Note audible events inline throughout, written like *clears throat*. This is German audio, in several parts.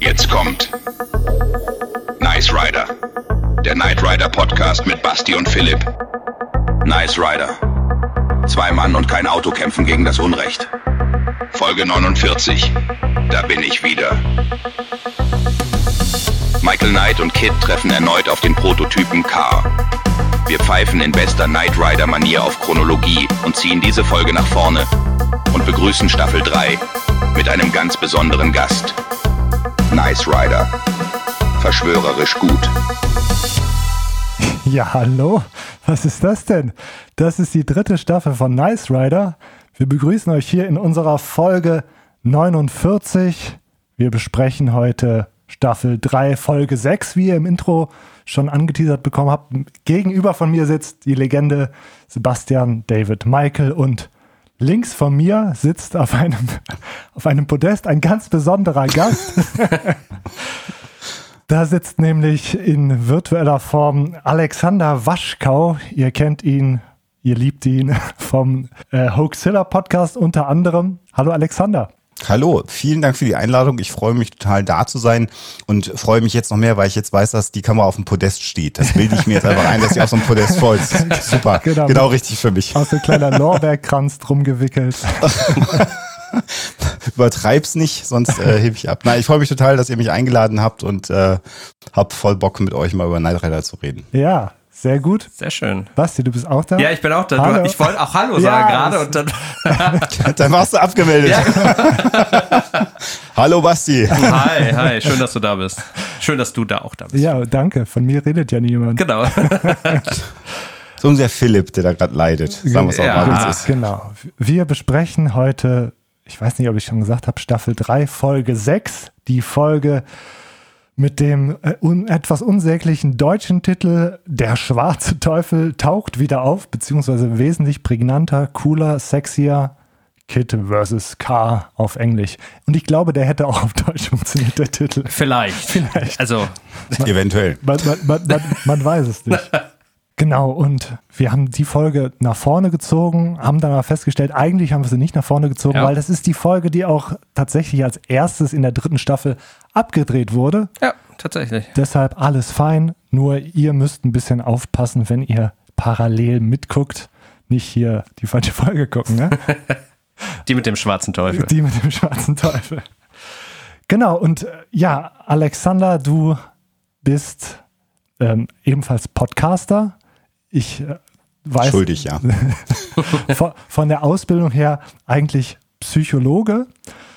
Jetzt kommt Nice Rider. Der Knight Rider Podcast mit Basti und Philipp. Nice Rider. Zwei Mann und kein Auto kämpfen gegen das Unrecht. Folge 49. Da bin ich wieder. Michael Knight und Kid treffen erneut auf den Prototypen Car. Wir pfeifen in bester Knight Rider Manier auf Chronologie und ziehen diese Folge nach vorne und begrüßen Staffel 3 mit einem ganz besonderen Gast. Nice Rider. Verschwörerisch gut. Ja, hallo. Was ist das denn? Das ist die dritte Staffel von Nice Rider. Wir begrüßen euch hier in unserer Folge 49. Wir besprechen heute Staffel 3, Folge 6, wie ihr im Intro schon angeteasert bekommen habt. Gegenüber von mir sitzt die Legende Sebastian David Michael und links von mir sitzt auf einem, *laughs* auf einem Podest ein ganz besonderer Gast. *laughs* Da sitzt nämlich in virtueller Form Alexander Waschkau. Ihr kennt ihn, ihr liebt ihn *laughs* vom äh, Hoaxilla Podcast unter anderem. Hallo Alexander. Hallo, vielen Dank für die Einladung. Ich freue mich total da zu sein und freue mich jetzt noch mehr, weil ich jetzt weiß, dass die Kamera auf dem Podest steht. Das bilde ich mir jetzt einfach ein, dass sie auf so einem Podest folgt. Super, genau, genau richtig für mich. Aus so kleiner Lorbeerkranz drum gewickelt. *laughs* Übertreib's nicht, sonst äh, hebe ich ab. Nein, ich freue mich total, dass ihr mich eingeladen habt und äh, hab voll Bock mit euch mal über Night Rider zu reden. Ja, sehr gut. Sehr schön. Basti, du bist auch da? Ja, ich bin auch da. Hallo. Ich wollte auch Hallo *laughs* sagen ja, gerade und dann. *laughs* dann warst du abgemeldet. Ja. *laughs* Hallo Basti. Hi, hi, schön, dass du da bist. Schön, dass du da auch da bist. Ja, danke. Von mir redet ja niemand. Genau. so unser Philipp, der da gerade leidet. Sagen wir es auch ja. mal, wie es ist. Genau. Wir besprechen heute, ich weiß nicht, ob ich schon gesagt habe, Staffel 3, Folge 6. Die Folge mit dem äh, un etwas unsäglichen deutschen Titel Der schwarze Teufel taucht wieder auf, beziehungsweise wesentlich prägnanter, cooler, sexier Kid vs. K auf Englisch. Und ich glaube, der hätte auch auf Deutsch funktioniert, der Titel. Vielleicht. Vielleicht. Also. Man, Eventuell. Man, man, man, weiß es nicht. *laughs* Genau, und wir haben die Folge nach vorne gezogen, haben dann aber festgestellt, eigentlich haben wir sie nicht nach vorne gezogen, ja. weil das ist die Folge, die auch tatsächlich als erstes in der dritten Staffel abgedreht wurde. Ja, tatsächlich. Deshalb alles fein, nur ihr müsst ein bisschen aufpassen, wenn ihr parallel mitguckt, nicht hier die falsche Folge gucken. Ne? *laughs* die mit dem schwarzen Teufel. Die mit dem schwarzen Teufel. Genau, und äh, ja, Alexander, du bist ähm, ebenfalls Podcaster ich äh, weiß. Schuldig, ja. *laughs* von, von, der Ausbildung her eigentlich Psychologe.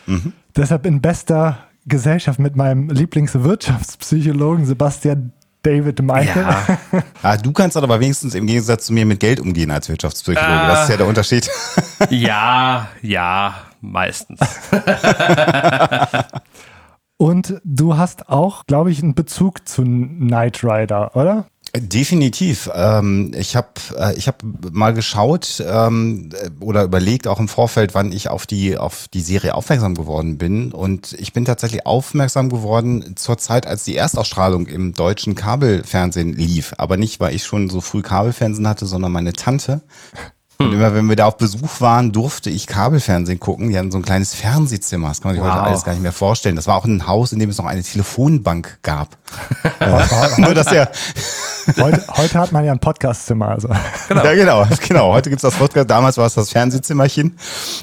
Mhm. Deshalb in bester Gesellschaft mit meinem Lieblingswirtschaftspsychologen Sebastian David Michael. Ja. *laughs* ah, du kannst aber wenigstens im Gegensatz zu mir mit Geld umgehen als Wirtschaftspsychologe. Äh, das ist ja der Unterschied. *laughs* ja, ja, meistens. Und du hast auch, glaube ich, einen Bezug zu Knight Rider, oder? Definitiv. Ähm, ich habe äh, ich hab mal geschaut ähm, oder überlegt auch im Vorfeld, wann ich auf die auf die Serie aufmerksam geworden bin und ich bin tatsächlich aufmerksam geworden zur Zeit, als die Erstausstrahlung im deutschen Kabelfernsehen lief, aber nicht, weil ich schon so früh Kabelfernsehen hatte, sondern meine Tante und hm. immer wenn wir da auf Besuch waren, durfte ich Kabelfernsehen gucken. Die hatten so ein kleines Fernsehzimmer. Das kann man sich wow. heute alles gar nicht mehr vorstellen. Das war auch ein Haus, in dem es noch eine Telefonbank gab. *laughs* äh, *laughs* nur, dass der heute, heute hat man ja ein Podcastzimmer. Also. Genau. Ja, genau. genau. Heute gibt's das Podcast. Damals war es das Fernsehzimmerchen.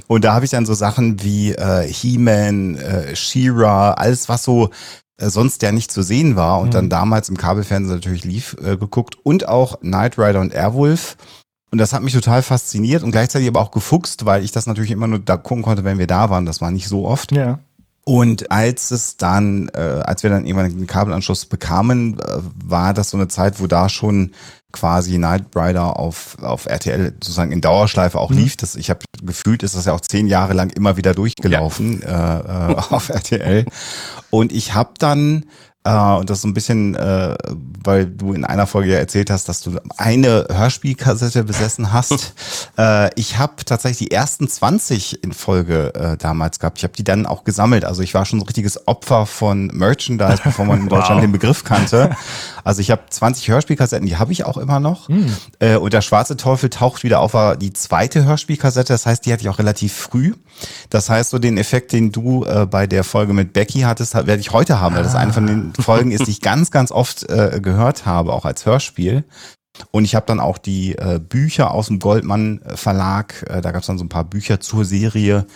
Und da habe ich dann so Sachen wie äh, He-Man, äh, She-Ra, alles, was so äh, sonst ja nicht zu sehen war und mhm. dann damals im Kabelfernsehen natürlich lief, äh, geguckt. Und auch Knight Rider und Airwolf. Und das hat mich total fasziniert und gleichzeitig aber auch gefuchst, weil ich das natürlich immer nur da gucken konnte, wenn wir da waren. Das war nicht so oft. Ja. Und als es dann, äh, als wir dann irgendwann den Kabelanschluss bekamen, äh, war das so eine Zeit, wo da schon quasi Night Rider auf, auf RTL sozusagen in Dauerschleife auch mhm. lief. Das, ich habe gefühlt, ist das ja auch zehn Jahre lang immer wieder durchgelaufen ja. äh, äh, *laughs* auf RTL. Und ich habe dann Äh, und das so ein bisschen, äh, weil du in einer Folge ja erzählt hast, dass du eine Hörspielkassette besessen hast. *laughs* äh, ich habe tatsächlich die ersten 20 in Folge äh, damals gehabt. Ich habe die dann auch gesammelt. Also ich war schon so ein richtiges Opfer von Merchandise, bevor man in Deutschland *laughs* wow. den Begriff kannte. Also ich habe 20 Hörspielkassetten, die habe ich auch immer noch. Mm. Und der Schwarze Teufel taucht wieder auf, war die zweite Hörspielkassette. Das heißt, die hatte ich auch relativ früh. Das heißt, so den Effekt, den du äh, bei der Folge mit Becky hattest, werde ich heute haben, weil das eine von den Folgen ist, die ich ganz, ganz oft äh, gehört habe, auch als Hörspiel. Und ich habe dann auch die äh, Bücher aus dem Goldmann äh, Verlag, äh, da gab es dann so ein paar Bücher zur Serie.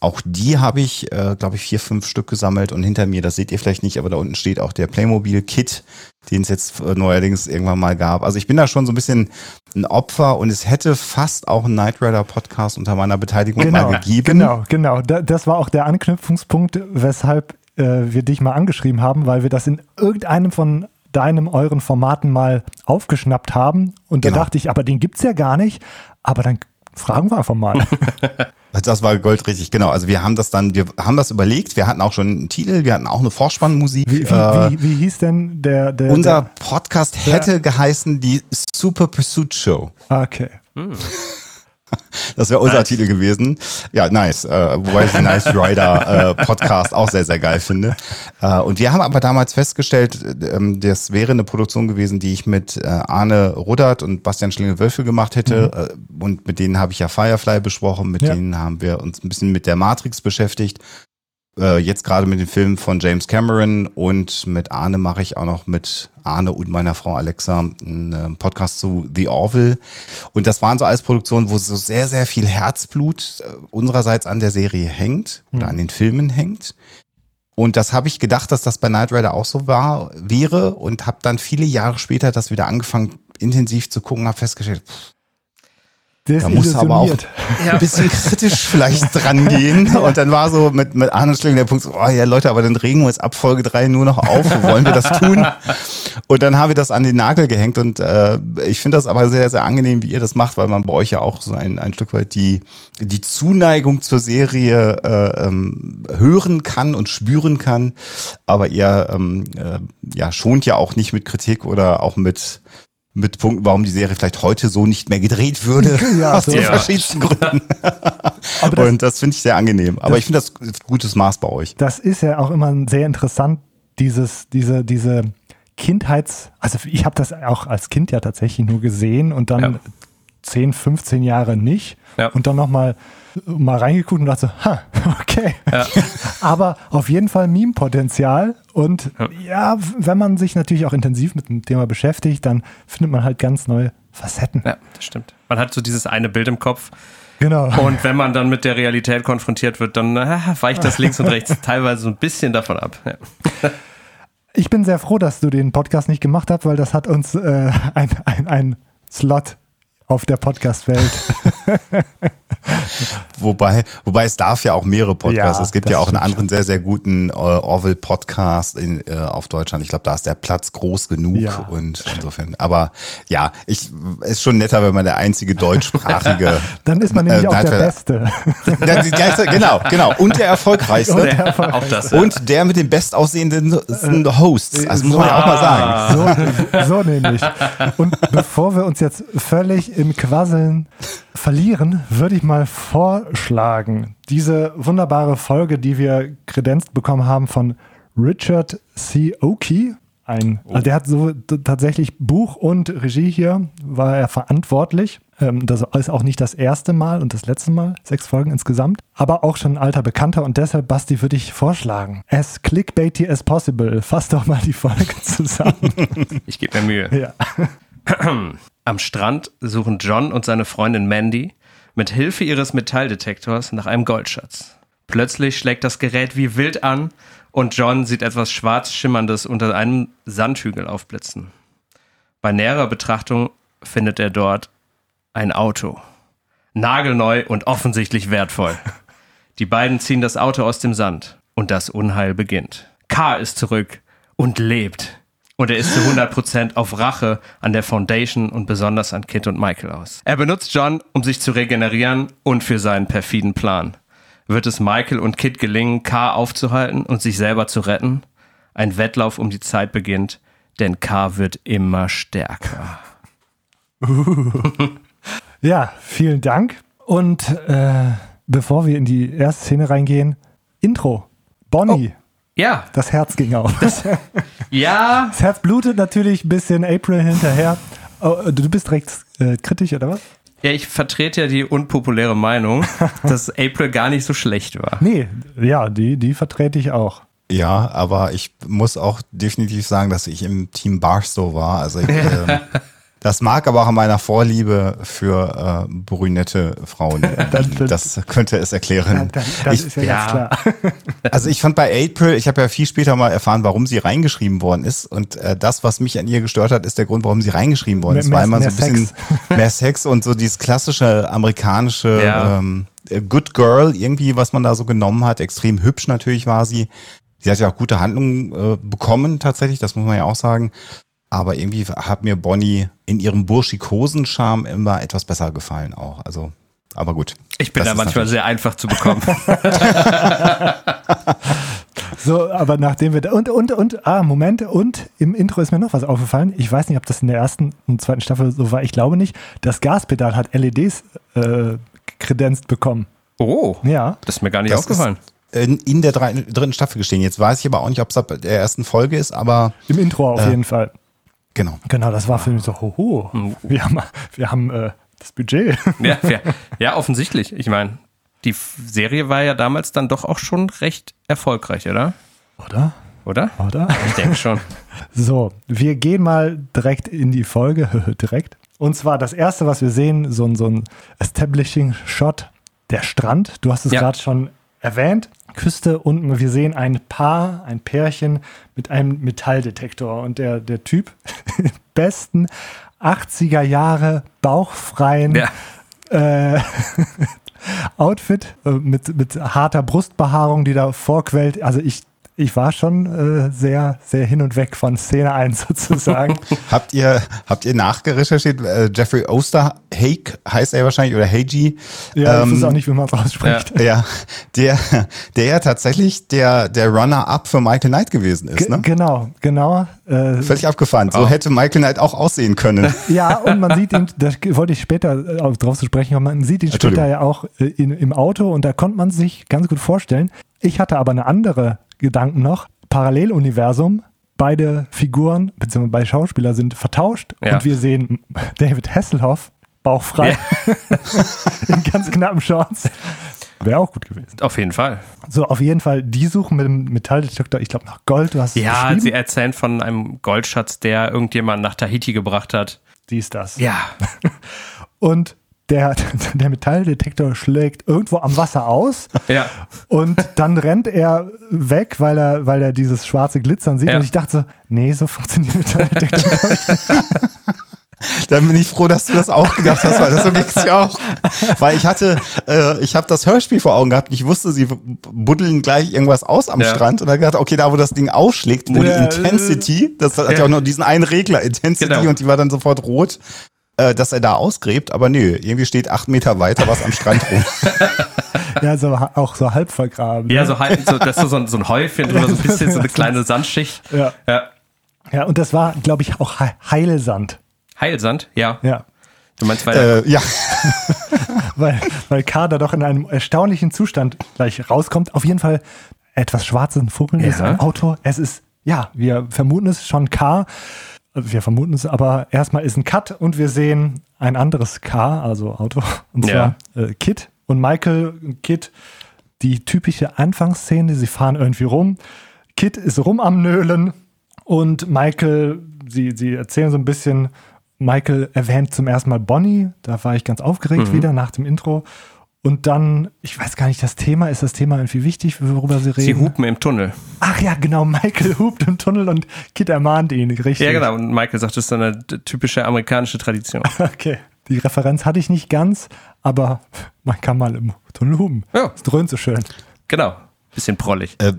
Auch die habe ich, äh, glaube ich, vier, fünf Stück gesammelt. Und hinter mir, das seht ihr vielleicht nicht, aber da unten steht auch der Playmobil-Kit, den es jetzt äh, neuerdings irgendwann mal gab. Also ich bin da schon so ein bisschen ein Opfer und es hätte fast auch einen Knight Rider Podcast unter meiner Beteiligung genau, mal gegeben. Genau, genau. Das war auch der Anknüpfungspunkt, weshalb äh, wir dich mal angeschrieben haben, weil wir das in irgendeinem von deinem, euren Formaten mal aufgeschnappt haben. Und genau. da dachte ich, aber den gibt es ja gar nicht. Aber dann fragen wir einfach mal. *laughs* Das war goldrichtig, genau. Also wir haben das dann, wir haben das überlegt. Wir hatten auch schon einen Titel, wir hatten auch eine Vorspannmusik. Wie, wie, äh, wie, wie hieß denn der? der unser der, Podcast hätte geheißen die Super Pursuit Show. Okay. Hm. *laughs* Das wäre unser nice. Titel gewesen. Ja, nice. Äh, wobei ich den Nice Rider äh, Podcast auch sehr, sehr geil finde. Äh, und wir haben aber damals festgestellt, ähm, das wäre eine Produktion gewesen, die ich mit äh, Arne Ruddert und Bastian Schlingel-Wölfe gemacht hätte. Mhm. Äh, und mit denen habe ich ja Firefly besprochen. Mit ja. denen haben wir uns ein bisschen mit der Matrix beschäftigt. Äh, jetzt gerade mit den Filmen von James Cameron und mit Arne mache ich auch noch mit Arne und meiner Frau Alexa einen äh, Podcast zu The Orville. Und das waren so alles Produktionen, wo so sehr, sehr viel Herzblut äh, unsererseits an der Serie hängt oder an den Filmen hängt. Und das habe ich gedacht, dass das bei Knight Rider auch so war, wäre und habe dann viele Jahre später das wieder angefangen intensiv zu gucken, habe festgestellt, pff, da muss aber auch *laughs* ein bisschen kritisch vielleicht dran gehen. *laughs* Und dann war so mit, mit Arne Schling der Punkt, so, oh ja Leute, aber dann regen wir jetzt ab Folge 3 nur noch auf. Wollen wir das tun? *laughs* Und dann haben wir das an den Nagel gehängt. Und äh, ich finde das aber sehr, sehr angenehm, wie ihr das macht, weil man bei euch ja auch so ein, ein Stück weit die, die Zuneigung zur Serie äh, ähm, hören kann und spüren kann. Aber ihr ähm, äh, ja, schont ja auch nicht mit Kritik oder auch mit mit Punkten, warum die Serie vielleicht heute so nicht mehr gedreht würde. *laughs* Ja, aus so. den ja. verschiedensten Gründen. *laughs* Aber das, und das finde ich sehr angenehm. Aber das, ich finde das gutes Maß bei euch. Das ist ja auch immer sehr interessant, dieses, diese, diese Kindheits-, also ich habe das auch als Kind ja tatsächlich nur gesehen und dann ja. 10, 15 Jahre nicht. Ja. Und dann nochmal mal reingeguckt und dachte so, ha, *laughs* okay. Ja. Aber auf jeden Fall Meme-Potenzial. Und ja. ja, wenn man sich natürlich auch intensiv mit dem Thema beschäftigt, dann findet man halt ganz neue Facetten. Ja, das stimmt. Man hat so dieses eine Bild im Kopf. Genau. Und wenn man dann mit der Realität konfrontiert wird, dann äh, weicht das links und rechts *laughs* teilweise so ein bisschen davon ab. Ja. *laughs* Ich bin sehr froh, dass du den Podcast nicht gemacht hast, weil das hat uns äh, ein, ein, ein Slot auf der Podcast-Welt. Wobei, wobei es darf ja auch mehrere Podcasts. Ja, es gibt ja auch einen anderen sehr, sehr guten äh, Orville-Podcast in, äh, auf Deutschland. Ich glaube, da ist der Platz groß genug ja. und insofern. Aber ja, ich ist schon netter, wenn man der einzige deutschsprachige. *laughs* Dann ist man nämlich äh, auch der Beste. *laughs* genau, genau. Und der *laughs* erfolgreichste. Und der, auch das, ja. und der mit den bestaussehenden Hosts. Also muss man ja auch mal sagen. So, so nämlich. Und bevor wir uns jetzt völlig im Quasseln verlieren, würde ich mal vorschlagen, diese wunderbare Folge, die wir kredenzt bekommen haben von Richard C. Oakey, ein, oh. also der hat so tatsächlich Buch und Regie hier, war er verantwortlich. Ähm, das ist auch nicht das erste Mal und das letzte Mal, sechs Folgen insgesamt, aber auch schon ein alter Bekannter und deshalb, Basti, würde ich vorschlagen, as clickbaity as possible, fass doch mal die Folge *laughs* zusammen. Ich gebe mir Mühe. Ja. *clears throat* Am Strand suchen John und seine Freundin Mandy mit Hilfe ihres Metalldetektors nach einem Goldschatz. Plötzlich schlägt das Gerät wie wild an und John sieht etwas schwarz schimmerndes unter einem Sandhügel aufblitzen. Bei näherer Betrachtung findet er dort ein Auto. Nagelneu und offensichtlich wertvoll. Die beiden ziehen das Auto aus dem Sand und das Unheil beginnt. K ist zurück und lebt. Und er ist zu 100% auf Rache an der Foundation und besonders an Kit und Michael aus. Er benutzt John, um sich zu regenerieren und für seinen perfiden Plan. Wird es Michael und Kit gelingen, K aufzuhalten und sich selber zu retten? Ein Wettlauf um die Zeit beginnt, denn K wird immer stärker. *laughs* ja, vielen Dank. Und äh, bevor wir in die erste Szene reingehen, Intro. Bonnie. Oh. Ja. Das Herz ging auf. Das, ja. Das Herz blutet natürlich ein bisschen April hinterher. Oh, du bist direkt äh, kritisch, oder was? Ja, ich vertrete ja die unpopuläre Meinung, *laughs* dass April gar nicht so schlecht war. Nee, ja, die, die vertrete ich auch. Ja, aber ich muss auch definitiv sagen, dass ich im Team Barstow war. Also ich, *laughs* äh, Das mag aber auch an meiner Vorliebe für äh, brünette Frauen. *laughs* das könnte es erklären. Ja, das ich, ist ja, ja klar. *laughs* Also ich fand bei April, ich habe ja viel später mal erfahren, warum sie reingeschrieben worden ist. Und äh, das, was mich an ihr gestört hat, ist der Grund, warum sie reingeschrieben worden ist. Mehr, Weil man so ein bisschen Sex. *laughs* mehr Sex und so dieses klassische amerikanische ja. ähm, Good Girl irgendwie, was man da so genommen hat. Extrem hübsch natürlich war sie. Sie hat ja auch gute Handlungen äh, bekommen tatsächlich, das muss man ja auch sagen. Aber irgendwie hat mir Bonnie in ihrem burschikosen Charme immer etwas besser gefallen auch. Also, aber gut. Ich bin da manchmal sehr einfach zu bekommen. *laughs* so, aber nachdem wir da, und, und, und, ah, Moment, und im Intro ist mir noch was aufgefallen. Ich weiß nicht, ob das in der ersten und zweiten Staffel so war. Ich glaube nicht. Das Gaspedal hat LEDs äh, kredenzt bekommen. Oh. Ja. Das ist mir gar nicht das aufgefallen. In, in der dritten Staffel gestehen. Jetzt weiß ich aber auch nicht, ob es ab der ersten Folge ist, aber. Im Intro auf äh, jeden Fall. Genau. Genau, das war für mich so, hoho, hm. wir haben, wir haben äh, das Budget. *laughs* Ja, ja, ja, offensichtlich. Ich meine, die Serie war ja damals dann doch auch schon recht erfolgreich, oder? Oder? Oder? Oder? Ich denke schon. *laughs* so, wir gehen mal direkt in die Folge, *laughs* direkt. Und zwar das erste, was wir sehen, so, so ein Establishing Shot, der Strand. Du hast es ja. gerade schon erwähnt. Küste und wir sehen ein Paar, ein Pärchen mit einem Metalldetektor und der, der Typ *laughs* besten 80er Jahre bauchfreien ja. äh, *laughs* Outfit äh, mit, mit harter Brustbehaarung, die da vorquellt. Also ich ich war schon äh, sehr, sehr hin und weg von Szene 1 *laughs* sozusagen. habt ihr, habt ihr nachgerecherchiert? Äh, Jeffrey Osterhake heißt er wahrscheinlich oder Heiji. Ja, ähm, ich weiß auch nicht, wie man es ausspricht. Ja, ja, der, der ja tatsächlich der, der Runner-up für Michael Knight gewesen ist. Ne? Genau, genau. Äh, Völlig abgefahren. So oh. hätte Michael Knight auch aussehen können. *laughs* Ja, und man sieht ihn, da wollte ich später äh, drauf zu sprechen kommen, man sieht ihn später ja auch äh, in, im Auto und da konnte man sich ganz gut vorstellen. Ich hatte aber eine andere Gedanken noch. Paralleluniversum, beide Figuren bzw. beide Schauspieler sind vertauscht ja. und wir sehen David Hasselhoff bauchfrei ja. *laughs* in ganz knappen Shorts. Wäre auch gut gewesen. Auf jeden Fall. So, auf jeden Fall, die suchen mit dem Metalldetektor, ich glaube, nach Gold. Du hast ja, sie erzählen von einem Goldschatz, der irgendjemand nach Tahiti gebracht hat. Dies, das. Ja. *laughs* Und der, *laughs* der Metalldetektor schlägt irgendwo am Wasser aus. Ja. Und dann rennt er weg, weil er, weil er dieses schwarze Glitzern sieht. Ja. Und ich dachte so, nee, so funktioniert Metalldetektor nicht. *laughs* Dann bin ich froh, dass du das auch gedacht hast, weil das so ging's ja auch. Weil ich hatte, äh, ich habe das Hörspiel vor Augen gehabt. Ich wusste, sie buddeln gleich irgendwas aus am ja. Strand und dann gedacht, okay, da wo das Ding ausschlägt, wo ja. die Intensity, das hat ja. ja auch nur diesen einen Regler, Intensity, genau. und die war dann sofort rot äh, dass er da ausgräbt, aber nö, irgendwie steht acht Meter weiter was am Strand rum. *laughs* ja, so, auch so halb vergraben. Ja, ne? so halb, so, das ist so ein, so ein Häufchen oder so ein bisschen so eine *laughs* kleine Sandschicht. Ja. Ja, ja und das war, glaube ich, auch Heilsand. Heilsand, ja. Ja. Du meinst, weil. Äh, ja. *laughs* weil, weil Kader doch in einem erstaunlichen Zustand gleich rauskommt. Auf jeden Fall etwas schwarzen Vogel ja. im Auto. Es ist, ja, wir vermuten es schon K wir vermuten es, aber erstmal ist ein Cut und wir sehen ein anderes Car, also Auto, *laughs* und zwar ja. äh, Kit und Michael Kit, die typische Anfangsszene, sie fahren irgendwie rum. Kit ist rum am Nölen und Michael, sie, sie erzählen so ein bisschen, Michael erwähnt zum ersten Mal Bonnie, da war ich ganz aufgeregt mhm. wieder nach dem Intro. Und dann, ich weiß gar nicht, das Thema, ist das Thema irgendwie wichtig, worüber sie reden? Sie hupen im Tunnel. Ach ja, genau, Michael *laughs* hupt im Tunnel und Kit ermahnt ihn, richtig. Ja, genau, und Michael sagt, das ist eine typische amerikanische Tradition. *laughs* Okay, die Referenz hatte ich nicht ganz, aber man kann mal im Tunnel hupen. Ja. Es dröhnt so schön. Genau, bisschen prollig. Äh, äh, äh,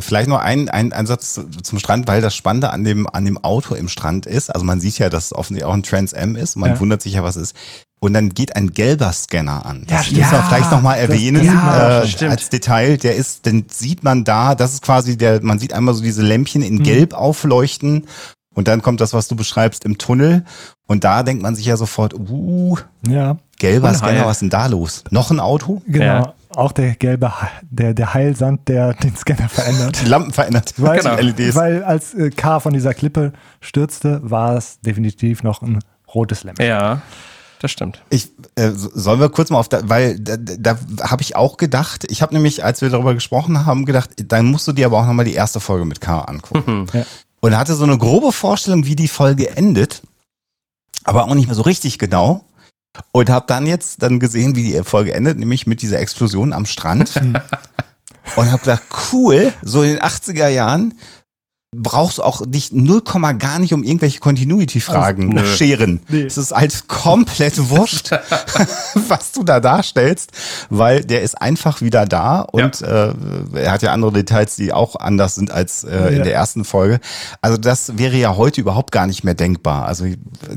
vielleicht noch ein, ein, ein Satz zum Strand, weil das Spannende an dem, an dem Auto im Strand ist, also man sieht ja, dass es offensichtlich auch ein Trans M ist, man ja. wundert sich ja, was ist und dann geht ein gelber Scanner an. Ja, Das stimmt. müssen wir Ja, vielleicht nochmal das- erwähnen ja, äh, als Detail. Der ist, den sieht man da, das ist quasi der, man sieht einmal so diese Lämpchen in Gelb aufleuchten und dann kommt das, was du beschreibst, im Tunnel. Und da denkt man sich ja sofort, uh, Ja, gelber Unheil. Scanner, was ist denn da los? Noch ein Auto? genau. Ja. Auch der gelbe, der, der Heilsand, der *laughs* den Scanner verändert. Die Lampen verändert, *laughs* Weil, Genau. die LEDs. weil als äh, K von dieser Klippe stürzte, war es definitiv noch ein rotes Lämpchen. Ja, das stimmt. Ich, äh, so- sollen wir kurz mal auf da, weil da, da habe ich auch gedacht, ich habe nämlich, als wir darüber gesprochen haben, gedacht, dann musst du dir aber auch nochmal die erste Folge mit K angucken. Ja. Und hatte so eine grobe Vorstellung, wie die Folge endet, aber auch nicht mehr so richtig genau. Und habe dann jetzt dann gesehen, wie die Folge endet, nämlich mit dieser Explosion am Strand. *laughs* und habe gedacht, cool, so in den 80er Jahren brauchst du auch nicht 0, gar nicht um irgendwelche Continuity-Fragen Also, scheren. Nee. Es ist halt komplett wurscht, *laughs* was du da darstellst, weil der ist einfach wieder da und äh, er hat ja andere Details, die auch anders sind als äh, in Ja. der ersten Folge. Also das wäre ja heute überhaupt gar nicht mehr denkbar. Also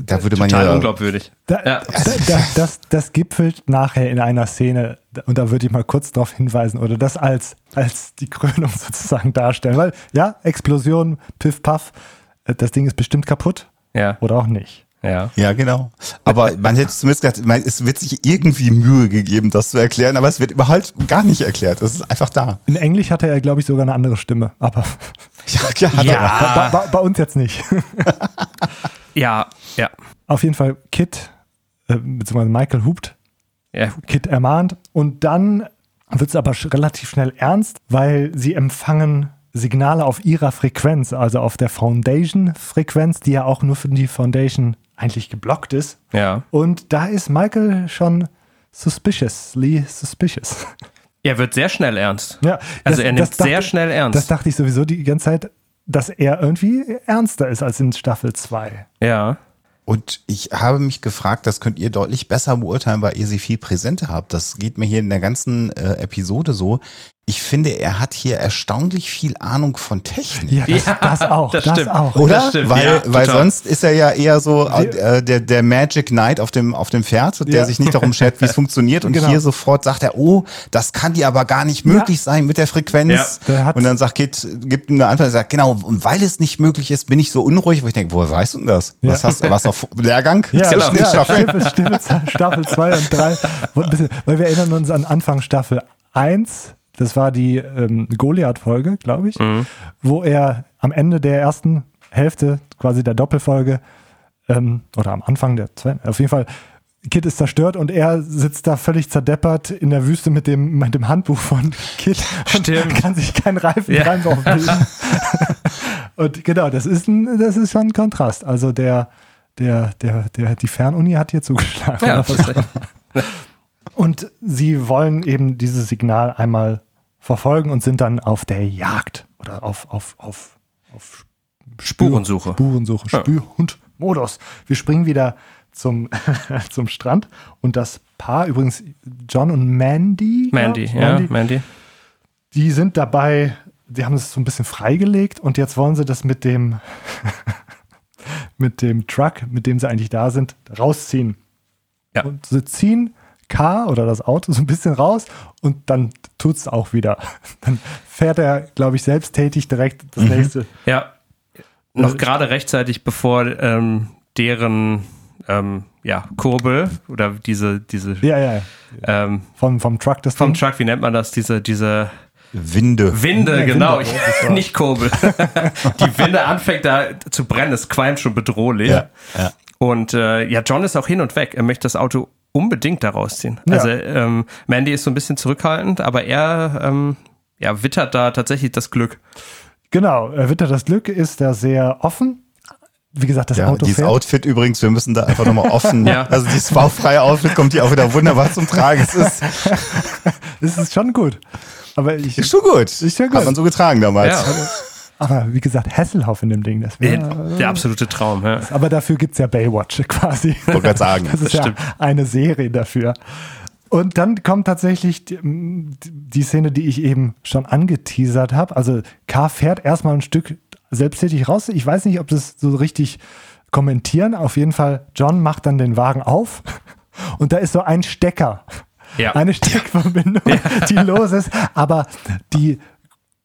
da würde man Total ja unglaubwürdig. Da, Ja. da, da, das, das gipfelt nachher in einer Szene, und da würde ich mal kurz darauf hinweisen, oder das als, als die Krönung *laughs* sozusagen darstellen. Weil, ja, Explosion, Piff, Puff, äh, das Ding ist bestimmt kaputt Ja, oder auch nicht. ja. Ja, genau. Aber man hätte zumindest gedacht, man, es wird sich irgendwie Mühe gegeben, das zu erklären, aber es wird überhaupt gar nicht erklärt. Es ist einfach da. In Englisch hatte er, glaube ich, sogar eine andere Stimme, aber *laughs* Ja, ja, hat Ja. er. bei, bei, bei uns jetzt nicht. *laughs* Ja, ja. Auf jeden Fall Kit, äh, beziehungsweise Michael hupt, ja. Kit ermahnt und dann wird es aber relativ schnell ernst, weil sie empfangen Signale auf ihrer Frequenz, also auf der Foundation-Frequenz, die ja auch nur für die Foundation eigentlich geblockt ist. Ja. Und da ist Michael schon suspiciously suspicious. Er wird sehr schnell ernst. Ja, Also das- er nimmt dachte- sehr schnell ernst. Das dachte ich sowieso die ganze Zeit, dass er irgendwie ernster ist als in Staffel 2. ja. Und ich habe mich gefragt, das könnt ihr deutlich besser beurteilen, weil ihr sie viel präsenter habt. Das geht mir hier in der ganzen äh, Episode so. Ich finde, er hat hier erstaunlich viel Ahnung von Technik. Ja, das, Ja, das auch. das Das, stimmt. auch. Oder? Das stimmt, weil, ja, weil sonst ist er ja eher so Sie- äh, der, der Magic Knight auf dem, auf dem Pferd, der Ja. sich nicht darum schert, wie es *laughs* funktioniert. Und Genau. hier sofort sagt er, oh, das kann dir aber gar nicht möglich sein mit der Frequenz. Und dann sagt Kit, gibt ihm eine Antwort, er sagt, genau, und weil es nicht möglich ist, bin ich so unruhig, wo ich denke, woher weißt du denn das? Was hast du, was auf Lehrgang? Ja, den ja? Staffel, Staffel, Staffel 2 und 3. Und ein bisschen, weil wir erinnern uns an Anfang Staffel 1, das war die ähm, Goliath-Folge, glaube ich, wo er am Ende der ersten Hälfte, quasi der Doppelfolge, ähm, oder am Anfang der zweiten, auf jeden Fall, Kit ist zerstört und er sitzt da völlig zerdeppert in der Wüste mit dem, mit dem Handbuch von Kit *laughs* und Stimmt. kann sich keinen Reifen Ja. Reim bilden. *laughs* und genau, das ist, ein, das ist schon ein Kontrast. Also der, der, der, der, die Fernuni hat hier zugeschlagen. Ja? Und sie wollen eben dieses Signal einmal verfolgen und sind dann auf der Jagd oder auf, auf, auf, auf Spurensuche. Spurensuche, Ja. Spürhund-Modus. Wir springen wieder zum, *laughs* zum Strand und das Paar, übrigens John und Mandy. Mandy, ja, Mandy. die sind dabei, die haben es so ein bisschen freigelegt und jetzt wollen sie das mit dem, *laughs* mit dem Truck, mit dem sie eigentlich da sind, rausziehen. Ja. Und sie ziehen Car oder das Auto so ein bisschen raus und dann tut es auch wieder. *laughs* Dann fährt er, glaube ich, selbsttätig direkt das nächste. Ja. Noch gerade rechtzeitig, bevor ähm, deren ähm, ja, Kurbel oder diese, diese Ja, ja, ähm, vom, vom Truck das vom Ding. Truck, wie nennt man das? Diese, diese Winde. Winde, Ja, genau. Winde, Ich, *laughs* war- nicht Kurbel. *laughs* Die Winde anfängt da zu brennen, es qualmt schon bedrohlich. Ja, ja. Und äh, ja, John ist auch hin und weg. Er möchte das Auto unbedingt da rausziehen. Ja. Also ähm, Mandy ist so ein bisschen zurückhaltend, aber er ähm, ja, wittert da tatsächlich das Glück. Genau, äh, Witter das Glück ist da sehr offen. Wie gesagt, das Ja, Auto dieses fährt. Outfit übrigens, wir müssen da einfach nochmal offen. *laughs* Ja. Also dieses baufreie Outfit kommt hier auch wieder wunderbar zum Tragen. Es ist, *laughs* Es ist schon gut. Aber ich, ist schon gut. Ist ja gut. Hat man so getragen damals. Ja. *laughs* aber wie gesagt, Hasselhoff in dem Ding, das Der, wäre. der absolute Traum. Ja. Aber dafür gibt es ja Baywatch *laughs* quasi. Wollte gerade sagen. Das ist ja stimmt. eine Serie dafür. Und dann kommt tatsächlich die, die Szene, die ich eben schon angeteasert habe. Also K fährt erstmal ein Stück selbsttätig raus. Ich weiß nicht, ob das so richtig kommentieren. Auf jeden Fall, John macht dann den Wagen auf *laughs* und da ist so ein Stecker. Ja. Eine Steckverbindung, *laughs* die los ist, aber die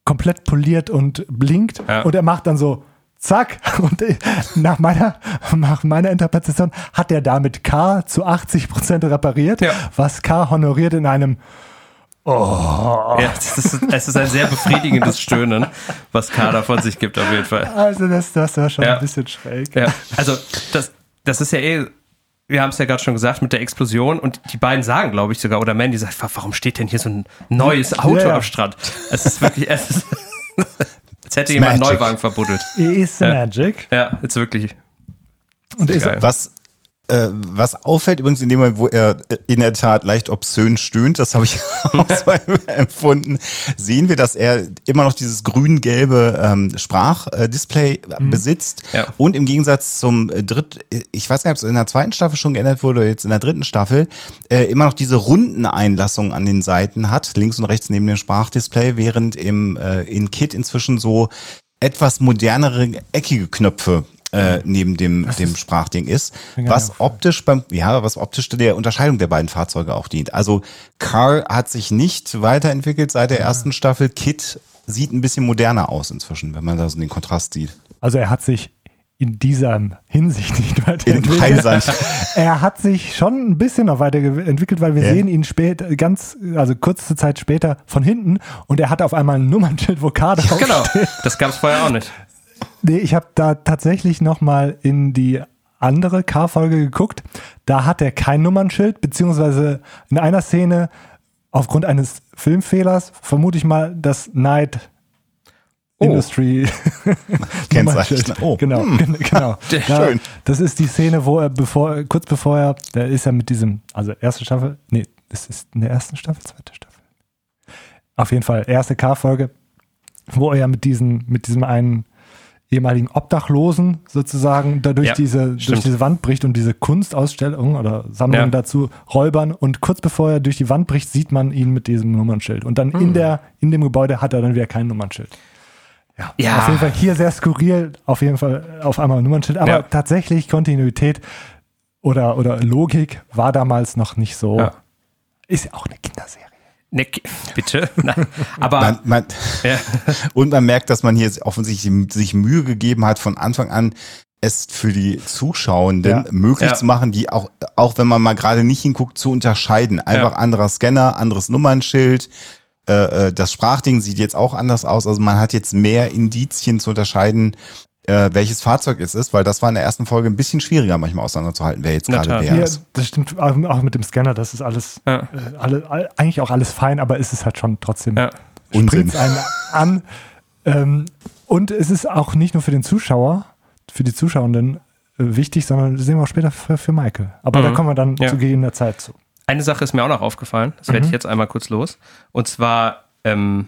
komplett poliert und blinkt. Ja. Und er macht dann so, zack. *laughs* Und äh, nach meiner, nach meiner Interpretation hat er damit K zu 80 Prozent repariert, Ja. was K honoriert in einem Ja, es ist, es ist ein sehr befriedigendes Stöhnen, was Kader von sich gibt, auf jeden Fall. Also das, das war schon Ja. ein bisschen schräg. Ja, also das, das ist ja eh, wir haben es ja gerade schon gesagt, mit der Explosion und die beiden sagen, glaube ich sogar, oder Mandy sagt, "Wa- warum steht denn hier so ein neues Auto Ja, ja. am Strand? Es ist wirklich, es ist, *laughs* als hätte jemand einen. Neuwagen verbuddelt. It is Ja. magic. Ja, jetzt wirklich. Und ist. Was, äh, was auffällt übrigens in dem Moment, wo er äh, in der Tat leicht obszön stöhnt, das habe ich *laughs* auch so *laughs* empfunden, sehen wir, dass er immer noch dieses grün-gelbe ähm, Sprachdisplay äh, besitzt. Ja. Und im Gegensatz zum äh, dritt, ich weiß nicht, ob es in der zweiten Staffel schon geändert wurde oder jetzt in der dritten Staffel, äh, immer noch diese runden Einlassungen an den Seiten hat, links und rechts neben dem Sprachdisplay, während im äh, in Kit inzwischen so etwas modernere eckige Knöpfe äh, neben dem, dem Sprachding ist, was optisch beim, ja, was optisch der Unterscheidung der beiden Fahrzeuge auch dient. Also Car hat sich nicht weiterentwickelt seit der ersten Staffel. Kit sieht ein bisschen moderner aus inzwischen, wenn man da so den Kontrast sieht. also er hat sich in dieser Hinsicht nicht In weiterentwickelt. *laughs* Er hat sich schon ein bisschen noch weiterentwickelt, weil wir Ja. sehen ihn spät, ganz, also kurze Zeit später von hinten und er hat auf einmal ein Nummernschild, wo K drauf Genau, das gab es vorher auch nicht. Nee, ich habe da tatsächlich noch mal in die andere K-Folge geguckt. Da hat er kein Nummernschild, beziehungsweise in einer Szene aufgrund eines Filmfehlers vermute ich mal das Night Oh. Industry *laughs* Kennzeichen. Oh. Genau, gen- *laughs* genau. *laughs* Ja, schön. Das ist die Szene, wo er bevor, kurz bevor er, der ist ja mit diesem, also erste Staffel, nee, das ist in der ersten Staffel, zweite Staffel. Auf jeden Fall, erste K-Folge, wo er ja mit diesen, mit diesem einen ehemaligen Obdachlosen sozusagen da durch, Ja, diese, durch diese Wand bricht und diese Kunstausstellung oder Sammlung Ja. dazu räubern und kurz bevor er durch die Wand bricht, sieht man ihn mit diesem Nummernschild und dann Hm. in der, in dem Gebäude hat er dann wieder kein Nummernschild. Ja, Ja. auf jeden Fall hier sehr skurril, auf jeden Fall auf einmal ein Nummernschild, aber tatsächlich Kontinuität oder, oder Logik war damals noch nicht so. Ist ja auch eine Kinderserie. Ne, ki- bitte? *laughs* Nein. Aber Man, man, *laughs* ja, *laughs* und man merkt, dass man hier offensichtlich sich Mühe gegeben hat, von Anfang an es für die Zuschauenden Ja. möglich Ja. zu machen, die auch, auch wenn man mal gerade nicht hinguckt, zu unterscheiden. Einfach Ja. anderer Scanner, anderes Nummernschild. Äh, äh, das Sprachding sieht jetzt auch anders aus. Also man hat jetzt mehr Indizien zu unterscheiden, äh, welches Fahrzeug es ist, weil das war in der ersten Folge ein bisschen schwieriger manchmal auseinanderzuhalten, wer jetzt gerade wer Ja, ist. das stimmt auch mit dem Scanner, das ist alles, Ja. äh, alle, all, eigentlich auch alles fein, aber es ist halt schon trotzdem, ja. Unsinn. einen an. Ähm, und es ist auch nicht nur für den Zuschauer, für die Zuschauenden äh, wichtig, sondern das sehen wir auch später für, für Michael. Aber Mhm. da kommen wir dann Ja. zu gegebener Zeit zu. Eine Sache ist mir auch noch aufgefallen, das Mhm. werde ich jetzt einmal kurz los. Und zwar ähm,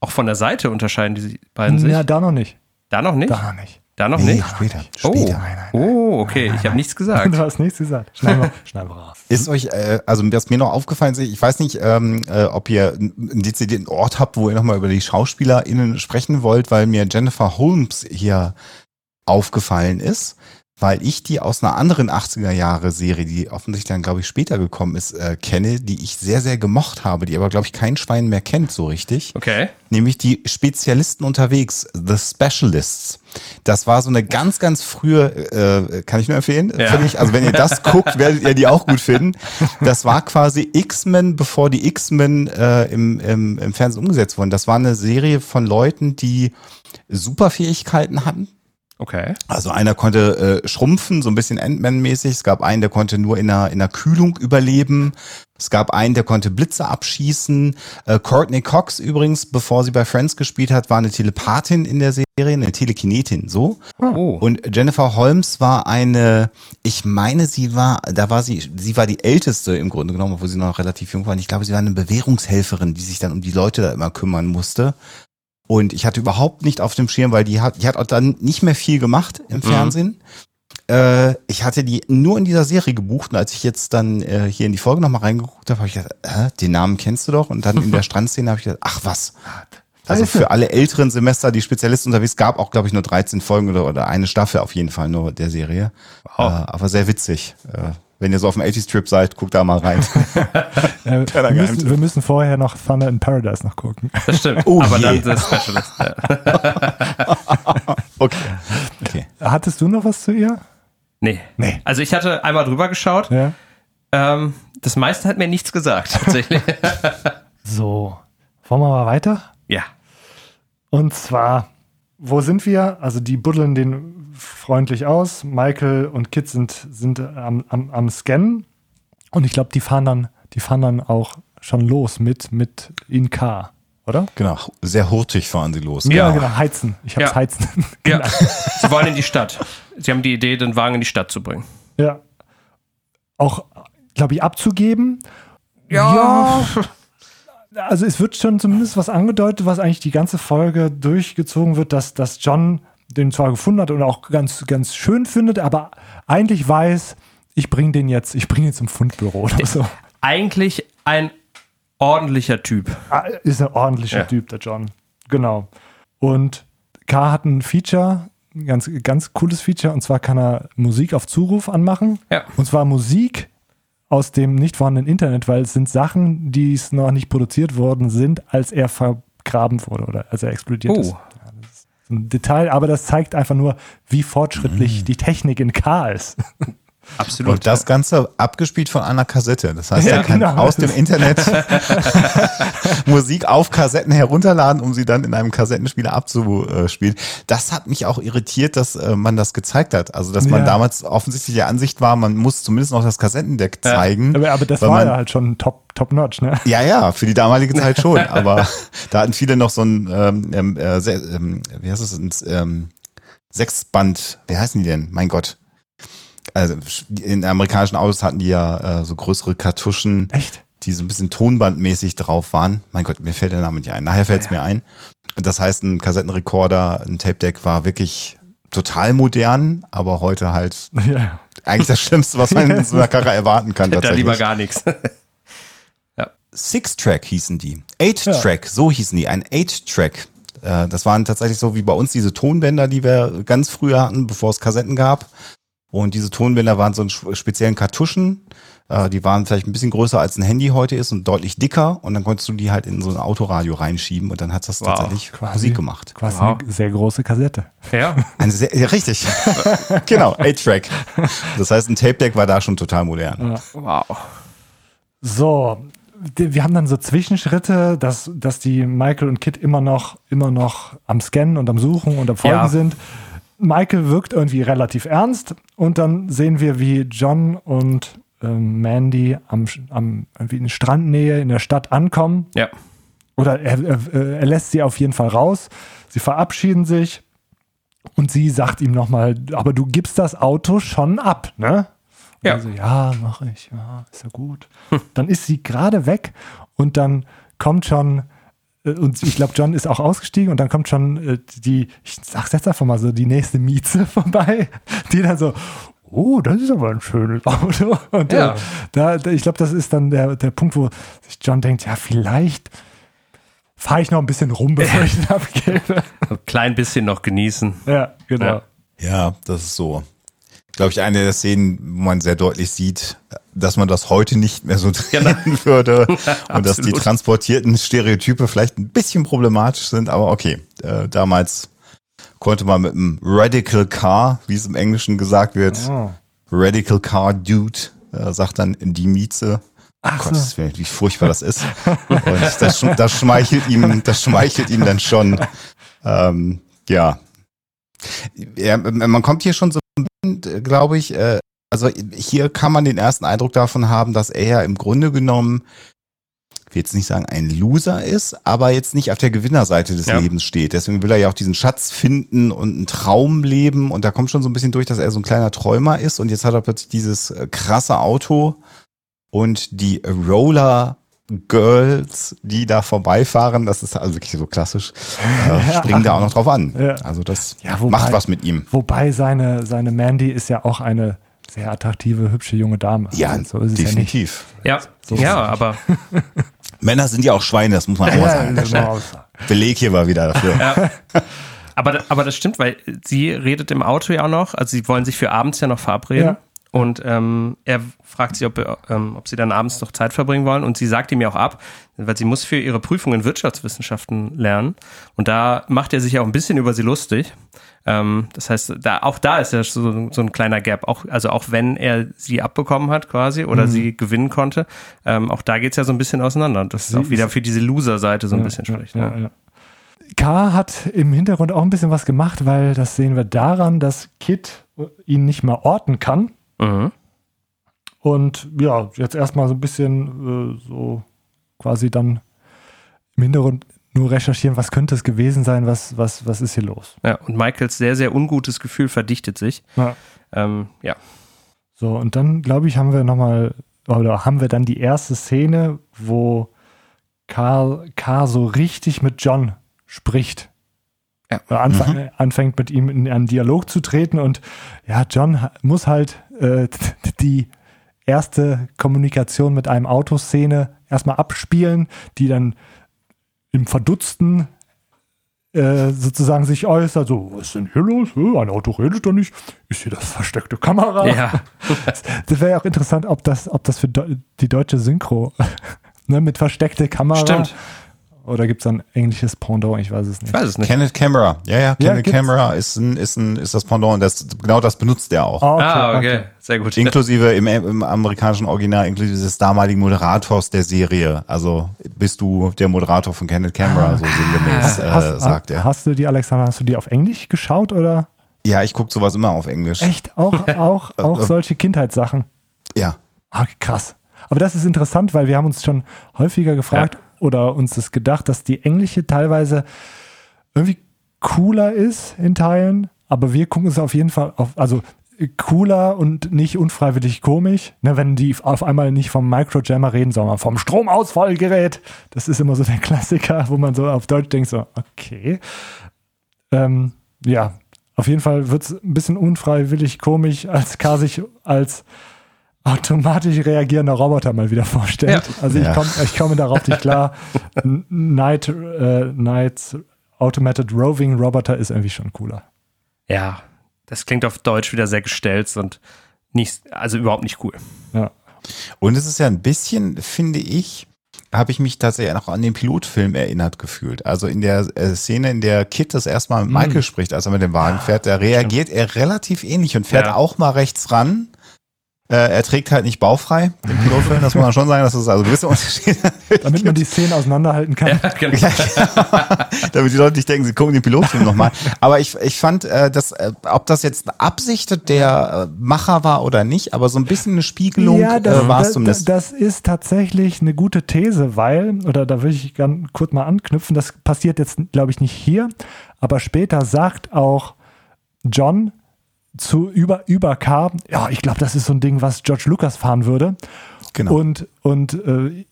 auch von der Seite unterscheiden die beiden sich. Ja, da noch nicht. Da noch nicht? Da noch nicht. Da noch Nee, nicht? später. Oh, später. oh okay, ich habe nichts gesagt. *laughs* Du hast nichts gesagt. Schneiden wir, *laughs* schneiden wir raus. Ist euch, äh, also was mir noch aufgefallen ist, ich weiß nicht, ähm, äh, ob ihr einen dezidierten Ort habt, wo ihr nochmal über die SchauspielerInnen sprechen wollt, weil mir Jennifer Holmes hier aufgefallen ist, weil ich die aus einer anderen 80er-Jahre-Serie, die offensichtlich dann, glaube ich, später gekommen ist, äh, kenne, die ich sehr, sehr gemocht habe, die aber, glaube ich, kein Schwein mehr kennt so richtig Okay. nämlich die Spezialisten unterwegs, The Specialists. Das war so eine ganz, ganz frühe, äh, kann ich nur empfehlen, Ja. finde ich. Also wenn ihr das guckt, *laughs* werdet ihr die auch gut finden. Das war quasi X-Men, bevor die X-Men äh, im, im, im Fernsehen umgesetzt wurden. Das war eine Serie von Leuten, die Superfähigkeiten hatten. Okay. Also einer konnte äh, schrumpfen, so ein bisschen Ant-Man-mäßig. Es gab einen, der konnte nur in einer, in einer Kühlung überleben. Es gab einen, der konnte Blitze abschießen. Äh, Courtney Cox übrigens, bevor sie bei Friends gespielt hat, war eine Telepathin in der Serie, eine Telekinetin, so. Oh. Und Jennifer Holmes war eine, ich meine, sie war, da war sie, sie war die älteste im Grunde genommen, obwohl sie noch relativ jung war. Und ich glaube, sie war eine Bewährungshelferin, die sich dann um die Leute da immer kümmern musste. Und ich hatte überhaupt nicht auf dem Schirm, weil die hat, die hat auch dann nicht mehr viel gemacht im Fernsehen. Äh, ich hatte die nur in dieser Serie gebucht und als ich jetzt dann äh, hier in die Folge nochmal reingeguckt habe, habe ich gedacht, äh, den Namen kennst du doch. Und dann in der *laughs* Strandszene habe ich gedacht, ach was. Also für alle älteren Semester, die Spezialisten unterwegs, gab auch, glaube ich, nur 13 Folgen oder, oder eine Staffel auf jeden Fall nur der Serie. Wow. Äh, aber sehr witzig. Wenn ihr so auf dem 80s-Trip seid, guckt da mal rein. *laughs* Wir, müssen, wir, müssen, vorher noch Thunder in Paradise noch gucken. Das stimmt. Oh Aber je. dann The Specialist. *laughs* Okay. okay. Hattest du noch was zu ihr? Nee. nee. Also ich hatte einmal drüber geschaut. Ja. Ähm, das meiste hat mir nichts gesagt, tatsächlich. *laughs* so. Wollen wir mal weiter? Ja. Und zwar, wo sind wir? Also die buddeln den freundlich aus. Michael und Kit sind, sind am, am, am Scannen. Und ich glaube, die fahren dann, die fahren dann auch schon los mit, mit in Car, oder? Genau, sehr hurtig fahren sie los. Ja, genau, genau heizen. Ich hab's ja. heizen. *laughs* Ja. sie wollen in die Stadt. Sie haben die Idee, den Wagen in die Stadt zu bringen. Ja. Auch, glaube ich, abzugeben. Ja. ja. Also es wird schon zumindest was angedeutet, was eigentlich die ganze Folge durchgezogen wird, dass, dass John den zwar gefunden hat und auch ganz, ganz schön findet, aber eigentlich weiß, ich bringe den jetzt, ich bringe ihn zum Fundbüro oder so. Eigentlich ein ordentlicher Typ. Ah, ist ein ordentlicher ja. Typ, der John. Genau. Und K hat ein Feature, ein ganz, ganz cooles Feature, und zwar kann er Musik auf Zuruf anmachen. Ja. Und zwar Musik aus dem nicht vorhandenen Internet, weil es sind Sachen, die es noch nicht produziert worden sind, als er vergraben wurde oder als er explodiert oh. ist ein Detail, aber das zeigt einfach nur, wie fortschrittlich mhm. die Technik in K ist. *laughs* Absolut. Und das Ganze abgespielt von einer Kassette. Das heißt, ja, er kann genau. aus dem Internet *laughs* Musik auf Kassetten herunterladen, um sie dann in einem Kassettenspieler abzuspielen. Das hat mich auch irritiert, dass äh, man das gezeigt hat. Also, dass man ja. damals offensichtlich der Ansicht war, man muss zumindest noch das Kassettendeck zeigen. Ja. Aber, aber, das war man, ja halt schon top, top notch, ne? Ja, ja, für die damalige Zeit schon. *laughs* aber da hatten viele noch so ein, ähm, ähm äh, ähm, wie heißt es, ein ähm, Sechsband, wie heißen die denn? Mein Gott also in amerikanischen Autos hatten die ja äh, so größere Kartuschen. Echt? Die so ein bisschen tonbandmäßig drauf waren. Mein Gott, mir fällt der Name nicht ein. Nachher fällt es ja, ja. mir ein. Das heißt, ein Kassettenrekorder, ein Tape Deck war wirklich total modern, aber heute halt *laughs* ja. eigentlich das Schlimmste, was man in so einer Karre erwarten kann. Da lieber gar nichts. *laughs* ja. Six-Track hießen die. Eight-Track, ja. so hießen die. Ein Eight-Track. Äh, das waren tatsächlich so wie bei uns diese Tonbänder, die wir ganz früher hatten, bevor es Kassetten gab. Und diese Tonbänder waren so in speziellen Kartuschen. Äh, die waren vielleicht ein bisschen größer als ein Handy heute ist und deutlich dicker. Und dann konntest du die halt in so ein Autoradio reinschieben und dann hat das wow. tatsächlich quasi, Musik gemacht. Quasi wow. eine sehr große Kassette. Ja. Eine sehr, ja, richtig. *laughs* genau, 8-Track. Das heißt, ein Tape-Deck war da schon total modern. Ja. Wow. So, wir haben dann so Zwischenschritte, dass, dass die Michael und Kit immer noch, immer noch am Scannen und am Suchen und am Folgen ja. sind. Michael wirkt irgendwie relativ ernst und dann sehen wir, wie John und ähm, Mandy am, am irgendwie in Strandnähe in der Stadt ankommen. Ja. Oder er, er, er, lässt sie auf jeden Fall raus. Sie verabschieden sich und sie sagt ihm nochmal, aber du gibst das Auto schon ab, ne? Und ja. So, ja, mache ich, ja, ist ja gut. dann ist sie gerade weg und dann kommt schon äh, und ich glaube, John ist auch ausgestiegen und dann kommt schon äh, die, ich sag's jetzt einfach mal so, die nächste Mieze *laughs* vorbei, die dann so, oh, das ist aber ein schönes *laughs* Auto. Und äh, ja. da, da, ich glaube, das ist dann der, der Punkt, wo sich John denkt, ja, vielleicht fahre ich noch ein bisschen rum, bevor ich *laughs* ihn abgebe. Ein klein bisschen noch genießen. Ja, genau. Ja, ja das ist so glaube ich, eine der Szenen, wo man sehr deutlich sieht, dass man das heute nicht mehr so trennen *laughs* genau. würde und dass die transportierten Stereotype vielleicht ein bisschen problematisch sind, aber okay, äh, damals konnte man mit einem Radical Car, wie es im Englischen gesagt wird, oh. Radical Car Dude, äh, sagt dann die Mieze. Ach Gott, so. wie furchtbar das ist. Und das, das schmeichelt ihm, das schmeichelt ihm dann schon. Ähm, ja, ja, man kommt hier schon so glaube ich, äh, also hier kann man den ersten Eindruck davon haben, dass er ja im Grunde genommen, ich will jetzt nicht sagen ein Loser ist, aber jetzt nicht auf der Gewinnerseite des ja. Lebens steht. Deswegen will er ja auch diesen Schatz finden und einen Traum leben und da kommt schon so ein bisschen durch, dass er so ein kleiner Träumer ist und jetzt hat er plötzlich dieses äh, krasse Auto und die Roller Girls, die da vorbeifahren, das ist also wirklich so klassisch, äh, springen da auch noch drauf an. Ja. Also das ja, wobei, macht was mit ihm. Wobei seine, seine Mandy ist ja auch eine sehr attraktive, hübsche junge Dame. Ja, also so definitiv. Ja, so ja, aber *laughs* Männer sind ja auch Schweine, das muss man auch mal sagen. Beleg hier war wieder dafür. Ja. Aber, aber das stimmt, weil sie redet im Auto ja auch noch, also sie wollen sich für abends ja noch verabreden. Ja. Und ähm, er fragt sie, ob, ähm, ob sie dann abends noch Zeit verbringen wollen. Und sie sagt ihm ja auch ab, weil sie muss für ihre Prüfung in Wirtschaftswissenschaften lernen. Und da macht er sich ja auch ein bisschen über sie lustig. Ähm, das heißt, da, auch da ist ja so, so ein kleiner Gap. Auch, also auch wenn er sie abbekommen hat quasi oder mhm. sie gewinnen konnte, ähm, auch da geht's ja so ein bisschen auseinander. Das ist auch wieder für diese Loser-Seite so ein ja, bisschen schlecht. Ja, ja. K hat im Hintergrund auch ein bisschen was gemacht, weil das sehen wir daran, dass Kit ihn nicht mehr orten kann. Mhm. Und ja, jetzt erstmal so ein bisschen äh, so quasi dann im Hintergrund nur recherchieren, was könnte es gewesen sein, was, was, was ist hier los. Ja, und Michaels sehr, sehr ungutes Gefühl verdichtet sich. Ja. Ähm, ja. So, und dann, glaube ich, haben wir nochmal, oder haben wir dann die erste Szene, wo Carl, Carl so richtig mit John spricht. Ja. Anf mhm. Anfängt mit ihm in einen Dialog zu treten und ja, John muss halt äh, *laughs* die erste Kommunikation mit einem Autoszene erstmal abspielen, die dann im Verdutzten äh, sozusagen sich äußert, so, was ist denn hier los? Ein Auto redet doch nicht. Ist hier das versteckte Kamera? Ja. das, das wäre ja auch interessant, ob das, ob das für die deutsche Synchro *laughs* ne, mit versteckte Kamera Stimmt. Oder gibt es ein englisches Pendant? Ich weiß es nicht. Ich weiß es nicht. Kenneth Camera. Ja, ja, Kenneth ja, Camera ist, ein, ist, ein, ist das Pendant. Das, genau das benutzt er auch. Ah, okay, ah, okay. okay. Sehr gut. Inklusive im, im amerikanischen Original, inklusive des damaligen Moderators der Serie. Also bist du der Moderator von Kenneth Camera, ah, so sinngemäß, äh, hast, sagt er. Hast du die, Alexander, hast du die auf Englisch geschaut oder? Ja, ich gucke sowas immer auf Englisch. Echt? Auch, *laughs* auch, auch solche Kindheitssachen? Ja. Ah, krass. Aber das ist interessant, weil wir haben uns schon häufiger gefragt, ja oder uns das gedacht, dass die englische teilweise irgendwie cooler ist in Teilen, aber wir gucken es auf jeden Fall auf, also cooler und nicht unfreiwillig komisch, ne, wenn die auf einmal nicht vom Microjammer reden, sondern vom Stromausfallgerät. Das ist immer so der Klassiker, wo man so auf Deutsch denkt, so, okay. Ähm, ja, auf jeden Fall wird es ein bisschen unfreiwillig komisch, als K sich als automatisch reagierender Roboter mal wieder vorstellt. Ja. Also ich, ja. komm, ich komme darauf nicht klar. *laughs* Night, äh, Nights Automated Roving Roboter ist irgendwie schon cooler. Ja, das klingt auf Deutsch wieder sehr gestellt und nicht, also überhaupt nicht cool. Ja. Und es ist ja ein bisschen, finde ich, habe ich mich tatsächlich noch an den Pilotfilm erinnert gefühlt. Also in der äh, Szene, in der Kit das erstmal mit Michael mm. spricht, als er mit dem Wagen fährt, da reagiert Stimmt. er relativ ähnlich und fährt ja. auch mal rechts ran äh, er trägt halt nicht baufrei, den Pilotfilm, das muss man schon sagen, das ist also gewisse Unterschiede. *laughs* Damit man die Szenen auseinanderhalten kann. Ja, genau. Damit die Leute nicht denken, sie gucken den Pilotfilm nochmal. Aber ich, ich fand, äh, dass, äh, ob das jetzt eine Absicht der äh, Macher war oder nicht, aber so ein bisschen eine Spiegelung ja, das, äh, war es zumindest. Das ist tatsächlich eine gute These, weil, oder da will ich ganz kurz mal anknüpfen, das passiert jetzt, glaube ich, nicht hier, aber später sagt auch John, zu über, über K, ja, ich glaube, das ist so ein Ding, was George Lucas fahren würde. Genau. Und, und äh,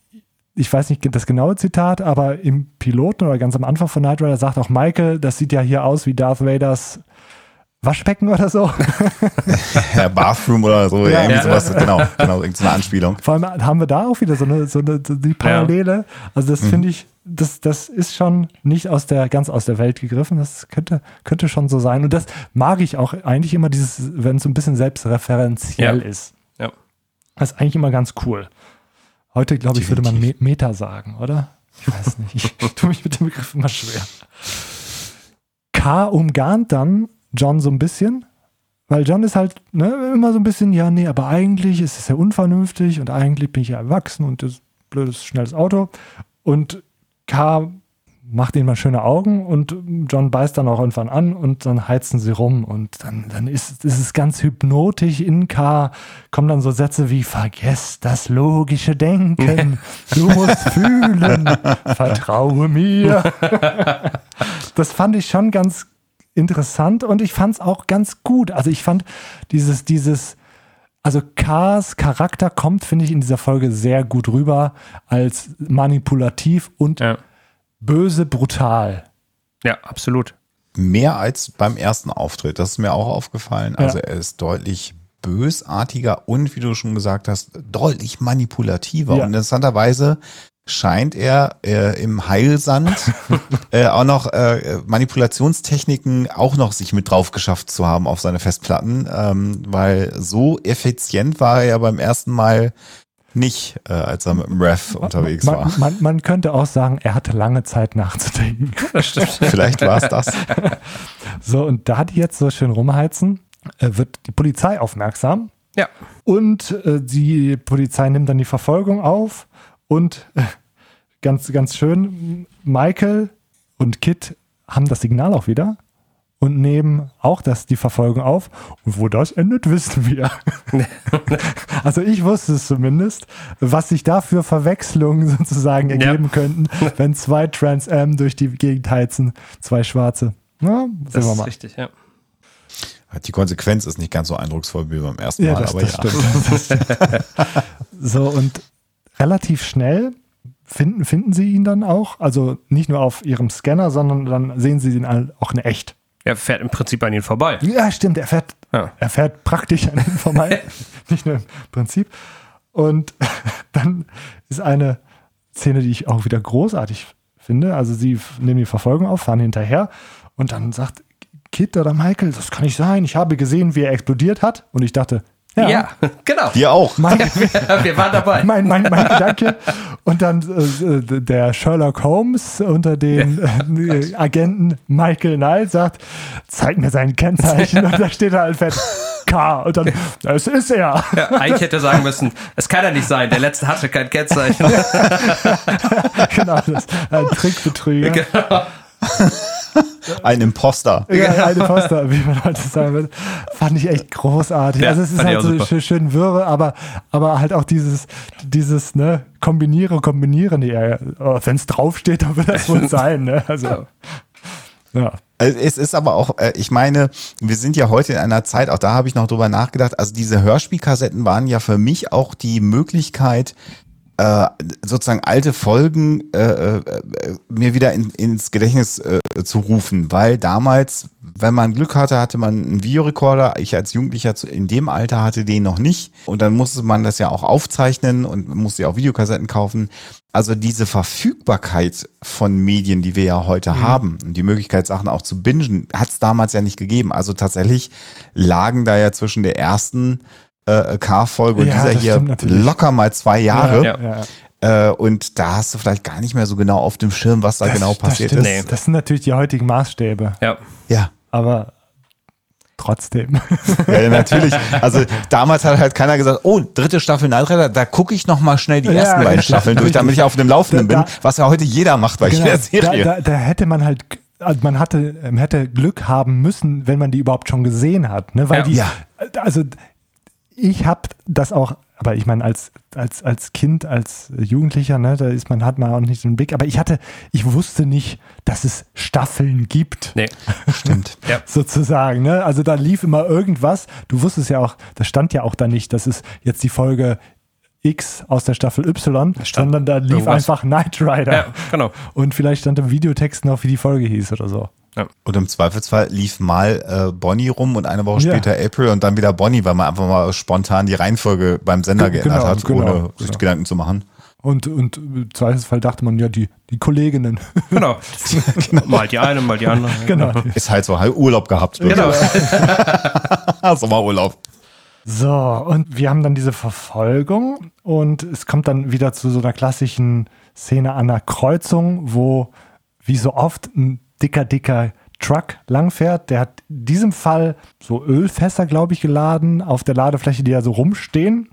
ich weiß nicht das genaue Zitat, aber im Piloten oder ganz am Anfang von Knight Rider sagt auch Michael, das sieht ja hier aus wie Darth Vaders Waschbecken oder so. *laughs* ja, Bathroom oder so, ja, irgendwie ja. sowas, genau, genau, irgendeine Anspielung. Vor allem haben wir da auch wieder so eine, so eine die Parallele. Also das mhm. finde ich, das, das ist schon nicht aus der, ganz aus der Welt gegriffen. Das könnte, könnte schon so sein. Und das mag ich auch eigentlich immer, dieses, wenn es so ein bisschen selbstreferenziell ja. ist. Ja. Das ist eigentlich immer ganz cool. Heute, glaube ich, würde man Me Meta sagen, oder? Ich weiß nicht. Ich *laughs* tue mich mit dem Begriff immer schwer. K umgarnt dann John so ein bisschen, weil John ist halt ne, immer so ein bisschen, ja, nee, aber eigentlich ist es ja unvernünftig und eigentlich bin ich ja erwachsen und das blödes, schnelles Auto. Und K macht ihnen mal schöne Augen und John beißt dann auch irgendwann an und dann heizen sie rum und dann, dann ist, ist es ganz hypnotisch in K, kommen dann so Sätze wie vergess das logische Denken, *laughs* du musst fühlen, vertraue mir. *laughs* das fand ich schon ganz interessant und ich fand es auch ganz gut. Also ich fand dieses, dieses, also K's Charakter kommt, finde ich, in dieser Folge sehr gut rüber als manipulativ und ja. böse, brutal. Ja, absolut. Mehr als beim ersten Auftritt. Das ist mir auch aufgefallen. Also ja. er ist deutlich bösartiger und, wie du schon gesagt hast, deutlich manipulativer. Ja. Und interessanterweise scheint er äh, im Heilsand *laughs* äh, auch noch äh, Manipulationstechniken auch noch sich mit drauf geschafft zu haben auf seine Festplatten, ähm, weil so effizient war er ja beim ersten Mal nicht, äh, als er mit dem Rev unterwegs man, war. Man, man könnte auch sagen, er hatte lange Zeit nachzudenken. *laughs* Vielleicht war es das. *laughs* So, und da die jetzt so schön rumheizen, äh, wird die Polizei aufmerksam. Ja. Und äh, die Polizei nimmt dann die Verfolgung auf und äh, *laughs* ganz, ganz schön, Michael und Kit haben das Signal auch wieder und nehmen auch das, die Verfolgung auf. Und wo das endet, *laughs* wissen wir. *laughs* also ich wusste es zumindest, was sich da für Verwechslungen sozusagen ergeben Ja. könnten, wenn zwei Trans Am durch die Gegend heizen, zwei Schwarze. Na, sehen Das wir ist richtig, ja. Die Konsequenz ist nicht ganz so eindrucksvoll wie beim ersten Ja, Mal, das, aber das ja. stimmt. Das stimmt. so, und relativ schnell finden, finden sie ihn dann auch. Also nicht nur auf ihrem Scanner, sondern dann sehen sie ihn auch in echt. Er fährt im Prinzip an ihn vorbei. Ja, stimmt, er fährt, Ja. er fährt praktisch an ihm vorbei. *laughs* nicht nur im Prinzip. Und *laughs* dann ist eine Szene, die ich auch wieder großartig finde. Also sie nehmen die Verfolgung auf, fahren hinterher und dann sagt Kit oder Michael, das kann nicht sein. Ich habe gesehen, wie er explodiert hat. Und ich dachte, ja, Ja, genau. Wir auch. mein, *laughs* Wir waren dabei. mein, mein, mein Gedanke. Und dann äh, der Sherlock Holmes unter den äh, Agenten Michael Knight sagt, zeig mir sein Kennzeichen. Und da steht er halt fett K. Und dann, das ist er. Ja, eigentlich hätte er sagen müssen, es kann ja nicht sein, der letzte hatte kein Kennzeichen. *laughs* genau, das ist ein Trickbetrüger. *laughs* Genau. *laughs* Ein Imposter. Ja, eine Poster, wie man heute sagen würde. Fand ich echt großartig. Ja, also es ist halt so super. schön, schön wirre, aber, aber halt auch dieses, dieses, ne, kombiniere, kombinieren. Ja, wenn es draufsteht, dann wird das wohl *laughs* sein, ne? Also, ja. Es ist aber auch, äh, ich meine, wir sind ja heute in einer Zeit, auch da habe ich noch drüber nachgedacht, also diese Hörspielkassetten waren ja für mich auch die Möglichkeit, äh, sozusagen alte Folgen äh, äh, mir wieder in, ins Gedächtnis äh, zu rufen, weil damals, wenn man Glück hatte, hatte man einen Videorekorder. Ich als Jugendlicher in dem Alter hatte den noch nicht und dann musste man das ja auch aufzeichnen und musste ja auch Videokassetten kaufen. Also diese Verfügbarkeit von Medien, die wir ja heute haben und die Möglichkeit, Sachen auch zu bingen, hat es damals ja nicht gegeben. Also tatsächlich lagen da ja zwischen der ersten äh, K-Folge und Ja, dieser das hier natürlich. locker mal zwei Jahre. Ja. ja. Äh, und da hast du vielleicht gar nicht mehr so genau auf dem Schirm, was da Das- genau das passiert stimmt. ist. Nee. Das sind natürlich die heutigen Maßstäbe, Ja. Ja. aber trotzdem. ja, natürlich. Also damals hat halt keiner gesagt, oh, dritte Staffel Knight Rider, da gucke ich noch mal schnell die Ja, ersten beiden richtig, Staffeln durch, damit ich auf dem Laufenden Da- bin, da- was ja heute jeder macht bei Genau, jeder da, Serie. da, da hätte man halt, also man hatte, ähm, hätte Glück haben müssen, wenn man die überhaupt schon gesehen hat. Ne? Weil Ja. die, also ich habe das auch, aber ich meine, als, als, als Kind, als Jugendlicher, ne, da ist man, hat man auch nicht so einen Blick, aber ich hatte, ich wusste nicht, dass es Staffeln gibt. Nee. *laughs* Stimmt. Ja. Sozusagen, ne? Also da lief immer irgendwas. Du wusstest ja auch, das stand ja auch da nicht, das ist jetzt die Folge X aus der Staffel Y, sondern da lief irgendwas. einfach Knight Rider. Ja, genau. Und vielleicht stand im Videotext noch, wie die Folge hieß oder so. Und im Zweifelsfall lief mal äh, Bonnie rum und eine Woche Ja. später April und dann wieder Bonnie, weil man einfach mal spontan die Reihenfolge beim Sender Ge- geändert genau, hat, genau, ohne sich genau. Gedanken zu machen. Und, und im Zweifelsfall dachte man ja, die, die Kolleginnen. *laughs* Genau. Mal die eine, mal die andere. *laughs* genau. Ist halt so, halt Urlaub gehabt. Genau. *laughs* Sommerurlaub. So, und wir haben dann diese Verfolgung und es kommt dann wieder zu so einer klassischen Szene an einer Kreuzung, wo wie so oft ein dicker, dicker Truck langfährt. Der hat in diesem Fall so Ölfässer, glaube ich, geladen auf der Ladefläche, die da so rumstehen.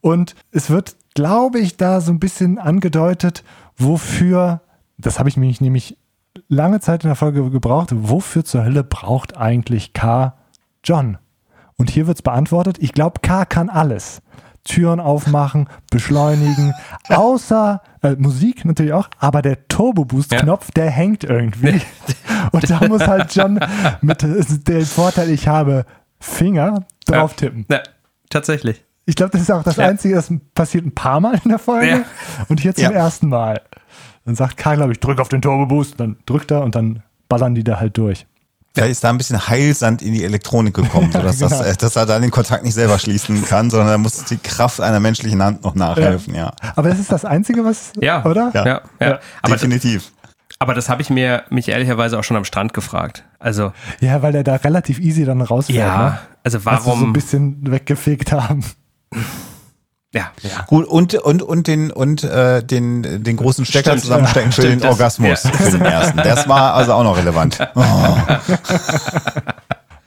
Und es wird, glaube ich, da so ein bisschen angedeutet, wofür, das habe ich mich nämlich lange Zeit in der Folge gebraucht, wofür zur Hölle braucht eigentlich K John? Und hier wird es beantwortet, ich glaube, K kann alles. Türen aufmachen, beschleunigen, außer äh, Musik natürlich auch, aber der Turbo-Boost-Knopf, der hängt irgendwie. *laughs* Und da muss halt John mit äh, dem Vorteil, ich habe Finger, drauf tippen. Ja, tatsächlich. Ich glaube, das ist auch das Ja. Einzige, das passiert ein paar Mal in der Folge. Ja. Und hier zum Ja. ersten Mal. Dann sagt Karl, glaube ich, drück auf den Turbo Boost. Dann drückt er und dann ballern die da halt durch. Vielleicht ist da ein bisschen Heilsand in die Elektronik gekommen, *laughs* sodass genau. das, dass er dann den Kontakt nicht selber schließen kann, sondern er muss die Kraft einer menschlichen Hand noch nachhelfen, ja. Aber das ist das Einzige, was, Ja. oder? Ja, ja. Ja. Aber, Definitiv. aber das habe ich mir mich ehrlicherweise auch schon am Strand gefragt. Also, Ja, weil er da relativ easy dann rausfährt. ja, Ne? also Als sie so ein warum? bisschen weggefegt haben. Ja, ja. Gut, und, und, und den, und, äh, den, den großen Stecker Stimmt. zusammenstecken für Stimmt, den das- Orgasmus, ja. für den ersten. Das war also auch noch relevant. *laughs* Oh,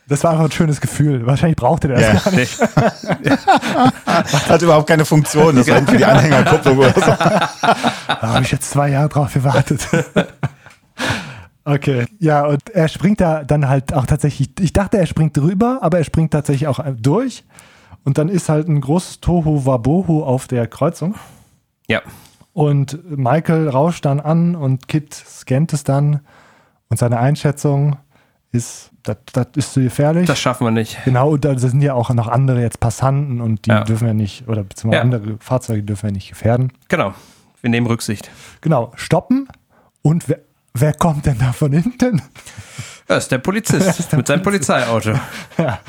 Das war einfach ein schönes Gefühl. Wahrscheinlich brauchte der das Ja. gar nicht. *laughs* hat überhaupt keine Funktion. Das war für die Anhängerkupplung oder so. *laughs* Da habe ich jetzt zwei Jahre drauf gewartet. Okay, ja, und er springt da dann halt auch tatsächlich, ich dachte, er springt drüber, aber er springt tatsächlich auch durch. Und dann ist halt ein großes Tohu Wabohu auf der Kreuzung. ja. Und Michael rauscht dann an und Kit scannt es dann. Und seine Einschätzung ist, das, das ist zu gefährlich. Das schaffen wir nicht. genau, und da sind ja auch noch andere jetzt Passanten und die Ja. dürfen wir nicht, oder beziehungsweise Ja. andere Fahrzeuge dürfen wir nicht gefährden. Genau. Wir nehmen Rücksicht. Genau, stoppen. Und wer, wer kommt denn da von hinten? Das ist der Polizist *laughs* mit seinem Polizeiauto. Ja.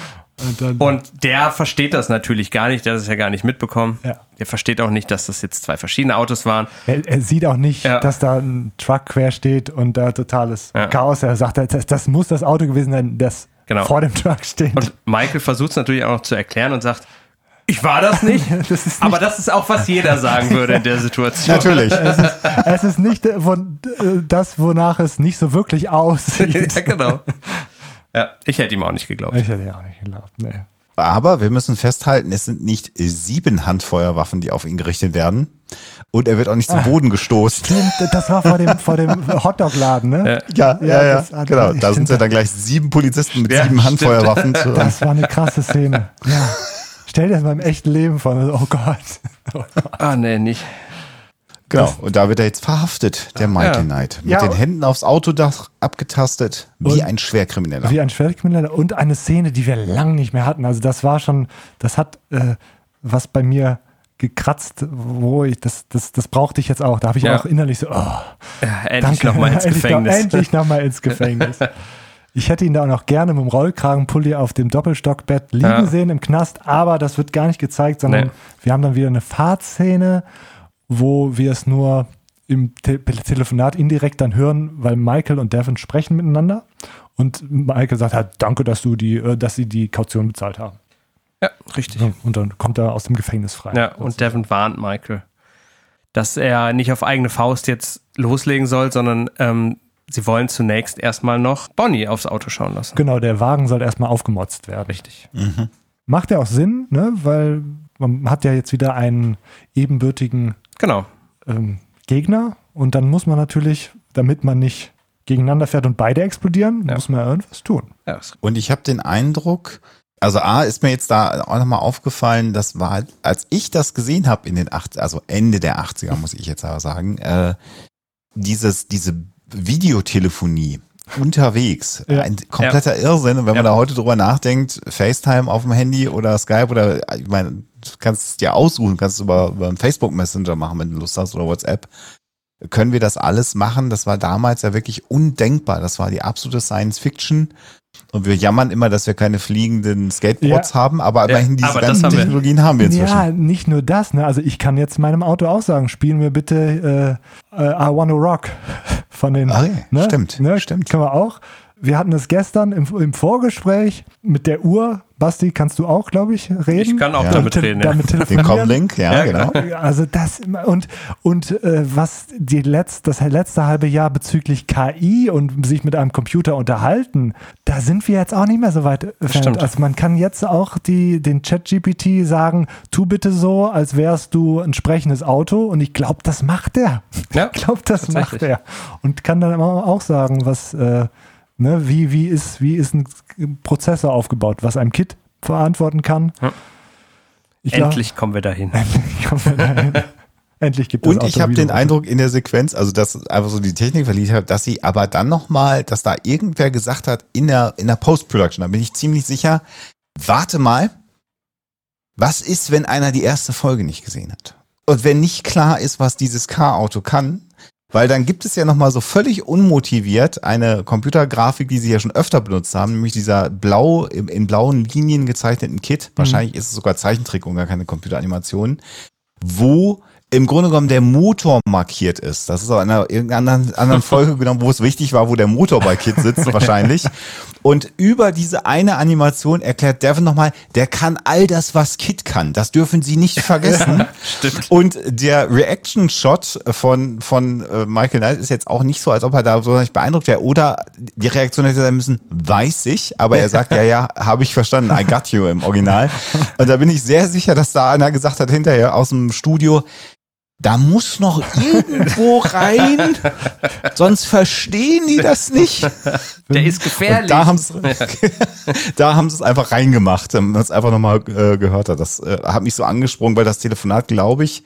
Und dann, Und der versteht das natürlich gar nicht, der hat es ja gar nicht mitbekommen. Ja. Der versteht auch nicht, dass das jetzt zwei verschiedene Autos waren. er, er sieht auch nicht, Ja. dass da ein Truck quer steht und da totales Ja. Chaos. Er sagt, das, das muss das Auto gewesen sein, das Genau. vor dem Truck steht. Und Michael versucht es natürlich auch noch zu erklären und sagt, ich war das nicht. *laughs* Das ist aber das ist auch, was jeder sagen würde in der Situation. Natürlich. *laughs* es ist nicht äh, äh, das, wonach es nicht so wirklich *laughs* aussieht. ja, genau. Ja, ich hätte ihm auch nicht geglaubt. Ich hätte ja auch nicht geglaubt. Nee. Aber wir müssen festhalten, es sind nicht sieben Handfeuerwaffen, die auf ihn gerichtet werden. Und er wird auch nicht zu Boden gestoßen. Stimmt, das war vor dem, vor dem *laughs* Hotdog-Laden, ne? Ja, ja, ja. das hat- genau. Da sind ja dann gleich sieben Polizisten mit Ja, sieben stimmt. Handfeuerwaffen. Zu, Das war eine krasse Szene. Ja. *laughs* Stell dir das mal im echten Leben vor. Oh Gott. Ah, nee, nicht. Genau. Und da wird er jetzt verhaftet, der Mighty Ja. Knight. Mit Ja. den Händen aufs Autodach abgetastet, wie Und- ein Schwerkrimineller. Wie ein Schwerkrimineller. Und eine Szene, die wir lang nicht mehr hatten. Also das war schon, das hat äh, was bei mir gekratzt, wo ich, das, das, das brauchte ich jetzt auch. Da habe ich Ja. auch innerlich so, oh, Ja, endlich nochmal ins *laughs* endlich Gefängnis. Noch, endlich nochmal ins Gefängnis. Ich hätte ihn da auch noch gerne mit dem Rollkragenpulli auf dem Doppelstockbett liegen Ja. sehen im Knast, aber das wird gar nicht gezeigt, sondern Nee. wir haben dann wieder eine Fahrtszene, wo wir es nur im Te Telefonat indirekt dann hören, weil Michael und Devin sprechen miteinander und Michael sagt halt, danke, dass du die, äh, dass sie die Kaution bezahlt haben. Ja, richtig. Und dann kommt er aus dem Gefängnis frei. Ja, und Devin warnt Michael, dass er nicht auf eigene Faust jetzt loslegen soll, sondern ähm, sie wollen zunächst erstmal noch Bonnie aufs Auto schauen lassen. Genau, der Wagen soll erstmal aufgemotzt werden. Richtig. Macht ja auch Sinn, ne? weil man hat ja jetzt wieder einen ebenbürtigen Genau. ähm, Gegner und dann muss man natürlich, damit man nicht gegeneinander fährt und beide explodieren, Ja. muss man irgendwas tun. Ja, Und ich habe den Eindruck, also A, ist mir jetzt da auch nochmal aufgefallen, das war, halt, als ich das gesehen habe in den 80 also Ende der 80er, muss ich jetzt aber sagen, äh, dieses, diese Videotelefonie unterwegs, Ja. ein kompletter Irrsinn. Und wenn man Ja. da heute drüber nachdenkt, FaceTime auf dem Handy oder Skype oder, ich meine, du kannst es dir aussuchen, kannst es über, über einen Facebook Messenger machen, wenn du Lust hast oder WhatsApp können wir das alles machen. Das war damals ja wirklich undenkbar. Das war die absolute Science Fiction. Und wir jammern immer, dass wir keine fliegenden Skateboards Ja. haben, aber immerhin diese aber ganzen haben wir. Technologien haben wir inzwischen. Ja, nicht nur das, ne? Also ich kann jetzt meinem Auto auch sagen, spielen wir bitte äh, äh, I Wanna Rock *laughs* von den. Ah, ja, ne? stimmt, Ne? stimmt. Können wir auch. Wir hatten es gestern im, im Vorgespräch mit der Uhr. Basti, kannst du auch, glaube ich, reden? Ich kann auch Ja. damit reden. Ja. damit Den. Comlink, ja, Ja, genau. Also das und und äh, was die letzt, das letzte halbe Jahr bezüglich KI und sich mit einem Computer unterhalten, da sind wir jetzt auch nicht mehr so weit entfernt. stimmt. Also man kann jetzt auch die den ChatGPT sagen, tu bitte so, als wärst du ein sprechendes Auto und ich glaube, das macht er. Ja, *laughs* ich glaube, das macht er und kann dann auch sagen, was äh, ne, wie wie ist wie ist ein Prozessor aufgebaut, was ein Kit verantworten kann. Ja. Ich glaub- Endlich kommen wir dahin. *laughs* Endlich kommen wir dahin. Endlich gibt es Und ich habe den Eindruck in der Sequenz, also dass einfach so die Technik verliebt hat, dass sie aber dann nochmal, dass da irgendwer gesagt hat in der, in der Post-Production, da bin ich ziemlich sicher, warte mal, was ist, wenn einer die erste Folge nicht gesehen hat? Und wenn nicht klar ist, was dieses Car-Auto kann, Weil dann gibt es ja nochmal so völlig unmotiviert eine Computergrafik, die sie ja schon öfter benutzt haben, nämlich dieser blau, in blauen Linien gezeichneten Kit. Wahrscheinlich ist es sogar Zeichentrick und gar keine Computeranimation, wo im Grunde genommen der Motor markiert ist. Das ist auch in einer irgendeiner anderen Folge *laughs* genommen, wo es wichtig war, wo der Motor bei Kit sitzt wahrscheinlich. Und über diese eine Animation erklärt Devin nochmal, der kann all das, was Kit kann. Das dürfen Sie nicht vergessen. *laughs* Stimmt. Und der Reaction-Shot von, von äh, Michael Knight ist jetzt auch nicht so, als ob er da so nicht beeindruckt wäre. Oder die Reaktion hätte sein müssen, weiß ich. Aber er sagt, ja, ja, habe ich verstanden. I got you im Original. Und da bin ich sehr sicher, dass da einer gesagt hat hinterher aus dem Studio, da muss noch irgendwo rein, sonst verstehen die das nicht. Der ist gefährlich. Und da haben sie *laughs* da haben es einfach reingemacht, damit man es einfach nochmal äh, gehört hat. Das äh, hat mich so angesprungen, weil das Telefonat, glaube ich,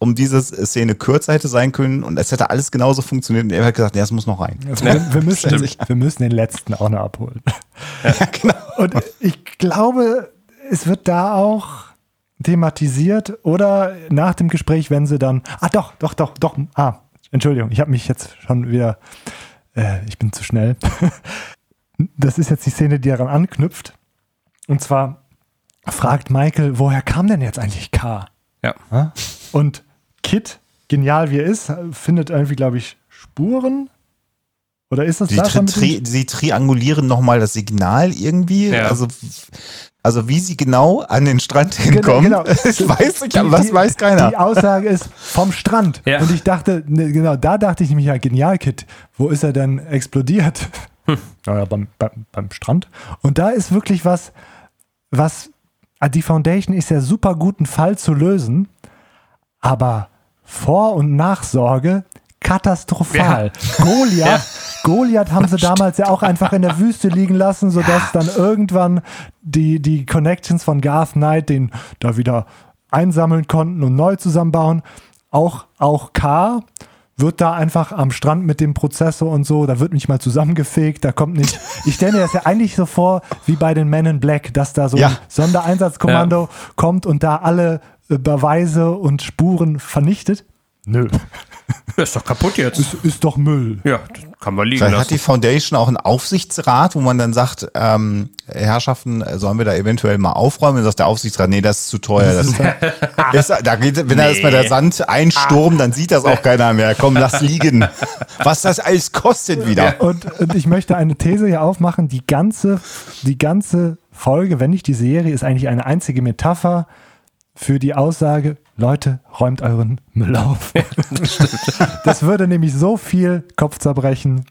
um diese Szene kürzer hätte sein können und es hätte alles genauso funktioniert und er hat gesagt, ja, es muss noch rein. Also wir, wir, *laughs* müssen, wir müssen den letzten auch noch abholen. Ja, genau. Und ich glaube, es wird da auch thematisiert oder nach dem Gespräch, wenn sie dann, ah doch, doch, doch, doch, ah, Entschuldigung, ich habe mich jetzt schon wieder, äh, ich bin zu schnell. *laughs* das ist jetzt die Szene, die daran anknüpft. Und zwar fragt Michael, woher kam denn jetzt eigentlich K? Ja. Und Kit, genial wie er ist, findet irgendwie, glaube ich, Spuren. Oder ist das die da tri tri Sie triangulieren nochmal das Signal irgendwie. Ja. Also, also wie sie genau an den Strand hinkommen, genau. *laughs* das weiß ich, Die- das die- weiß keiner. Die Aussage ist vom Strand. Ja. Und ich dachte, ne, genau, da dachte ich nämlich, ja, genial, Kit. Wo ist er denn explodiert? *laughs* Naja, beim, beim, beim Strand. Und da ist wirklich was, was, ah, die Foundation ist ja super gut, einen Fall zu lösen, aber Vor- und Nachsorge katastrophal. Goliath, Goliath haben sie damals ja auch einfach in der Wüste liegen lassen, sodass dann irgendwann die, die Connections von Garth Knight den da wieder einsammeln konnten und neu zusammenbauen. Auch, auch K wird da einfach am Strand mit dem Prozessor und so, da wird nicht mal zusammengefegt, da kommt nicht. *laughs* Ich stelle mir das ja eigentlich so vor, wie bei den Men in Black, dass da so Ja. ein Sondereinsatzkommando kommt und da alle äh, Beweise und Spuren vernichtet. Nö. *laughs* ist doch kaputt jetzt. Ist, ist doch Müll. Ja, kann man liegen Vielleicht hat die lassen. Foundation auch einen Aufsichtsrat, wo man dann sagt, ähm, Herrschaften, äh, sollen wir da eventuell mal aufräumen? Dann sagt der Aufsichtsrat, nee, das ist zu teuer. Das *laughs* ist, da geht, wenn da ist mal der Sand einsturm, dann sieht das auch keiner mehr. Komm, lass liegen. Was das alles kostet wieder. Und, und ich möchte eine These hier aufmachen, die ganze, die ganze Folge, wenn nicht die Serie, ist eigentlich eine einzige Metapher für die Aussage, Leute, räumt euren Müll auf. *laughs* das würde nämlich so viel Kopfzerbrechen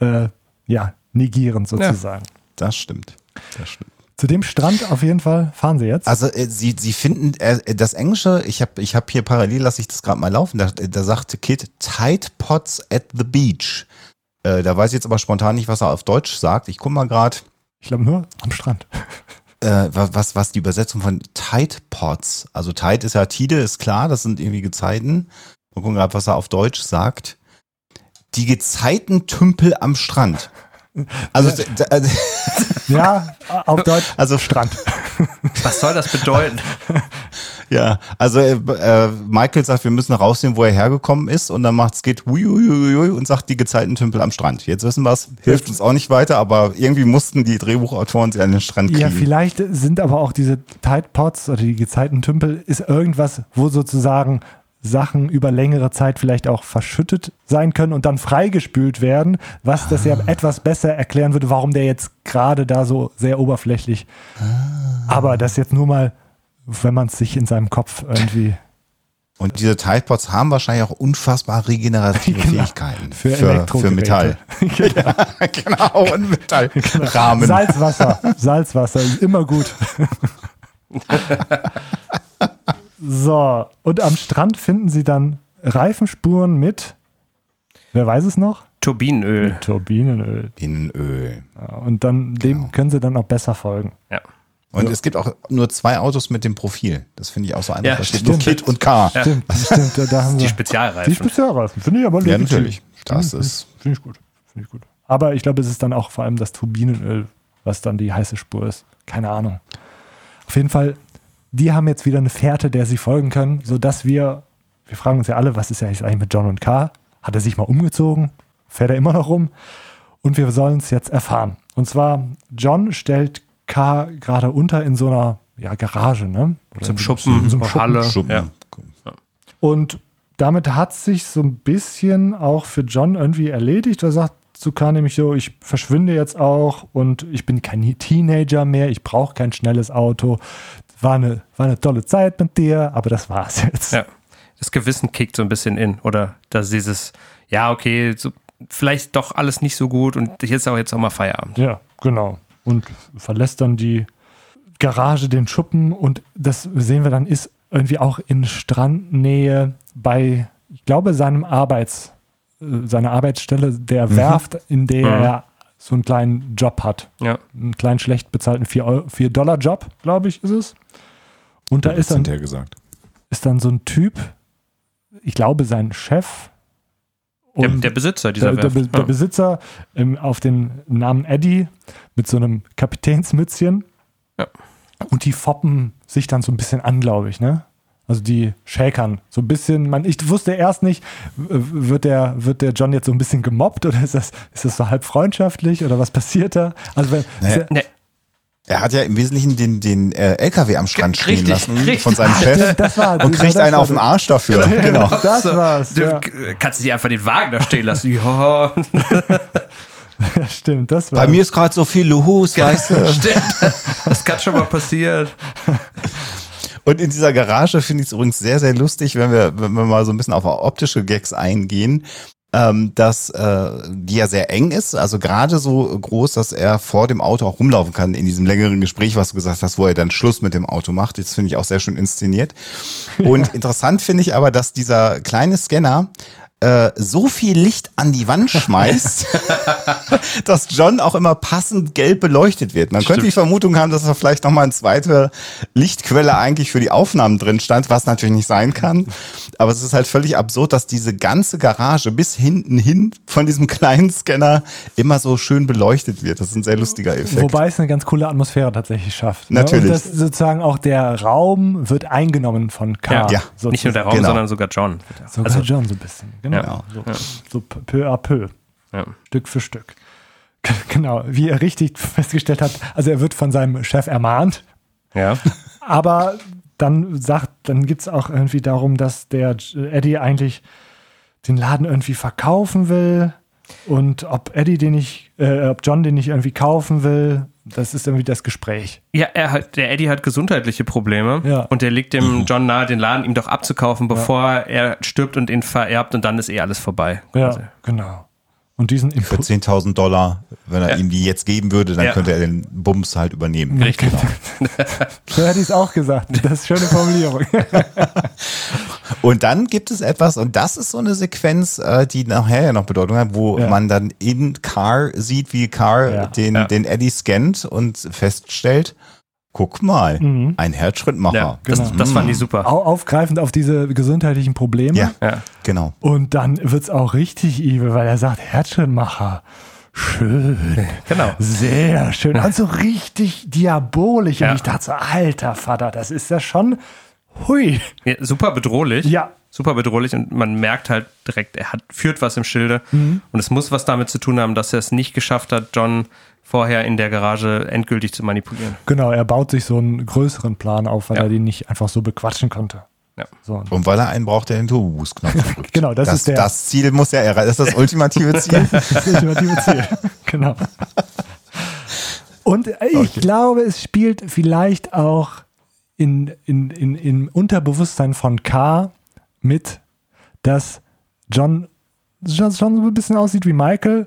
äh, ja, negieren sozusagen. Das stimmt. Das stimmt. Zu dem Strand auf jeden Fall fahren sie jetzt. Also äh, sie, sie finden äh, das Englische, ich habe ich hab hier parallel, lasse ich das gerade mal laufen, da, da sagte Kid Tide Pots at the Beach. Äh, da weiß ich jetzt aber spontan nicht, was er auf Deutsch sagt. Ich guck mal gerade, ich glaube nur am Strand. Äh, wa- was, was die Übersetzung von Tide Pots, also Tide ist ja Tide, ist klar, das sind irgendwie Gezeiten. Wir gucken gerade, was er auf Deutsch sagt. Die Gezeitentümpel am Strand. Also, Ja, *laughs* auf Deutsch also Strand. Was soll das bedeuten? *laughs* Ja, also äh, äh, Michael sagt, wir müssen rausnehmen, wo er hergekommen ist und dann macht Skid hui, hui, hui, hui und sagt die Gezeitentümpel am Strand. Jetzt wissen wir es, hilft uns auch nicht weiter, aber irgendwie mussten die Drehbuchautoren sie an den Strand kriegen. Ja, vielleicht sind aber auch diese Tide Pods oder die Gezeitentümpel ist irgendwas, wo sozusagen Sachen über längere Zeit vielleicht auch verschüttet sein können und dann freigespült werden, was das ja etwas besser erklären würde, warum der jetzt gerade da so sehr oberflächlich. Aber das jetzt nur mal, wenn man es sich in seinem Kopf irgendwie Und diese Tidepods haben wahrscheinlich auch unfassbar regenerative *laughs* Genau. Fähigkeiten für, für, Elektrogeräte. Metall. *laughs* *laughs* genau. genau, und Metallrahmen. Salzwasser. Salzwasser ist immer gut. So, und am Strand finden sie dann Reifenspuren mit, wer weiß es noch? Turbinenöl. Turbinenöl. Innenöl. Ja, und dann dem können sie dann auch besser folgen. Ja. Und es gibt auch nur zwei Autos mit dem Profil. Das finde ich auch so einfach. Ja, da steht nur. Kit und K. Ja, Stimmt, stimmt. Da, da haben Die Spezialreifen. die Spezialreifen. Finde ich aber legitim. natürlich. Das Finde ist Finde ich gut. Finde ich gut. Aber ich glaube, es ist dann auch vor allem das Turbinenöl, was dann die heiße Spur ist. Keine Ahnung. Auf jeden Fall, die haben jetzt wieder eine Fährte, der sie folgen können, sodass wir, wir fragen uns ja alle, was ist ja jetzt eigentlich mit John und K? Hat er sich mal umgezogen? Fährt er immer noch rum? Und wir sollen es jetzt erfahren. Und zwar, John stellt K gerade unter in so einer ja, Garage, ne? Oder Zum Schuppen, so einem Schuppen. Halle. Schuppen. Ja. Und damit hat sich so ein bisschen auch für John irgendwie erledigt. Er sagt zu K nämlich so, ich verschwinde jetzt auch und ich bin kein Teenager mehr, ich brauche kein schnelles Auto. War eine, war eine tolle Zeit mit dir, aber das war's jetzt. Ja. Das Gewissen kickt so ein bisschen in. Oder dass dieses, ja, okay, so, vielleicht doch alles nicht so gut und jetzt auch jetzt auch mal Feierabend. Ja, genau. Und verlässt dann die Garage, den Schuppen und das sehen wir dann, ist irgendwie auch in Strandnähe bei, ich glaube, seinem Arbeits, äh, seiner Arbeitsstelle der mhm. Werft, in der mhm. er so einen kleinen Job hat. Ja. Einen kleinen, schlecht bezahlten 4-Dollar-Job, glaube ich, ist es. Und da ist dann, gesagt. ist dann so ein Typ, ich glaube, sein Chef. Der, der, Besitzer dieser der, Werft. Der, der Besitzer ähm, auf den Namen Eddie mit so einem Kapitänsmützchen. Ja. Und die foppen sich dann so ein bisschen an, glaube ich, ne? Also die shakern so ein bisschen. Man, ich wusste erst nicht, wird der, wird der John jetzt so ein bisschen gemobbt oder ist das, ist das so halb freundschaftlich oder was passiert da? Also wenn, nee. Nee. Er hat ja im Wesentlichen den, den äh, LKW am Strand richtig, stehen lassen richtig. von seinem Chef das war, und kriegt einen auf den Arsch dafür. *laughs* genau. Das war's. Du ja. kannst nicht einfach den Wagen da stehen lassen. Ja. *laughs* *laughs* Stimmt, das war. Bei mir ist gerade so viel los, weißt du. stimmt. Das kann schon mal passieren. Und in dieser Garage finde ich es übrigens sehr, sehr lustig, wenn wir, wenn wir mal so ein bisschen auf optische Gags eingehen, ähm, dass äh, die ja sehr eng ist, also gerade so groß, dass er vor dem Auto auch rumlaufen kann in diesem längeren Gespräch, was du gesagt hast, wo er dann Schluss mit dem Auto macht. Das finde ich auch sehr schön inszeniert. Und ja. *laughs* interessant finde ich aber, dass dieser kleine Scanner äh, so viel Licht an die Wand schmeißt, *laughs* dass John auch immer passend gelb beleuchtet wird. Man Stimmt. könnte die Vermutung haben, dass da vielleicht nochmal eine zweite Lichtquelle eigentlich für die Aufnahmen drin stand, was natürlich nicht sein kann. Aber es ist halt völlig absurd, dass diese ganze Garage bis hinten hin von diesem kleinen Scanner immer so schön beleuchtet wird. Das ist ein sehr lustiger Effekt. Wobei es eine ganz coole Atmosphäre tatsächlich schafft. Ne? Natürlich. Und das sozusagen auch der Raum wird eingenommen von K. Ja, ja. nicht nur der Raum, genau. sondern sogar John. Sogar also, John so ein bisschen. Genau. Ja. So, ja. so peu à peu. Ja. Stück für Stück. Genau, wie er richtig festgestellt hat. Also er wird von seinem Chef ermahnt. Ja. Aber dann sagt, dann gibt es auch irgendwie darum, dass der Eddie eigentlich den Laden irgendwie verkaufen will und ob Eddie den nicht, äh, ob John den nicht irgendwie kaufen will, das ist irgendwie das Gespräch. Ja, er hat, der Eddie hat gesundheitliche Probleme ja. und der legt dem John nahe, den Laden ihm doch abzukaufen, bevor ja. er stirbt und ihn vererbt und dann ist eh alles vorbei. Ja, genau. Und diesen Für 10.000 Dollar, wenn er ja. ihm die jetzt geben würde, dann ja. könnte er den Bums halt übernehmen. Richtig. Genau. *laughs* so hätte ich es auch gesagt. Das ist eine schöne Formulierung. *laughs* und dann gibt es etwas, und das ist so eine Sequenz, äh, die nachher ja noch Bedeutung hat, wo ja. man dann in Car sieht, wie Car den, den Eddie scannt und feststellt, Guck mal, mhm. ein Herzschrittmacher. Ja, das, genau. das fand ich super. Aufgreifend auf diese gesundheitlichen Probleme. Ja, ja. genau. Und dann wird es auch richtig evil, weil er sagt, Herzschrittmacher. Schön. Genau. Sehr schön. Also richtig diabolisch. Ja. Und ich dachte so, alter Vater, das ist ja schon, hui. Ja, super bedrohlich. Ja. Super bedrohlich und man merkt halt direkt, er hat, führt was im Schilde. Mhm. Und es muss was damit zu tun haben, dass er es nicht geschafft hat, John vorher in der Garage endgültig zu manipulieren. Genau, er baut sich so einen größeren Plan auf, weil ja. er den nicht einfach so bequatschen konnte. Ja. So. Und weil er einen braucht, der den Turbo-Boost-Knopf *laughs* drückt. genau, das, das, ist der. Das Ziel muss ja erreichen. Das ist das ultimative *laughs* Ziel. das ultimative Ziel. *laughs* genau. Und ich okay. glaube, es spielt vielleicht auch in, in, in, im Unterbewusstsein von K mit, dass John, John so ein bisschen aussieht wie Michael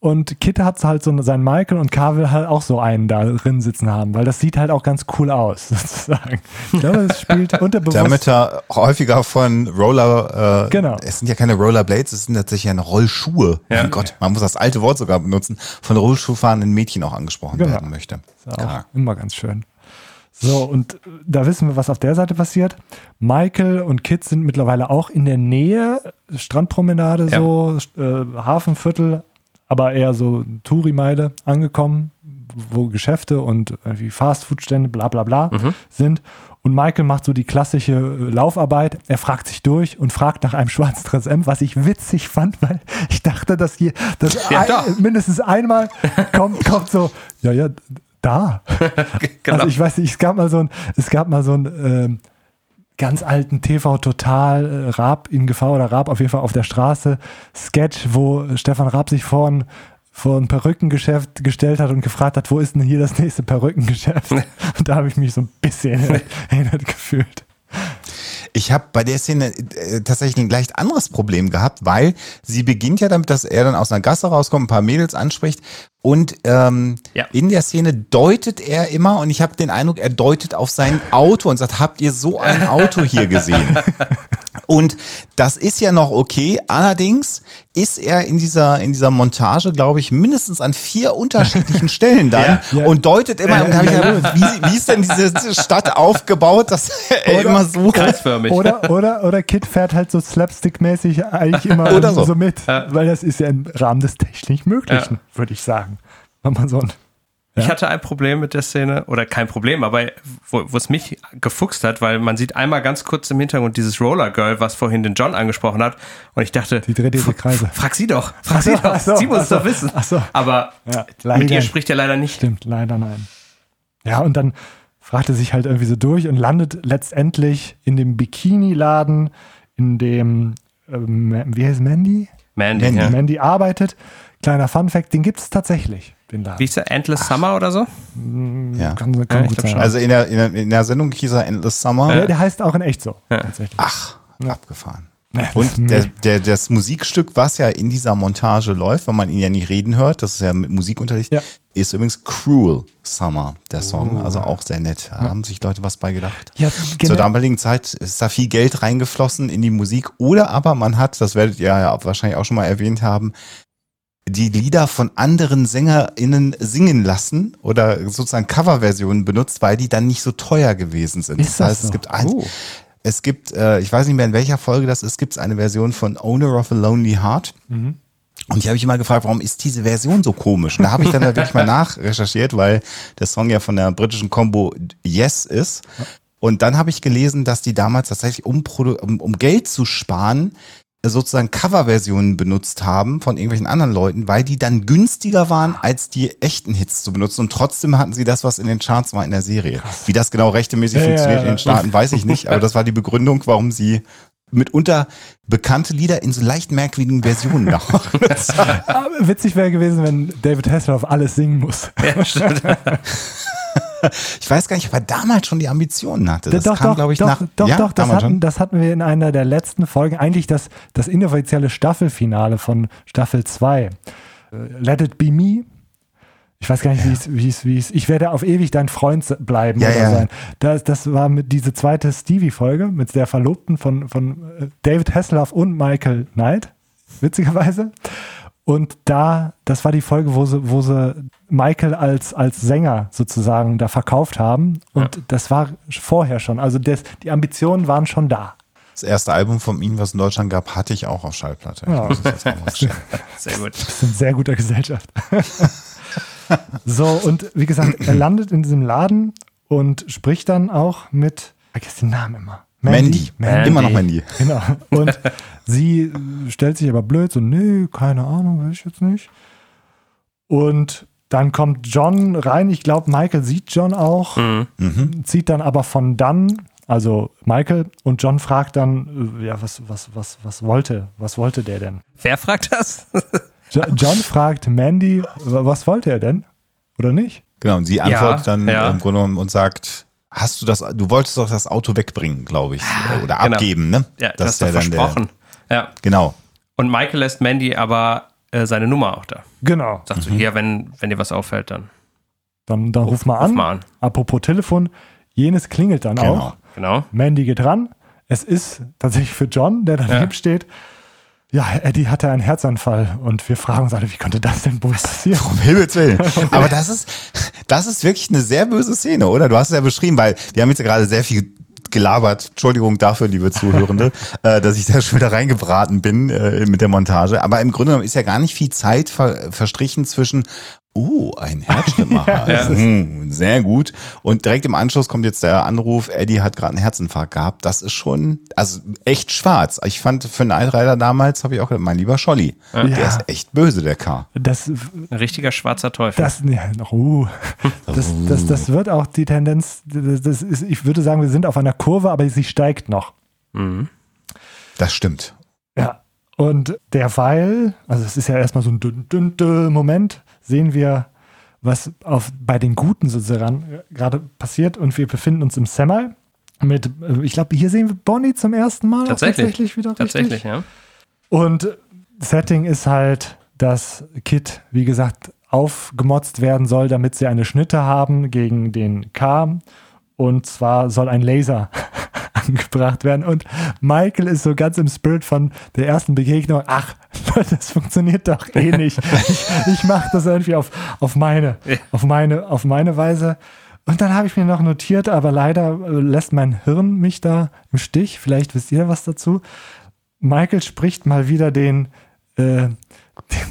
und Kit hat halt so seinen Michael und K will halt auch so einen da drin sitzen haben, weil das sieht halt auch ganz cool aus, *laughs* sozusagen. Ich glaube, es spielt *laughs* unterbewusst. Damit er häufiger von Roller, äh, genau. es sind ja keine Rollerblades, es sind tatsächlich ja Rollschuhe. Ja. Oh Gott, man muss das alte Wort sogar benutzen, von Rollschuhfahrenden Mädchen auch angesprochen genau. werden möchte. Ist auch immer ganz schön. So, und da wissen wir, was auf der Seite passiert. Michael und Kit sind mittlerweile auch in der Nähe, Strandpromenade ja. so, äh, Hafenviertel, aber eher so Touri-Meile angekommen, wo Geschäfte und irgendwie Fastfood-Stände, bla bla bla sind. Und Michael macht so die klassische äh, Laufarbeit. Er fragt sich durch und fragt nach einem schwarzen M, was ich witzig fand, weil ich dachte, dass hier dass Ja, ein, mindestens einmal kommt, kommt so, ja, ja, da. *laughs* Genau. Also ich weiß nicht, es gab mal so ein, es gab mal so ein ähm, ganz alten TV Total äh, Raab in Gefahr oder Raab auf jeden Fall auf der Straße Sketch, wo Stefan Raab sich vor ein, vor ein Perückengeschäft gestellt hat und gefragt hat, wo ist denn hier das nächste Perückengeschäft? *laughs* Und da habe ich mich so ein bisschen *laughs* erinnert gefühlt. Ich habe bei der Szene äh, tatsächlich ein leicht anderes Problem gehabt, weil sie beginnt ja damit, dass er dann aus einer Gasse rauskommt, ein paar Mädels anspricht und ähm, Ja. in der Szene deutet er immer und ich habe den Eindruck, er deutet auf sein Auto und sagt, habt ihr so ein Auto hier gesehen? *laughs* Und das ist ja noch okay. Allerdings ist er in dieser, in dieser Montage, glaube ich, mindestens an vier unterschiedlichen *laughs* Stellen dann Ja. und deutet immer, und gedacht, wie, wie ist denn diese Stadt aufgebaut, dass er Oder- immer so *laughs* Kreisförmig. Oder, oder, oder Kid fährt halt so slapstick-mäßig eigentlich immer Oder so. so. mit, weil das ist ja im Rahmen des technisch Möglichen, würde ich sagen. Wenn man so ein Ich hatte ein Problem mit der Szene, oder kein Problem, aber wo, es mich gefuchst hat, weil man sieht einmal ganz kurz im Hintergrund dieses Roller Girl, was vorhin den John angesprochen hat. Und ich dachte, Die dreht diese Kreise. Frag sie doch, frag Ach so, sie doch. so, sie muss es so, doch wissen. so. Aber Ja, mit ihr spricht er leider nicht. Stimmt, leider nein. Ja, und dann fragt er sich halt irgendwie so durch und landet letztendlich in dem Bikini-Laden, in dem, ähm, wie heißt Mandy? Mandy, Mandy. ja. Mandy arbeitet. Kleiner Fun-Fact, den gibt es tatsächlich, den Laden. Wie ist der? Endless Summer oder so? Ja. Kann, kann Ja, ich gut sein. schon. Also in der, in der, in der Sendung hieß er Endless Summer. ja, der heißt auch in echt so, tatsächlich. Ach, abgefahren. Ja, Und das- der, der, das Musikstück, was ja in dieser Montage läuft, wenn man ihn ja nicht reden hört, das ist ja mit Musikunterricht, Ja. ist übrigens Cruel Summer, der Song. Also auch sehr nett. Da haben sich Leute was bei gedacht. Ja, Zur genau. damaligen Zeit ist da viel Geld reingeflossen in die Musik. Oder aber man hat, das werdet ihr ja wahrscheinlich auch schon mal erwähnt haben, die Lieder von anderen SängerInnen singen lassen oder sozusagen Coverversionen benutzt, weil die dann nicht so teuer gewesen sind. Ist das es so? gibt ein, Oh. es gibt, äh, ich weiß nicht mehr in welcher Folge das ist, gibt es eine Version von Owner of a Lonely Heart. Mhm. Und ich habe mich immer gefragt, warum ist diese Version so komisch? Und da habe ich dann wirklich mal nachrecherchiert, weil der Song ja von der britischen Combo Yes ist. Und dann habe ich gelesen, dass die damals tatsächlich, um, um, um Geld zu sparen, sozusagen Coverversionen benutzt haben von irgendwelchen anderen Leuten, weil die dann günstiger waren, als die echten Hits zu benutzen. Und trotzdem hatten sie das, was in den Charts war in der Serie. Wie das genau rechtemäßig Ja, funktioniert ja, in ja. den Staaten, weiß ich nicht. Aber das war die Begründung, warum sie mitunter bekannte Lieder in so leicht merkwürdigen Versionen *laughs* machen. Aber witzig wäre gewesen, wenn David Hasselhoff alles singen muss. Ja, stimmt. *laughs* *laughs* Ich weiß gar nicht, ob er damals schon die Ambitionen hatte. Das doch, kam, doch, glaube ich, doch, nach. doch, ja, doch, das hatten, das hatten wir in einer der letzten Folgen, eigentlich das, das inoffizielle Staffelfinale von Staffel 2. Äh, Let It Be Me. Ich weiß gar nicht, wie es, wie es, wie es, ich werde auf ewig dein Freund bleiben Ja, oder ja. sein. Das, das war mit diese zweite Stevie-Folge mit der Verlobten von, von äh, David Hasselhoff und Michael Knight, witzigerweise. Und da, das war die Folge, wo sie, wo sie Michael als, als Sänger sozusagen da verkauft haben. Und das war vorher schon. Also das, die Ambitionen waren schon da. Das erste Album von ihm, was in Deutschland gab, hatte ich auch auf Schallplatte. Ich Ja. rausstellen. *laughs* Sehr gut. Das ist in sehr guter Gesellschaft. *laughs* so, und wie gesagt, er landet in diesem Laden und spricht dann auch mit, ich vergesse den Namen immer. Mandy. Mandy. Immer noch Mandy. *laughs* Genau. Und sie stellt sich aber blöd, so, nee, keine Ahnung, weiß ich jetzt nicht. Und dann kommt John rein. Ich glaube, Michael sieht John auch, Mhm. zieht dann aber von dann, also Michael, und John fragt dann, äh, ja, was, was, was, was wollte, was wollte der denn? Wer fragt das? Jo- John fragt Mandy, wa- was wollte er denn? Oder nicht? Genau, und sie antwortet dann ja. im Grunde genommen und sagt, hast du das, du wolltest doch das Auto wegbringen, glaube ich. Oder Genau. abgeben, ne? Ja, das das hast du versprochen. Ja. genau. Und Michael lässt Mandy aber äh, seine Nummer auch da. Genau. Sagt so, hier, wenn, wenn dir was auffällt, dann Dann, dann ruf mal ruf an. mal an. Apropos Telefon, jenes klingelt dann Genau. auch. Genau. Mandy geht ran. Es ist tatsächlich für John, der daneben steht. Ja, Eddie hatte einen Herzanfall und wir fragen uns alle, wie konnte das denn wohl passieren? Um Himmels Willen. *laughs* Aber das ist, das ist wirklich eine sehr böse Szene, oder? Du hast es ja beschrieben, weil wir haben jetzt ja gerade sehr viel gelabert. Entschuldigung dafür, liebe Zuhörende, *laughs* äh, dass ich da schon wieder reingebraten bin äh, mit der Montage. Aber im Grunde genommen ist ja gar nicht viel Zeit ver verstrichen zwischen Oh, ein Herzschrittmacher. *laughs* ja, hm, sehr gut. Und direkt im Anschluss kommt jetzt der Anruf, Eddie hat gerade einen Herzinfarkt gehabt. Das ist schon, also echt schwarz. Ich fand für einen Altreiter damals, habe ich auch gedacht, mein lieber Scholli, ja. der ist echt böse, der K. Das, ein richtiger schwarzer Teufel. Das, ja, uh, das, das, das wird auch die Tendenz, das ist, ich würde sagen, wir sind auf einer Kurve, aber sie steigt noch. Mhm. Das stimmt. Ja, und derweil, also es ist ja erstmal so ein dünn, dünn, dünn Moment, sehen wir, was auf, bei den Guten sozusagen gerade passiert und wir befinden uns im Semi mit, äh, ich glaube, hier sehen wir Bonnie zum ersten Mal. Tatsächlich. Tatsächlich wieder Tatsächlich, richtig. ja. Und Setting ist halt, dass Kit, wie gesagt, aufgemotzt werden soll, damit sie eine Schnitte haben gegen den K. Und zwar soll ein Laser angebracht werden. Und Michael ist so ganz im Spirit von der ersten Begegnung, ach, *laughs* das funktioniert doch eh nicht. Ich, ich mache das irgendwie auf, auf, meine, auf, meine, auf meine Weise. Und dann habe ich mir noch notiert, aber leider äh, lässt mein Hirn mich da im Stich. Vielleicht wisst ihr was dazu. Michael spricht mal wieder den, äh,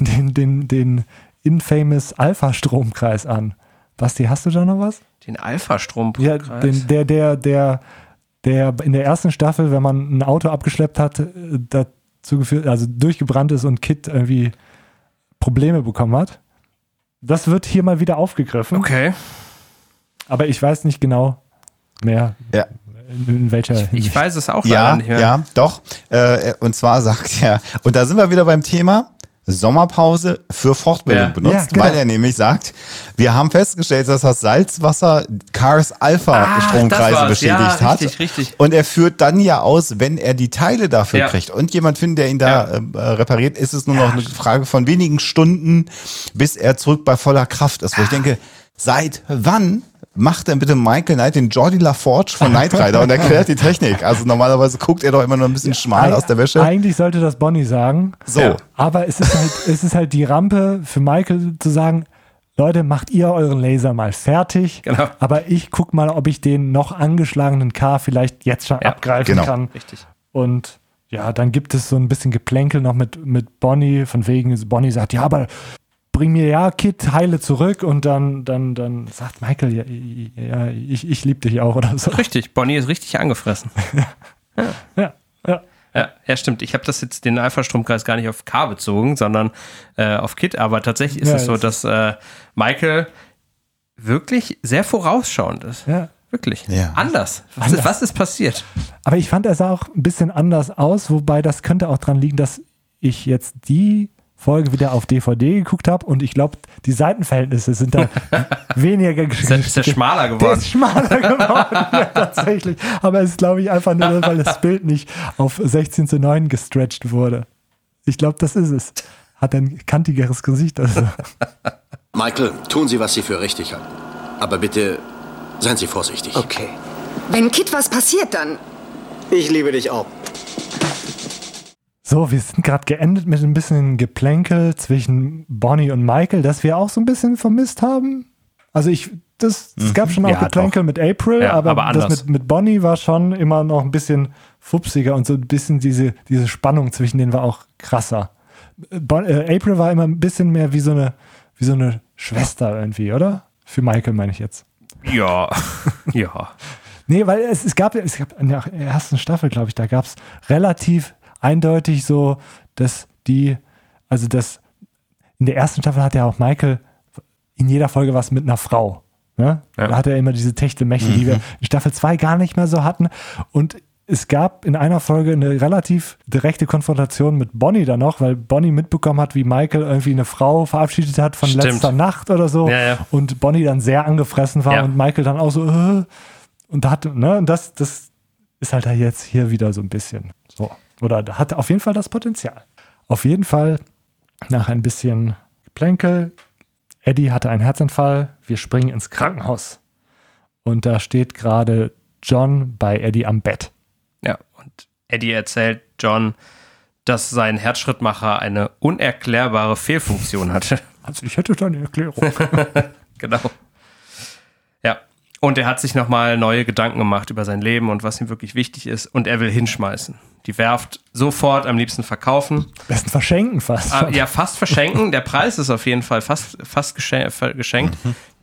den, den, den, den infamous Alpha-Stromkreis an. Basti, hast du da noch was? Den Alpha-Stromkreis? Ja, den, der, der, der, der in der ersten Staffel, wenn man ein Auto abgeschleppt hat, äh, dazu geführt, also durchgebrannt ist und Kit irgendwie Probleme bekommen hat. Das wird hier mal wieder aufgegriffen. Okay. Aber ich weiß nicht genau mehr. Ja. In welcher ich, ich weiß es auch ja, nicht mehr. Ja, doch. Äh, und zwar sagt er, und da sind wir wieder beim Thema, Sommerpause für Fortbildung ja. benutzt, ja, genau. weil er nämlich sagt, wir haben festgestellt, dass das Salzwasser Cars Alpha ah, Stromkreise beschädigt ja, hat. Richtig, richtig. Und er führt dann ja aus, wenn er die Teile dafür kriegt und jemand findet, der ihn da äh, repariert, ist es nur noch eine Frage von wenigen Stunden, bis er zurück bei voller Kraft ist. Wo ich ah. denke, seit wann macht denn bitte Michael Knight den Jordi LaForge von Knight Rider und erklärt die Technik. Also normalerweise guckt er doch immer nur ein bisschen schmal ja, aus der Wäsche. Eigentlich sollte das Bonnie sagen. So. Ja. Aber es ist, halt, es ist halt die Rampe für Michael zu sagen, Leute, macht ihr euren Laser mal fertig. Genau. Aber ich guck mal, ob ich den noch angeschlagenen K vielleicht jetzt schon ja, abgreifen genau. kann. Richtig. Und ja, dann gibt es so ein bisschen Geplänkel noch mit, mit Bonnie, von wegen, Bonnie sagt, ja, aber bring mir ja Kit heile zurück und dann, dann, dann sagt Michael, ja, ja ich, ich liebe dich auch oder so. Richtig, Bonnie ist richtig angefressen. *laughs* ja. ja. ja. Ja, ja, stimmt. Ich habe das jetzt den Alpha-Stromkreis gar nicht auf K bezogen, sondern äh, auf Kit. Aber tatsächlich ist ja, es so, dass äh, Michael wirklich sehr vorausschauend ist. Ja. Wirklich. Ja. Anders. Was, anders. Ist, was ist passiert? Aber ich fand, er sah auch ein bisschen anders aus, wobei das könnte auch daran liegen, dass ich jetzt die Folge wieder auf DVD geguckt habe und ich glaube, die Seitenverhältnisse sind da *laughs* weniger geschrieben. Ist, der schmaler geworden? Der ist schmaler *laughs* geworden, ja, tatsächlich. Aber es ist, glaube ich, einfach nur, weil das Bild nicht auf 16 zu 9 gestretched wurde. Ich glaube, das ist es. Hat ein kantigeres Gesicht. Also. *laughs* Michael, tun Sie, was Sie für richtig halten. Aber bitte seien Sie vorsichtig. Okay. Wenn Kit was passiert, dann. Ich liebe dich auch. So, wir sind gerade geendet mit ein bisschen Geplänkel zwischen Bonnie und Michael, das wir auch so ein bisschen vermisst haben. Also ich, das, es gab mhm. schon auch ja, Geplänkel doch. mit April, ja, aber, aber das mit, mit Bonnie war schon immer noch ein bisschen fupsiger und so ein bisschen diese, diese Spannung zwischen denen war auch krasser. Bon, äh, April war immer ein bisschen mehr wie so eine, wie so eine Schwester irgendwie, oder? Für Michael meine ich jetzt. Ja, *laughs* ja. Nee, weil es, es gab, es gab in der ersten Staffel, glaube ich, da gab es relativ eindeutig so, dass die, also das, in der ersten Staffel hat ja auch Michael in jeder Folge was mit einer Frau. Ne? Ja. Da hat er immer diese Techtelmächte, die wir mhm. in Staffel 2 gar nicht mehr so hatten. Und es gab in einer Folge eine relativ direkte Konfrontation mit Bonnie da noch, weil Bonnie mitbekommen hat, wie Michael irgendwie eine Frau verabschiedet hat von Stimmt. letzter Nacht oder so. Ja, ja. Und Bonnie dann sehr angefressen war und Michael dann auch so, äh, und da hat, ne, und das, das ist halt jetzt hier wieder so ein bisschen so. Oder hat auf jeden Fall das Potenzial. Auf jeden Fall nach ein bisschen Plänkel. Eddie hatte einen Herzinfall. Wir springen ins Krankenhaus. Und da steht gerade John bei Eddie am Bett. Ja, und Eddie erzählt John, dass sein Herzschrittmacher eine unerklärbare Fehlfunktion hatte. Also ich hätte da eine Erklärung. *laughs* genau. Und er hat sich nochmal neue Gedanken gemacht über sein Leben und was ihm wirklich wichtig ist. Und er will hinschmeißen. Die Werft sofort am liebsten verkaufen. Besten verschenken fast. Ah, ja, fast verschenken. Der Preis ist auf jeden Fall fast, fast geschenkt.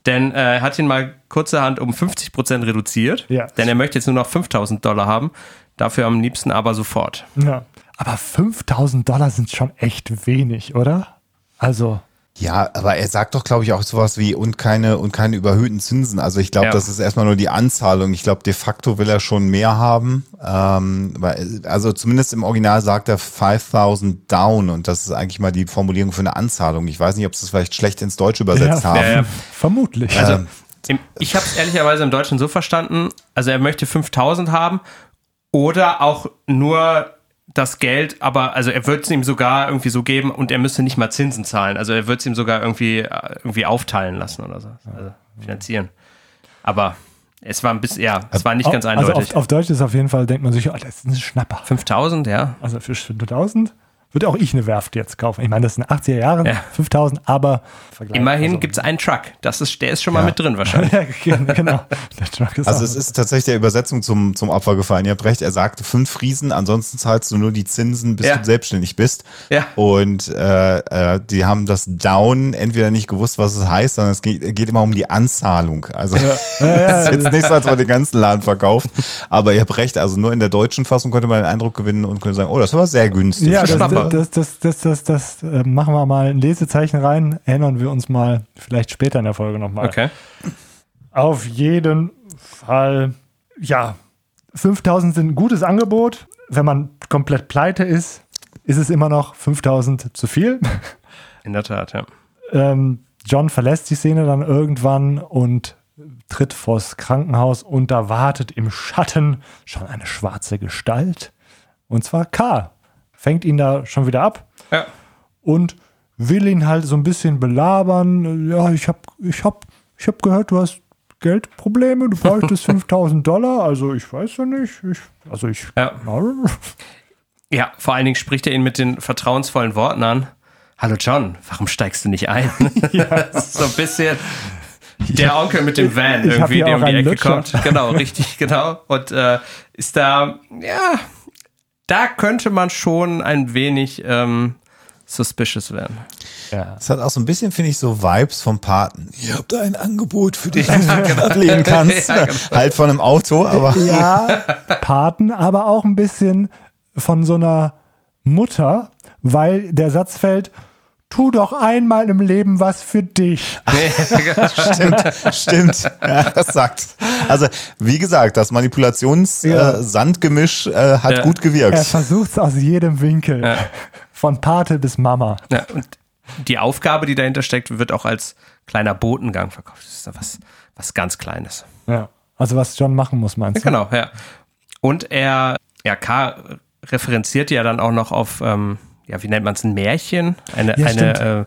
Denn äh, er hat ihn mal kurzerhand um 50 Prozent reduziert. Ja. Denn er möchte jetzt nur noch 5000 Dollar haben. Dafür am liebsten aber sofort. Ja. Aber 5000 Dollar sind schon echt wenig, oder? Also, Ja, aber er sagt doch, glaube ich, auch sowas wie und keine und keine überhöhten Zinsen. Also ich glaube, Ja. das ist erstmal nur die Anzahlung. Ich glaube, de facto will er schon mehr haben. Ähm, weil- also zumindest im Original sagt er 5000 down und das ist eigentlich mal die Formulierung für eine Anzahlung. Ich weiß nicht, ob sie es vielleicht schlecht ins Deutsche übersetzt Ja, haben. ja. vermutlich. Also, Ähm. im, ich habe es ehrlicherweise im Deutschen so verstanden, also er möchte 5000 haben oder auch nur das Geld, aber also er wird es ihm sogar irgendwie so geben und er müsste nicht mal Zinsen zahlen. Also er wird es ihm sogar irgendwie, äh, irgendwie aufteilen lassen oder so. Also finanzieren. Aber es war ein bisschen, ja, es war nicht ganz also eindeutig. auf, auf Deutsch ist auf jeden Fall, denkt man sich, oh, das ist ein Schnapper. 5000, ja. Also für 5000 würde auch ich eine Werft jetzt kaufen. Ich meine, das sind 80er Jahre, Ja. 5000, aber Immerhin also, gibt's einen Truck. Das ist, der ist schon mal mit drin wahrscheinlich. *laughs* ja, genau. Der Truck ist Also auch- es ist tatsächlich der Übersetzung zum, zum Opfer gefallen. Ihr habt recht, er sagte fünf Friesen, ansonsten zahlst du nur die Zinsen, bis Ja. du selbstständig bist. Ja. Und äh, äh, die haben das Down entweder nicht gewusst, was es heißt, sondern es geht, geht immer um die Anzahlung. Also *laughs* es ist jetzt nicht so, als man den ganzen Laden verkauft. Aber ihr habt recht, also nur in der deutschen Fassung konnte man den Eindruck gewinnen und könnte sagen, oh, das war sehr günstig. Ja, das. Das, das, das, das, das äh, machen wir mal ein Lesezeichen rein. Erinnern wir uns mal vielleicht später in der Folge nochmal. Okay. Auf jeden Fall, ja, 5000 sind ein gutes Angebot. Wenn man komplett pleite ist, ist es immer noch 5000 zu viel. In der Tat, ja. Ähm, John verlässt die Szene dann irgendwann und tritt vors Krankenhaus und da wartet im Schatten schon eine schwarze Gestalt. Und zwar K. Fängt ihn da schon wieder ab Ja. und will ihn halt so ein bisschen belabern. Ja, ich hab, ich hab, ich hab gehört, du hast Geldprobleme, du bräuchtest *laughs* 5000 Dollar. Also ich weiß ja nicht. Ich, also ich. Ja. Ja, vor allen Dingen spricht er ihn mit den vertrauensvollen Worten an. Hallo John, warum steigst du nicht ein? *laughs* ist so ein bisschen der Onkel mit dem Van irgendwie, der um die Ecke Lutscher. kommt. Genau, richtig, *laughs* genau. Und äh, ist da, ja, da könnte man schon ein wenig ähm, suspicious werden. Es hat auch so ein bisschen, finde ich, so Vibes vom Paten. Ihr habt ein Angebot für dich, *laughs* das du ablehnen kannst. Ja, genau. Halt von einem Auto, aber Ja, *laughs* Paten, aber auch ein bisschen von so einer Mutter, weil der Satz fällt, tu doch einmal im Leben was für dich. *laughs* stimmt, stimmt. Ja, das sagt. Also, wie gesagt, das Ja. Manipulations-Sandgemisch äh, hat Ja. gut Er gewirkt. versucht es aus jedem Winkel. Von Pate bis Mama. Ja, und die Aufgabe, die dahinter steckt, wird auch als kleiner Botengang verkauft. Das ist was, was ganz Kleines. Ja. Also was John machen muss, meinst du? Genau, ja. Und er, ja, K. referenziert ja dann auch noch auf, ähm, ja, wie nennt man es, ein Märchen? Eine, Ja, eine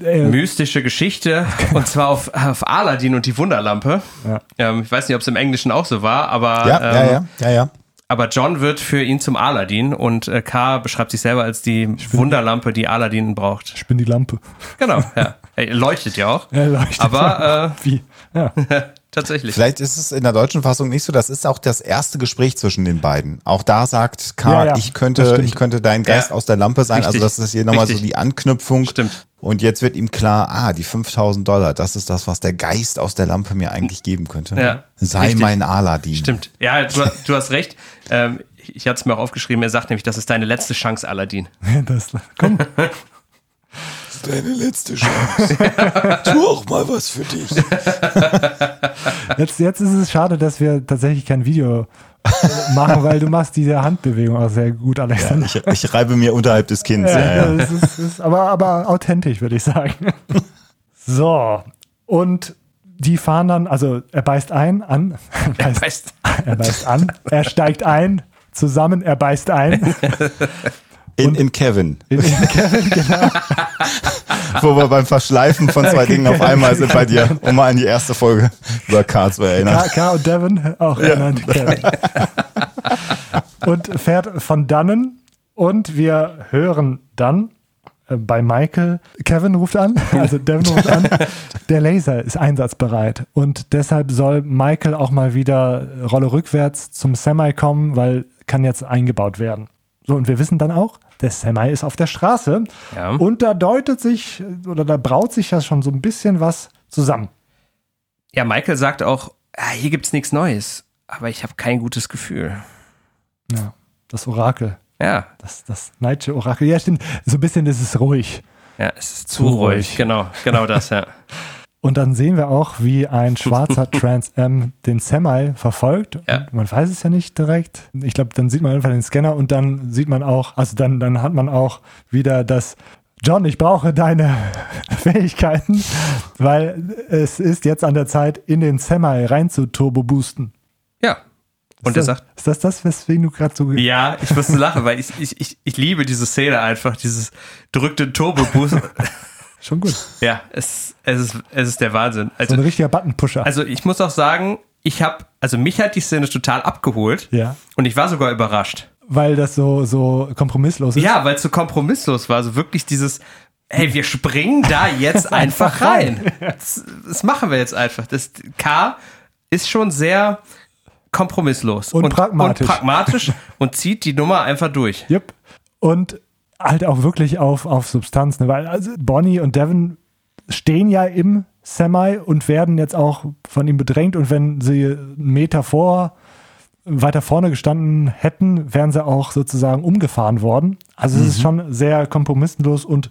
äh, Äh, mystische Geschichte. *laughs* Und zwar auf, auf Aladdin und die Wunderlampe. Ja. Ähm, ich weiß nicht, ob es im Englischen auch so war, aber, Ja, ähm, ja, ja, ja, ja. aber John wird für ihn zum Aladdin und äh, K. beschreibt sich selber als die Wunderlampe, die Aladdin braucht. ich bin die Lampe. Genau, ja. Er *laughs* leuchtet ja auch. Er leuchtet. Aber Wie? Ja. *laughs* tatsächlich. Vielleicht ist es in der deutschen Fassung nicht so. Das ist auch das erste Gespräch zwischen den beiden. Auch da sagt K, Ja, ja, ich könnte, ich könnte dein Geist Ja. aus der Lampe sein. Richtig. Also das ist hier nochmal so Richtig. die Anknüpfung. Stimmt. Und jetzt wird ihm klar, ah, die 5000 Dollar, das ist das, was der Geist aus der Lampe mir eigentlich geben könnte. Ja, Sei richtig. mein Aladdin. Stimmt. Ja, du, du hast recht. Ähm, ich hatte es mir auch aufgeschrieben. Er sagt nämlich, das ist deine letzte Chance, Aladdin. *laughs* Das, komm, Deine letzte Chance. *laughs* tu auch mal was für dich. *laughs* jetzt, jetzt ist es schade, dass wir tatsächlich kein Video machen, weil du machst diese Handbewegung auch sehr gut, Alexander. Ich, ich reibe mir unterhalb des Kinns. Ja, ja. Das ist, ist aber, aber authentisch, würde ich sagen. So, und die fahren dann, also er beißt ein, an, *laughs* er beißt, er beißt an, er steigt ein, zusammen, er beißt ein. In, in Kevin. In, in Kevin, *laughs* genau. Wo wir beim Verschleifen von zwei Dingen auf einmal sind bei dir, um mal an die erste Folge über K zu erinnern. K, K und Devon, auch genannt Kevin. und fährt von dannen und wir hören dann äh, bei Michael. Kevin ruft an, *laughs* also Devin ruft an. Der Laser ist einsatzbereit und deshalb soll Michael auch mal wieder Rolle rückwärts zum Semi kommen, weil kann jetzt eingebaut werden. So, und wir wissen dann auch, der Semi ist auf der Straße. Ja. Und da deutet sich oder da braut sich ja schon so ein bisschen was zusammen. Ja, Michael sagt auch, ah, hier gibt's nichts Neues, aber ich habe kein gutes Gefühl. Ja, das Orakel. Ja. Das, das Nightsche Orakel. Ja, stimmt. So ein bisschen ist es ruhig. Ja, es ist zu, ruhig. ruhig. Genau, genau das, ja. *laughs* Und dann sehen wir auch, wie ein *laughs* schwarzer Trans M den Semi verfolgt. Ja. man weiß es ja nicht direkt. Ich glaube, dann sieht man einfach den Scanner und dann sieht man auch, also dann, dann hat man auch wieder das John, ich brauche deine *laughs* Fähigkeiten, weil es ist jetzt an der Zeit, in den Semi rein zu turbo boosten. Ja. Und ist er das, sagt, ist das das, weswegen du gerade so ja, ich musste lachen, weil ich, ich, ich, ich liebe diese Szene einfach, dieses drückte Turbo-Boost. *laughs* Schon gut. ja, es, es, ist, es ist der Wahnsinn. Also, so ein richtiger Button-Pusher. also ich muss auch sagen, ich habe, also mich hat die Szene total abgeholt ja. und ich war sogar überrascht. Weil das so, so kompromisslos ist. Ja, weil es so kompromisslos war. Also wirklich dieses, hey, wir springen da *laughs* jetzt einfach rein. Das, das machen wir jetzt einfach. Das K ist schon sehr kompromisslos Und pragmatisch. und pragmatisch *laughs* und zieht die Nummer einfach durch. Yep. Und halt auch wirklich auf, auf Substanz, ne? weil also Bonnie und Devin stehen ja im Semi und werden jetzt auch von ihm bedrängt und wenn sie einen Meter vor weiter vorne gestanden hätten, wären sie auch sozusagen umgefahren worden. Also es ist schon sehr kompromisslos und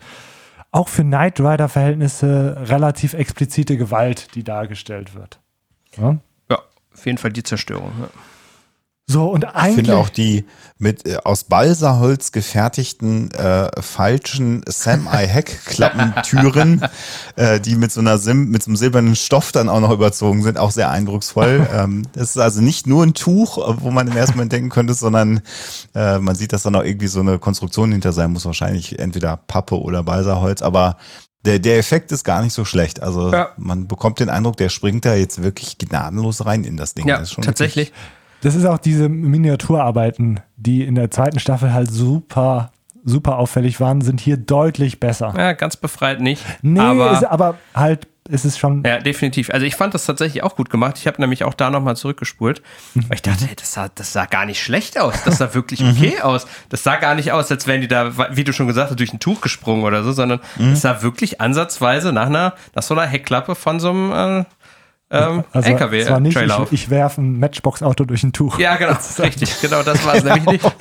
auch für Knight Rider Verhältnisse relativ explizite Gewalt, die dargestellt wird. Ja? Ja, auf jeden Fall die Zerstörung. Ja. So und Ich eigentlich finde auch die mit äh, aus Balsaholz gefertigten äh, falschen Sam-I-Heck-Klappentüren, *laughs* äh, die mit so einer Sim, mit so einem silbernen Stoff dann auch noch überzogen sind, auch sehr eindrucksvoll. *laughs* ähm, das ist also nicht nur ein Tuch, wo man im ersten Moment denken könnte, sondern äh, man sieht, dass da noch irgendwie so eine Konstruktion hinter sein muss, wahrscheinlich entweder Pappe oder Balsaholz, aber der, der Effekt ist gar nicht so schlecht. Also Ja. man bekommt den Eindruck, der springt da jetzt wirklich gnadenlos rein in das Ding. Ja, Das ist schon tatsächlich. Das ist auch diese Miniaturarbeiten, die in der zweiten Staffel halt super, super auffällig waren, sind hier deutlich besser. Ja, ganz befreit nicht. Nee, aber, ist, aber halt, es ist schon. ja, definitiv. Also ich fand das tatsächlich auch gut gemacht. Ich habe nämlich auch da nochmal zurückgespult. Weil ich dachte, das sah, das sah gar nicht schlecht aus. Das sah wirklich *laughs* okay aus. Das sah gar nicht aus, als wären die da, wie du schon gesagt hast, durch ein Tuch gesprungen oder so, sondern es sah wirklich ansatzweise nach einer, nach so einer Heckklappe von so einem äh, ähm, also, es war nicht, LKW-Trailer auf. ich, ich werfe ein Matchbox-Auto durch ein Tuch. Ja, genau, *laughs* richtig, genau, das war es nämlich nicht. *laughs*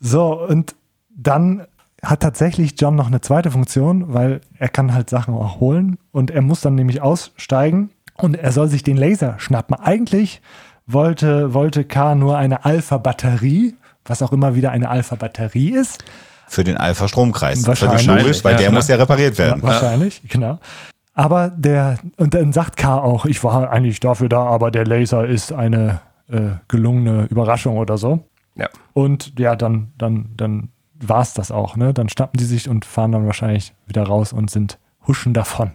So, und dann hat tatsächlich John noch eine zweite Funktion, weil er kann halt Sachen auch holen und er muss dann nämlich aussteigen und er soll sich den Laser schnappen. Eigentlich wollte, wollte K nur eine Alpha-Batterie, was auch immer wieder eine Alpha-Batterie ist. Für den Alpha-Stromkreis. Wahrscheinlich. Logisch, weil Ja, der klar. muss ja repariert werden. Wahrscheinlich, genau. Aber der, und dann sagt K auch, ich war eigentlich dafür da, aber der Laser ist eine äh, gelungene Überraschung oder so. Ja. Und ja, dann, dann, dann war es das auch, ne? Dann schnappen die sich und fahren dann wahrscheinlich wieder raus und sind huschen davon.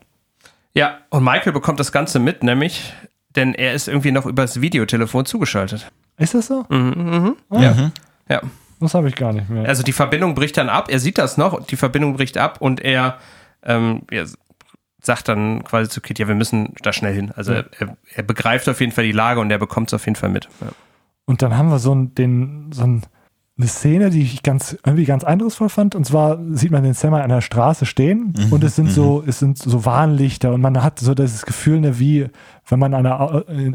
Ja, und Michael bekommt das Ganze mit, nämlich, denn er ist irgendwie noch übers Videotelefon zugeschaltet. Ist das so? Mhm, Ah, Ja. Ja. Das habe ich gar nicht mehr. Also die Verbindung bricht dann ab, er sieht das noch, die Verbindung bricht ab und er, ähm, er sagt dann quasi zu Kit, ja, wir müssen da schnell hin. Also er, er, er begreift auf jeden Fall die Lage und er bekommt es auf jeden Fall mit. Ja. Und dann haben wir so, ein, den, so ein, eine Szene, die ich ganz, irgendwie ganz eindrucksvoll fand. Und zwar sieht man den Sam an der Straße stehen und es sind so, es sind so Warnlichter und man hat so das Gefühl, ne, wie wenn man an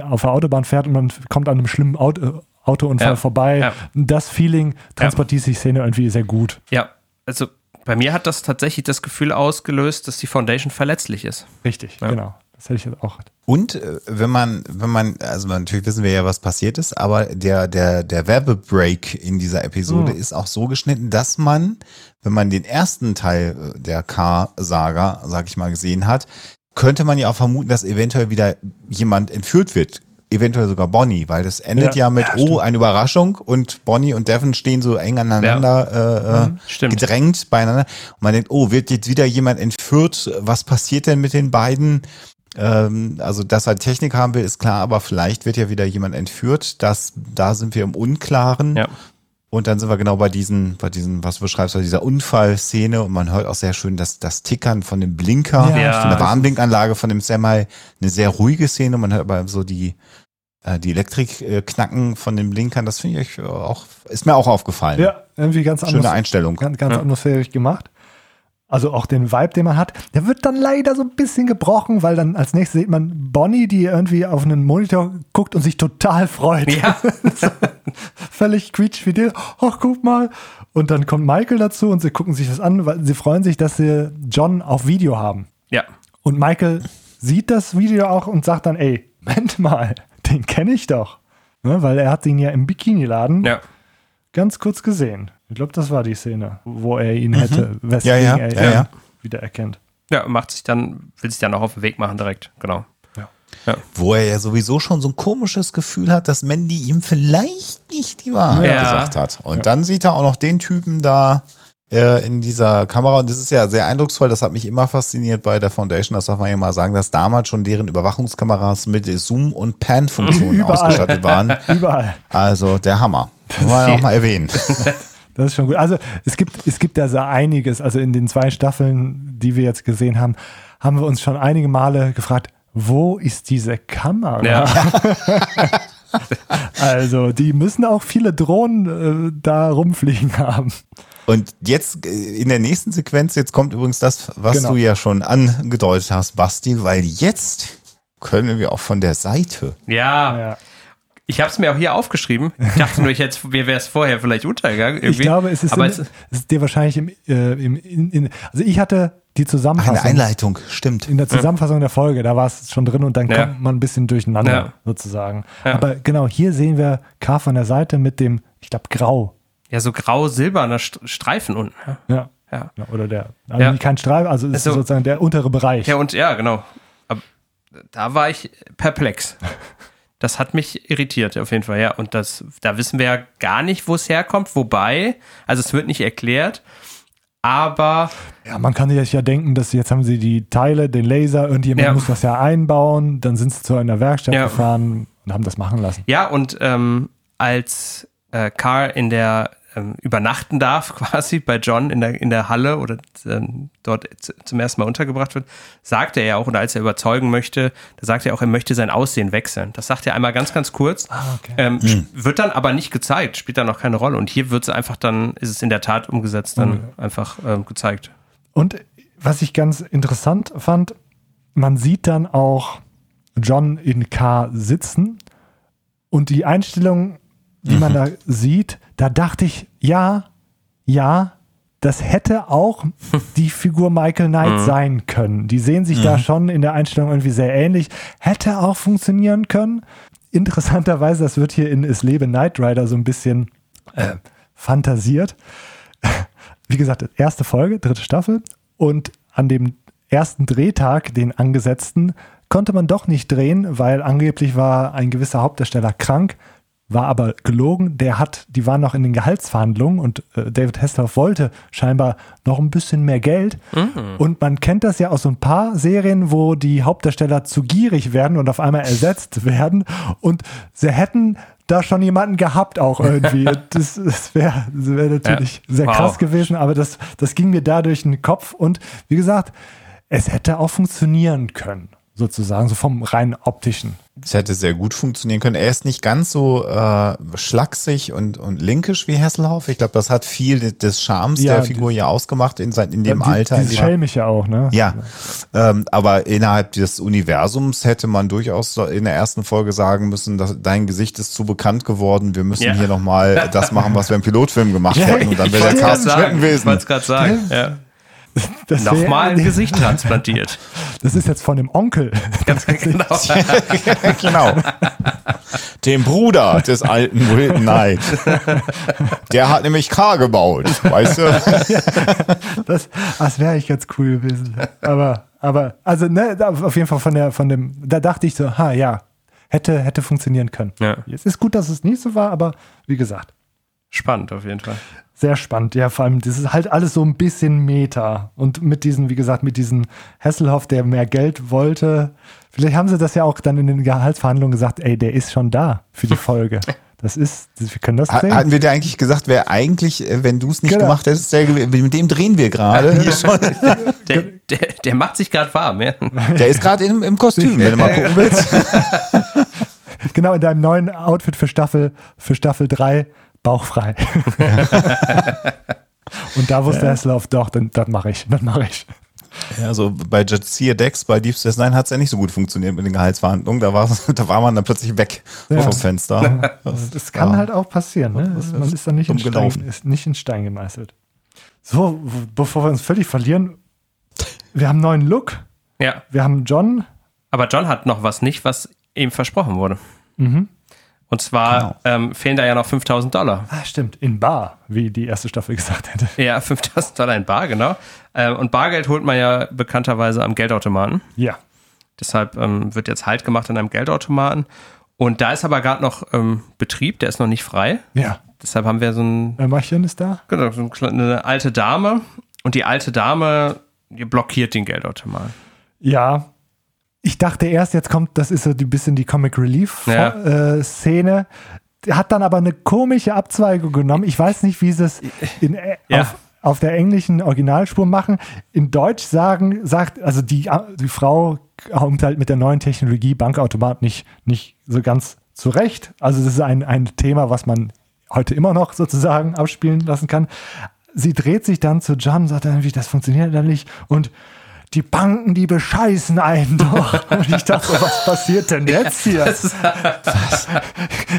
auf der Autobahn fährt und man kommt an einem schlimmen Auto, Autounfall Ja, vorbei. ja. Das Feeling transportiert die Szene irgendwie sehr gut. ja, also bei mir hat das tatsächlich das Gefühl ausgelöst, dass die Foundation verletzlich ist. Richtig, Ja. genau. Das hätte ich jetzt auch. Und äh, wenn man, wenn man, also natürlich wissen wir ja, was passiert ist, aber der, der, der Werbebreak in dieser Episode Hm. ist auch so geschnitten, dass man, wenn man den ersten Teil äh, der K-Saga, sag ich mal, gesehen hat, könnte man ja auch vermuten, dass eventuell wieder jemand entführt wird. Eventuell sogar Bonnie, weil das endet Ja. ja, mit, Ja, oh, eine Überraschung und Bonnie und Devon stehen so eng aneinander äh, stimmt. äh, gedrängt beieinander. Und man denkt, oh, wird jetzt wieder jemand entführt? Was passiert denn mit den beiden? Ähm, also, dass er Technik haben will, ist klar, aber vielleicht wird ja wieder jemand entführt. Das, da sind wir im Unklaren. Ja. Und dann sind wir genau bei diesen, bei diesen, was du beschreibst, bei dieser Unfallszene und man hört auch sehr schön das, das Tickern von dem Blinker, Ja. von der Warnblinkanlage von dem Semi. Eine sehr ruhige Szene. Man hört aber so die, äh, die Elektrik äh, knacken von den Blinkern. Das finde ich auch, ist mir auch aufgefallen. Ja, irgendwie ganz Schöne anders. Einstellung. Ganz, ganz atmosphärisch gemacht. Also auch den Vibe, den man hat, der wird dann leider so ein bisschen gebrochen, weil dann als nächstes sieht man Bonnie, die irgendwie auf einen Monitor guckt und sich total freut. Ja. *laughs* so, völlig quietschfidel. Ach, guck mal. Und dann kommt Michael dazu und sie gucken sich das an, weil sie freuen sich, dass sie John auf Video haben. Ja. Und Michael sieht das Video auch und sagt dann, ey, Moment mal, den kenne ich doch. Ne, weil er hat ihn ja im Bikini-Laden Ja. ganz kurz gesehen. Ich glaube, das war die Szene, wo er ihn hätte, weswegen Ja, ja, er ja, ihn ja. wiedererkennt. Ja, macht sich dann, will sich dann auch auf den Weg machen direkt, genau. Wo er ja sowieso schon so ein komisches Gefühl hat, dass Mandy ihm vielleicht nicht die Wahrheit Ja. gesagt hat. Und dann sieht er auch noch den Typen da äh, in dieser Kamera. Und das ist ja sehr eindrucksvoll. Das hat mich immer fasziniert bei der Foundation. Das darf man ja mal sagen, dass damals schon deren Überwachungskameras mit Zoom- und Pan-Funktionen *laughs* ausgestattet waren. *laughs* Überall. Also der Hammer. Muss man ja noch mal erwähnen. *laughs* Das ist schon gut. Also es gibt, es gibt ja so einiges. Also in den zwei Staffeln, die wir jetzt gesehen haben, haben wir uns schon einige Male gefragt, wo ist diese Kamera? Ja. *laughs* Also die müssen auch viele Drohnen äh, da rumfliegen haben. Und jetzt äh, in der nächsten Sequenz, jetzt kommt übrigens das, was Genau. du ja schon angedeutet hast, Basti, weil jetzt können wir auch von der Seite. Ja. Ja. Ich habe es mir auch hier aufgeschrieben. Ich dachte nur, ich hätte, mir wäre es vorher vielleicht untergegangen. Ich Irgendwie. glaube, es ist, Aber im, es, ist dir wahrscheinlich im, äh, im in, in, also ich hatte die Ach, Zusammenfassung. eine Einleitung, stimmt. in der Zusammenfassung der Folge, da war es schon drin und dann Ja. kommt man ein bisschen durcheinander Ja. sozusagen. Ja. Aber genau, hier sehen wir K von der Seite mit dem, ich glaube, Grau. ja, so grau-silberner St- Streifen unten. Ja. Ja. Ja. Oder der, also Ja. kein Streifen, also es ist Also- sozusagen der untere Bereich. Ja, und ja, genau. Aber da war ich perplex. *laughs* Das hat mich irritiert, auf jeden Fall, ja. Und das, da wissen wir ja gar nicht, wo es herkommt. Wobei, also es wird nicht erklärt, aber Ja, man kann sich ja denken, dass jetzt haben sie die Teile, den Laser, irgendjemand Ja. muss das ja einbauen, dann sind sie zu einer Werkstatt Ja. gefahren und haben das machen lassen. ja, und ähm, als äh, Carl in der ähm, übernachten darf, *laughs* quasi bei John in der, in der Halle oder ähm, dort zum ersten Mal untergebracht wird, sagt er ja auch, oder als er überzeugen möchte, da sagt er auch, er möchte sein Aussehen wechseln. Das sagt er einmal ganz, ganz kurz. okay. Ähm, sch- Wird dann aber nicht gezeigt, spielt dann noch keine Rolle. Und hier wird es einfach dann, ist es in der Tat umgesetzt, dann einfach ähm, gezeigt. Und was ich ganz interessant fand, man sieht dann auch John in K sitzen und die Einstellung, die man da sieht, da dachte ich, ja, ja, das hätte auch *laughs* die Figur Michael Knight sein können. Die sehen sich da schon in der Einstellung irgendwie sehr ähnlich. Hätte auch funktionieren können. Interessanterweise, das wird hier in Es lebe Knight Rider so ein bisschen äh, fantasiert *laughs* wie gesagt, erste Folge, dritte Staffel. Und an dem ersten Drehtag, den angesetzten, konnte man doch nicht drehen, weil angeblich war ein gewisser Hauptdarsteller krank, war aber gelogen. Der hat, die waren noch in den Gehaltsverhandlungen und äh, David Hasselhoff wollte scheinbar noch ein bisschen mehr Geld. Und man kennt das ja aus so ein paar Serien, wo die Hauptdarsteller zu gierig werden und auf einmal ersetzt *laughs* werden. Und sie hätten da schon jemanden gehabt auch irgendwie. *laughs* Das, das wäre wär natürlich Ja. sehr Wow. krass gewesen, aber das, das ging mir da durch den Kopf. Und wie gesagt, es hätte auch funktionieren können, sozusagen, so vom rein optischen. Es hätte sehr gut funktionieren können. Er ist nicht ganz so äh, schlaksig und, und linkisch wie Hasselhoff. Ich glaube, das hat viel des Charmes Ja, der Figur ja ausgemacht in, in dem Die- Alter. Dem- schelmische auch, ne? Ja, ähm, aber innerhalb des Universums hätte man durchaus in der ersten Folge sagen müssen, dass dein Gesicht ist zu bekannt geworden. Wir müssen Ja. hier nochmal das machen, was wir im Pilotfilm gemacht hätten. Und dann wäre der Cast sagen. geschnitten Ich gewesen. wollte es gerade sagen. Ja. *laughs* Das Nochmal ein Gesicht transplantiert. *laughs* Das ist jetzt von dem Onkel. *laughs* Ganz genau. genau. Dem Bruder des alten Wilton Knight. Der hat nämlich K gebaut, weißt du? Das, das wäre eigentlich ganz cool gewesen. Aber, aber, also, ne, auf jeden Fall von der, von dem, da dachte ich so, ha, ja, hätte, hätte funktionieren können. Ja. Es ist gut, dass es nicht so war, aber wie gesagt, Spannend auf jeden Fall. Sehr spannend, ja, vor allem, das ist halt alles so ein bisschen Meta. Und mit diesen, wie gesagt, mit diesem Hasselhoff, der mehr Geld wollte. Vielleicht haben sie das ja auch dann in den Gehaltsverhandlungen gesagt, ey, der ist schon da für die Folge. *laughs* Das ist, wir können das sehen. Hatten wir dir eigentlich gesagt, wer eigentlich, äh, wenn du es nicht Genau. gemacht hättest, der, mit dem drehen wir gerade. *laughs* *laughs* Der, der, der macht sich gerade warm, ja. Der ist gerade im, im Kostüm, wenn du mal gucken willst. Genau, in deinem neuen Outfit für Staffel, für Staffel 3, bauchfrei. *laughs* Und da wusste Hasselhoff, doch, dann, das mache ich, das mache ich. Ja, so bei Jadzia Dex, bei Deep Space Nine hat es ja nicht so gut funktioniert mit den Gehaltsverhandlungen. Da war, *laughs* da war man dann plötzlich weg Ja. vom Fenster. Das, Das kann ja. halt auch passieren. Ne? Das Man ist dann nicht in, Stein, ist nicht in Stein gemeißelt. So, bevor wir uns völlig verlieren, wir haben einen neuen Look. Ja. Wir haben John. Aber John hat noch was nicht, was ihm versprochen wurde. Mhm. Und zwar Genau. ähm, fehlen da ja noch 5000 Dollar. Ah, stimmt, in Bar, wie die erste Staffel *laughs* gesagt hätte. Ja, 5000 Dollar in Bar, genau. Ähm, und Bargeld holt man ja bekannterweise am Geldautomaten. Ja. Deshalb ähm, wird jetzt Halt gemacht an einem Geldautomaten. Und da ist aber gerade noch ähm, Betrieb, der ist noch nicht frei. Ja. Deshalb haben wir so, ein, Ein Machchen ist da. genau, so eine alte Dame. Und die alte Dame blockiert den Geldautomaten. Ja. Ich dachte erst, jetzt kommt, das ist so ein bisschen die Comic Relief Ja. äh, Szene. Hat dann aber eine komische Abzweigung genommen. Ich weiß nicht, wie sie es in, äh, Ja. auf, auf der englischen Originalspur machen. In Deutsch sagen, sagt, also die, die Frau kommt halt mit der neuen Technologie Bankautomat nicht, nicht so ganz zurecht. Also das ist ein, ein Thema, was man heute immer noch sozusagen abspielen lassen kann. Sie dreht sich dann zu und sagt irgendwie, das funktioniert dann nicht. Und die Banken, die bescheißen einen *laughs* doch. Und ich dachte, so, was passiert denn jetzt hier? Was?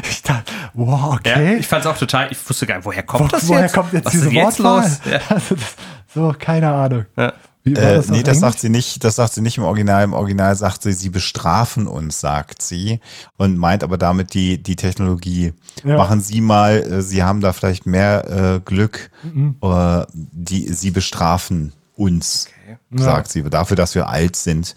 Ich dachte, wow, Ja, okay. ich fand es auch total, ich wusste gar nicht, woher kommt Wo- das woher jetzt? kommt jetzt Was diese jetzt Wortwahl? los? *laughs* Ja. Also das, so, keine Ahnung. Ja. Wie war Äh, das nee, das sagt sie nicht, das sagt sie nicht im Original. Im Original sagt sie, sie bestrafen uns, sagt sie. Und meint aber damit die, die Technologie. Ja. Machen Sie mal, äh, Sie haben da vielleicht mehr äh, Glück, Mhm. äh, die, Sie bestrafen uns, sagt sie, dafür, dass wir alt sind.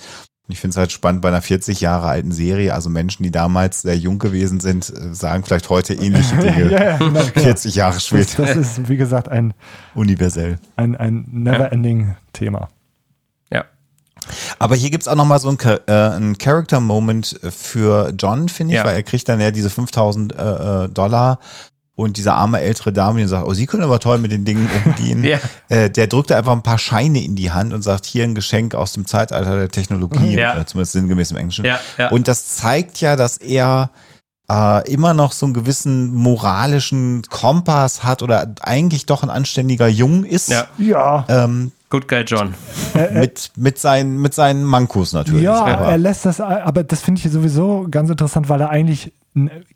Ich finde es halt spannend bei einer 40 Jahre alten Serie, also Menschen, die damals sehr jung gewesen sind, äh, sagen vielleicht heute ähnliche *laughs* Dinge. ja, ja, genau, genau. 40 Jahre Das, später. das ist, wie gesagt, ein, Universell. ein, ein never-ending Thema. ja. Aber hier gibt's auch nochmal so einen, äh, einen Character-Moment für John, finde ich, Ja. weil er kriegt dann ja diese 5000 äh, äh, Dollar und diese arme ältere Dame, die sagt, oh, Sie können aber toll mit den Dingen umgehen. *laughs* Ja. äh, der drückt einfach ein paar Scheine in die Hand und sagt, hier ein Geschenk aus dem Zeitalter der Technologie, Ja. zumindest sinngemäß im Englischen. Ja, ja. Und das zeigt ja, dass er äh, immer noch so einen gewissen moralischen Kompass hat oder eigentlich doch ein anständiger Jung ist. Ja. Ja, Ähm, Good Guy John. mit, mit, seinen, mit seinen Mankos natürlich. ja, aber- er lässt das, aber das finde ich sowieso ganz interessant, weil er eigentlich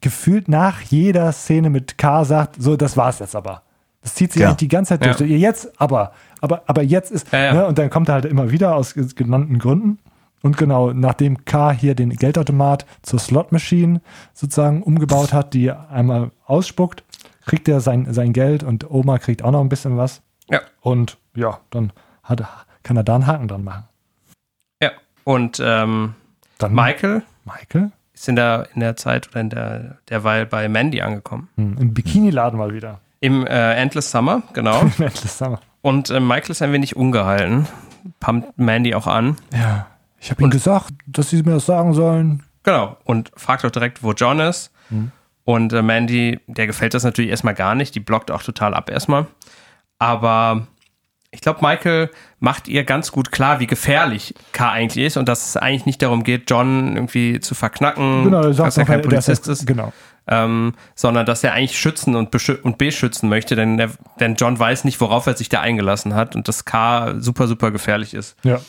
gefühlt nach jeder Szene mit K sagt, so, das war's jetzt aber. Das zieht sich Ja. eigentlich die ganze Zeit durch. Ja. Jetzt aber, aber, aber jetzt ist, Ja, ja. Ne, und dann kommt er halt immer wieder aus ge- genannten Gründen. Und genau, nachdem K hier den Geldautomat zur Slot Machine sozusagen umgebaut hat, die einmal ausspuckt, kriegt er sein, sein Geld und Oma kriegt auch noch ein bisschen was. Ja. Und ja, dann hat, kann er da einen Haken dran machen. Ja. Und ähm, Dann Michael Michael ist in der, in der Zeit oder in der derweil bei Mandy angekommen. hm, im Bikini-Laden mal wieder. Im äh, Endless Summer, genau. *laughs* Endless Summer. Und äh, Michael ist ein wenig ungehalten. Pumpt Mandy auch an. Ja. Ich habe ihm gesagt, dass sie mir das sagen sollen. Genau. Und fragt auch direkt, wo John ist. Und äh, Mandy, der gefällt das natürlich erstmal gar nicht. Die blockt auch total ab erstmal. Aber ich glaube, Michael macht ihr ganz gut klar, wie gefährlich K eigentlich ist und dass es eigentlich nicht darum geht, John irgendwie zu verknacken, Genau, er dass er kein er- er- Polizist ist. Genau. ähm, sondern dass er eigentlich schützen und, und beschützen möchte, denn, der, denn John weiß nicht, worauf er sich da eingelassen hat und dass K super, super gefährlich ist. Ja.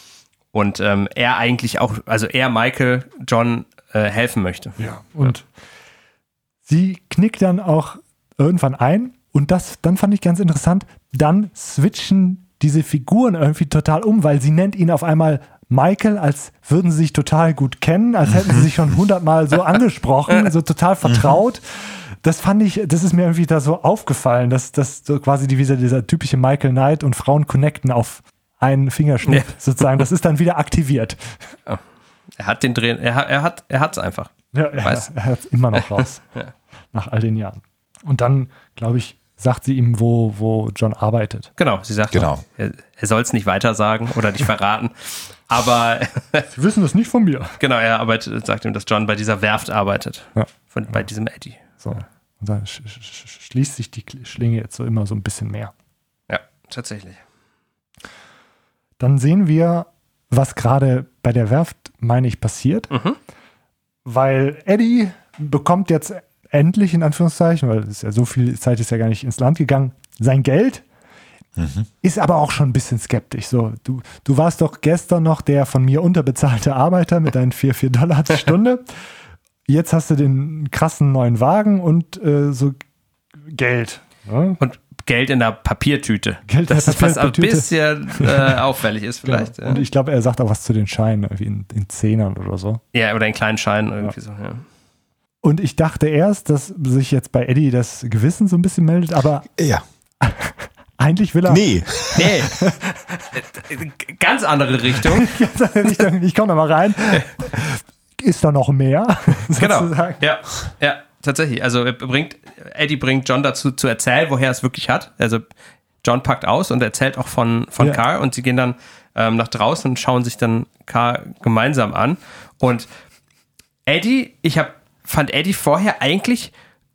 Und ähm, er eigentlich auch, also er, Michael, John äh, helfen möchte. Ja. Und sie knickt dann auch irgendwann ein. Und das, dann fand ich ganz interessant, dann switchen diese Figuren irgendwie total um, weil sie nennt ihn auf einmal Michael, als würden sie sich total gut kennen, als hätten sie sich schon hundertmal so *laughs* angesprochen, so total vertraut. Das fand ich, das ist mir irgendwie da so aufgefallen, dass das so quasi dieser, dieser typische Michael Knight und Frauen connecten auf einen Fingerschnipp Ja. sozusagen. Das ist dann wieder aktiviert. Er hat den Dreh, er hat, er hat, er hat's einfach. Ja, er, er hat immer noch raus. *laughs* Nach all den Jahren. Und dann, glaube ich, sagt sie ihm, wo, wo John arbeitet. Genau, sie sagt, Genau. er, er soll es nicht weiter sagen oder nicht verraten. *laughs* Aber Sie wissen das nicht von mir. *laughs* genau, er arbeitet, sagt ihm, dass John bei dieser Werft arbeitet. Ja. Von, bei diesem Eddie. So. Und dann sch sch sch schließt sich die Schlinge jetzt so immer so ein bisschen mehr. Ja, tatsächlich. Dann sehen wir, was gerade bei der Werft, meine ich, passiert. Weil Eddie bekommt jetzt endlich, in Anführungszeichen, weil ja so viel Zeit ist ja gar nicht ins Land gegangen, sein Geld. Ist aber auch schon ein bisschen skeptisch. So, du, du warst doch gestern noch der von mir unterbezahlte Arbeiter mit deinen 4, 4 Dollar die Stunde. *laughs* Jetzt hast du den krassen neuen Wagen und äh, so Geld. Ne? Und Geld in der Papiertüte. Geld in das der ist was ein bisschen äh, *laughs* auffällig ist vielleicht. Und ich glaube, er sagt auch was zu den Scheinen, irgendwie in, in Zehnern oder so. ja. ja, oder in kleinen Scheinen irgendwie so. Ja. Und ich dachte erst, dass sich jetzt bei Eddie das Gewissen so ein bisschen meldet, aber Ja. *laughs* eigentlich will er. Nee. *laughs* Nee. Ganz andere Richtung. *laughs* ich komme da mal rein. Ist da noch mehr? genau. sozusagen? Ja, ja, tatsächlich. Also er bringt, Eddie bringt John dazu zu erzählen, woher er es wirklich hat. Also John packt aus und erzählt auch von, von Ja. Carl und sie gehen dann ähm, nach draußen und schauen sich dann Carl gemeinsam an. Und Eddie, ich hab, fand Eddie vorher eigentlich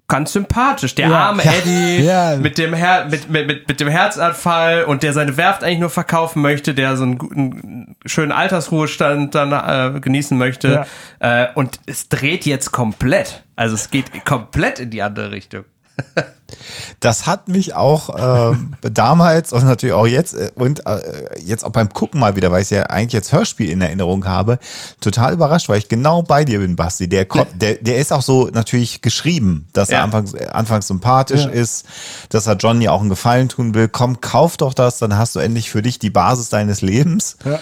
ganz sympathisch. Der Ja. arme Ja. Eddie *laughs* Ja. mit, dem Her mit, mit, mit, mit dem Herzanfall und der seine Werft eigentlich nur verkaufen möchte, der so einen guten, schönen Altersruhestand dann äh, genießen möchte. Äh, und es dreht jetzt komplett. Also es geht komplett in die andere Richtung. Das hat mich auch äh, *laughs* damals und natürlich auch jetzt äh, und äh, jetzt auch beim Gucken mal wieder, weil ich ja eigentlich jetzt Hörspiel in Erinnerung habe, total überrascht, weil ich genau bei dir bin, Basti. Der, der, der ist auch so natürlich geschrieben, dass Ja. er anfangs, äh, anfangs sympathisch Ja. ist, dass er John ja auch einen Gefallen tun will. Komm, kauf doch das, dann hast du endlich für dich die Basis deines Lebens. Ja.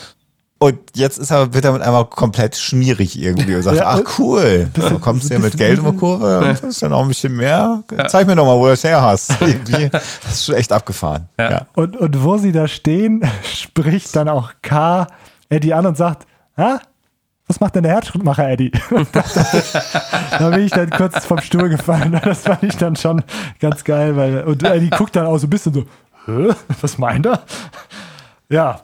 Und jetzt ist er, wird er mit einmal komplett schmierig irgendwie und sagt, Ja, ach cool, du kommst hier mit Geld um die Kurve, das ist ja noch ein bisschen mehr. Zeig mir doch mal, wo du das her hast. *laughs* Irgendwie, das ist schon echt abgefahren. Ja. Und, und wo sie da stehen, *laughs* spricht dann auch K. Eddie an und sagt, ha? Was macht denn der Herzschrittmacher, Eddie? *laughs* da bin ich dann kurz vom Stuhl gefallen. Das fand ich dann schon ganz geil, weil und Eddie guckt dann auch so ein bisschen so, Hä? was meint er? Ja,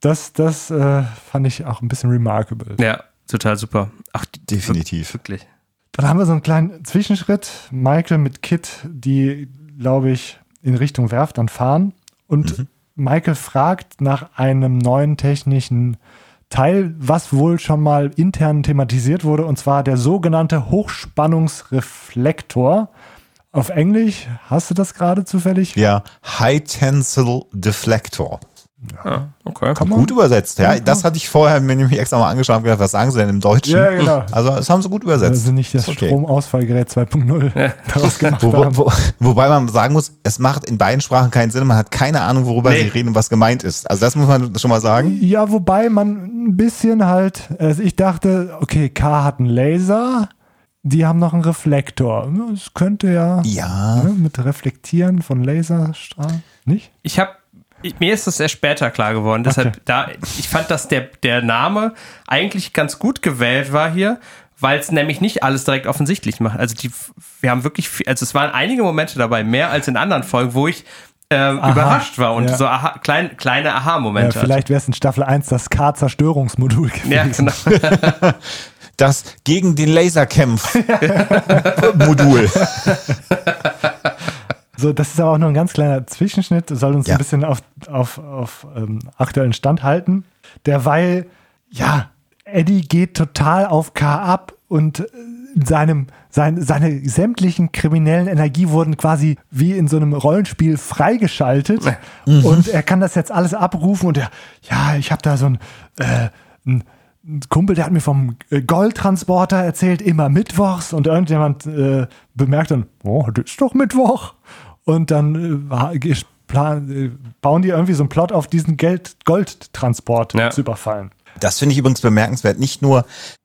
das, das äh, fand ich auch ein bisschen remarkable. Ja, total super. Ach, Definitiv. Wirklich. Dann haben wir so einen kleinen Zwischenschritt. Michael mit Kit, die, glaube ich, in Richtung Werft dann fahren. Und Michael fragt nach einem neuen technischen Teil, was wohl schon mal intern thematisiert wurde, und zwar der sogenannte Hochspannungsreflektor. Auf Englisch, hast du das gerade zufällig? Ja, High Tensile Deflector. Okay. Kann man? Gut übersetzt, ja. Das hatte ich vorher mir nämlich extra mal angeschaut und gedacht, was sagen sie denn im Deutschen? Ja, genau. Also, das haben sie gut übersetzt. Also nicht das okay. Stromausfallgerät 2.0 daraus *laughs* gemacht Wo, haben. wo, wobei man sagen muss, es macht in beiden Sprachen keinen Sinn. Man hat keine Ahnung, worüber Nee. sie reden und was gemeint ist. Also das muss man schon mal sagen. Ja, wobei man ein bisschen halt, also ich dachte, okay, K hat einen Laser, die haben noch einen Reflektor. Das könnte ja, Ja. ne, mit Reflektieren von Laserstrahlen, nicht? Ich habe mir ist das erst später klar geworden. Deshalb, da, ich fand, dass der, der Name eigentlich ganz gut gewählt war hier, weil es nämlich nicht alles direkt offensichtlich macht. Also die, wir haben wirklich, viel, also es waren einige Momente dabei, mehr als in anderen Folgen, wo ich äh, überrascht war und ja. so aha, klein, kleine Ja, Aha-Momente. vielleicht wäre es in Staffel 1 das K-Zerstörungsmodul *laughs* gewesen. Ja, genau. *laughs* Das gegen den Laserkämpf-Modul. *laughs* So, das ist aber auch nur ein ganz kleiner Zwischenschnitt, soll uns Ja. ein bisschen auf, auf, auf ähm, aktuellen Stand halten. Derweil, ja, Eddie geht total auf K ab und äh, in seinem, sein, seine sämtlichen kriminellen Energie wurden quasi wie in so einem Rollenspiel freigeschaltet und er kann das jetzt alles abrufen und er, ja, ich habe da so ein, äh, ein ein Kumpel, der hat mir vom äh, Goldtransporter erzählt, immer mittwochs und irgendjemand äh, bemerkt dann, oh, das ist doch Mittwoch. Und dann äh, plan, äh, bauen die irgendwie so einen Plot auf diesen Geld Goldtransport Ja. zu überfallen. Das finde ich übrigens bemerkenswert. Nicht nur,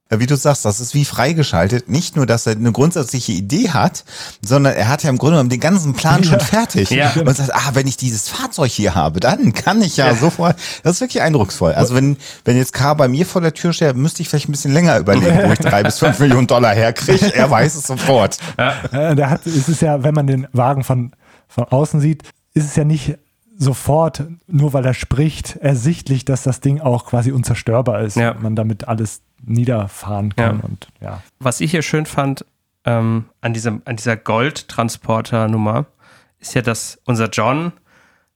äh, wie du sagst, das ist wie freigeschaltet. Nicht nur, dass er eine grundsätzliche Idee hat, sondern er hat ja im Grunde genommen den ganzen Plan *laughs* schon fertig. Ja. Und sagt, ah, wenn ich dieses Fahrzeug hier habe, dann kann ich ja, sofort. Das ist wirklich eindrucksvoll. Also wenn, wenn jetzt K bei mir vor der Tür steht, müsste ich vielleicht ein bisschen länger überlegen, wo ich drei *laughs* bis fünf Millionen Dollar herkriege. Er weiß es sofort. Äh, der hat, es ist ja, wenn man den Wagen von von außen sieht, ist es ja nicht sofort, nur weil er spricht, ersichtlich, dass das Ding auch quasi unzerstörbar ist Ja. und man damit alles niederfahren kann. Ja. Und ja. Was ich hier schön fand ähm, an, diesem, an dieser Goldtransporter-Nummer, ist ja, dass unser John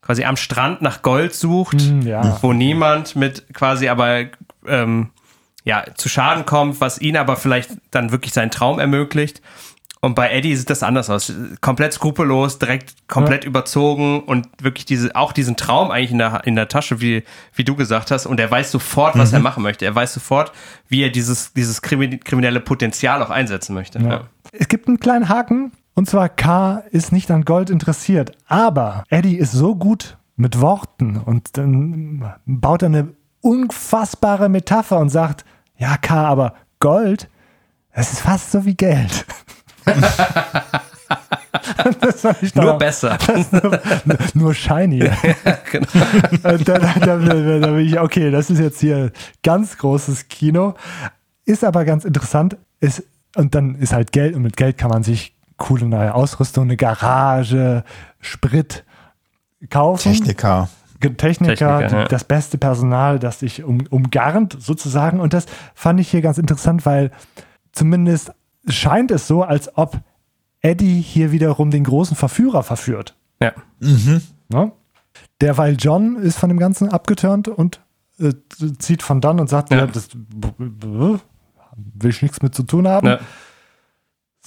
quasi am Strand nach Gold sucht, Hm, ja. wo niemand mit quasi aber ähm, ja, zu Schaden kommt, was ihn aber vielleicht dann wirklich seinen Traum ermöglicht. Und bei Eddie sieht das anders aus. Komplett skrupellos, direkt komplett überzogen und wirklich diese, auch diesen Traum eigentlich in der, in der Tasche, wie, wie du gesagt hast. Und er weiß sofort, was er machen möchte. Er weiß sofort, wie er dieses, dieses krimi- kriminelle Potenzial auch einsetzen möchte. Ja. Es gibt einen kleinen Haken, und zwar K ist nicht an Gold interessiert, aber Eddie ist so gut mit Worten und dann baut er eine unfassbare Metapher und sagt, ja K, aber Gold, das ist fast so wie Geld. *laughs* Nur dann- besser. *laughs* nur, nur shiny. *laughs* genau. Und da, da, da, da, da bin ich, okay, das ist jetzt hier ganz großes Kino. Ist aber ganz interessant. Ist, und dann ist halt Geld und mit Geld kann man sich coole neue Ausrüstung, eine Garage, Sprit kaufen. Techniker. Techniker, Techniker, ja. das beste Personal, das dich um, umgarnt sozusagen. Und das fand ich hier ganz interessant, weil zumindest scheint es so, als ob Eddie hier wiederum den großen Verführer verführt. Ja. Ne? Derweil John ist von dem Ganzen abgeturnt und äh, zieht von dann und sagt, Ja. ja. das will ich nichts mit zu tun haben. Ja.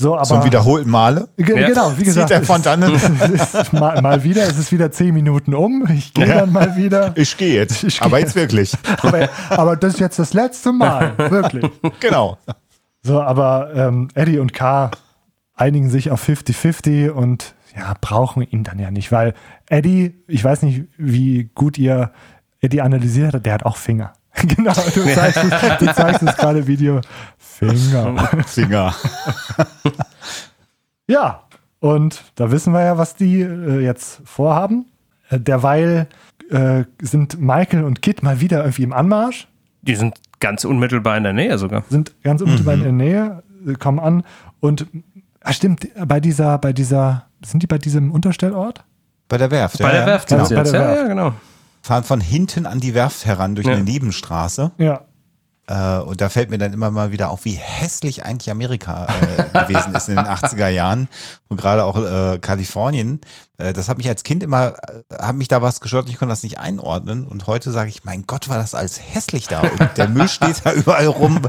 So, aber Zum wiederholten Male. Ge- Ja. genau, wie gesagt, Zieht er von es- dannen. *laughs* es ist mal, mal wieder, es ist wieder zehn Minuten um. Ich gehe Ja. dann mal wieder. Ich gehe jetzt. Ich geh- aber jetzt wirklich. *laughs* Aber, aber das ist jetzt das letzte Mal, *laughs* wirklich. Genau. So, aber ähm, Eddie und K einigen sich auf 50-50 und ja, brauchen ihn dann ja nicht, weil Eddie, ich weiß nicht, wie gut ihr Eddie analysiert habt, der hat auch Finger. *laughs* genau, du zeigst es, du zeigst es gerade Video. Finger. *laughs* Finger. *laughs* Ja, und da wissen wir ja, was die äh, jetzt vorhaben. Äh, derweil äh, sind Michael und Kit mal wieder irgendwie im Anmarsch. Die sind ganz unmittelbar in der Nähe sogar. sind ganz unmittelbar in der Nähe, äh, kommen an und ah, stimmt, bei dieser, bei dieser, sind die bei diesem Unterstellort? Bei der Werft. Bei ja, der ja. Werft genau, sind sie bei der Ja, Werft. ja, genau. Fahren von hinten an die Werft heran durch Ja. eine Nebenstraße. Ja. Äh, und da fällt mir dann immer mal wieder auf, wie hässlich eigentlich Amerika äh, gewesen ist in den 80er Jahren und gerade auch äh, Kalifornien. Äh, das hat mich als Kind immer, äh, hat mich da was gestört, ich konnte das nicht einordnen. Und heute sage ich, mein Gott, war das alles hässlich da. Und der Müll steht da überall rum.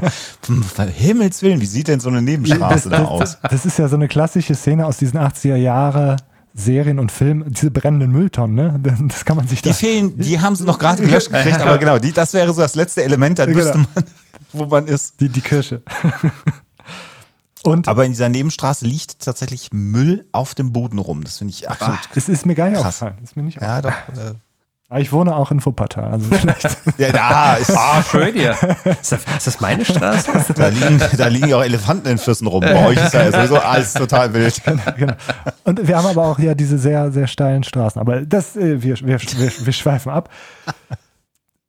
Vom Himmels Willen, wie sieht denn so eine Nebenstraße da aus? Das ist ja so eine klassische Szene aus diesen 80er Jahre Serien und Filmen, diese brennenden Mülltonnen, ne? *laughs* Das kann man sich Die da. fehlen, die haben sie noch gerade *laughs* gelöscht gekriegt, aber genau, die, das wäre so das letzte Element, dann Genau. wüsste man, *laughs* wo man ist. Die, die Kirsche. Und Aber in dieser Nebenstraße liegt tatsächlich Müll auf dem Boden rum. Das finde ich absolut. es ist mir gar nicht Krass. aufgefallen. Ist mir nicht Ja, aufgefallen. doch. Äh, ich wohne auch in Wuppertal. Also vielleicht. *laughs* ja, da, ist, Ah, schön hier. *laughs* Ist das, ist das meine Straße? *laughs* da, liegen, da liegen ja auch Elefanten in Füßen rum. Bei euch ist ja sowieso alles total wild. genau. Und wir haben aber auch ja diese sehr, sehr steilen Straßen. Aber das, äh, wir, wir, wir, wir schweifen ab.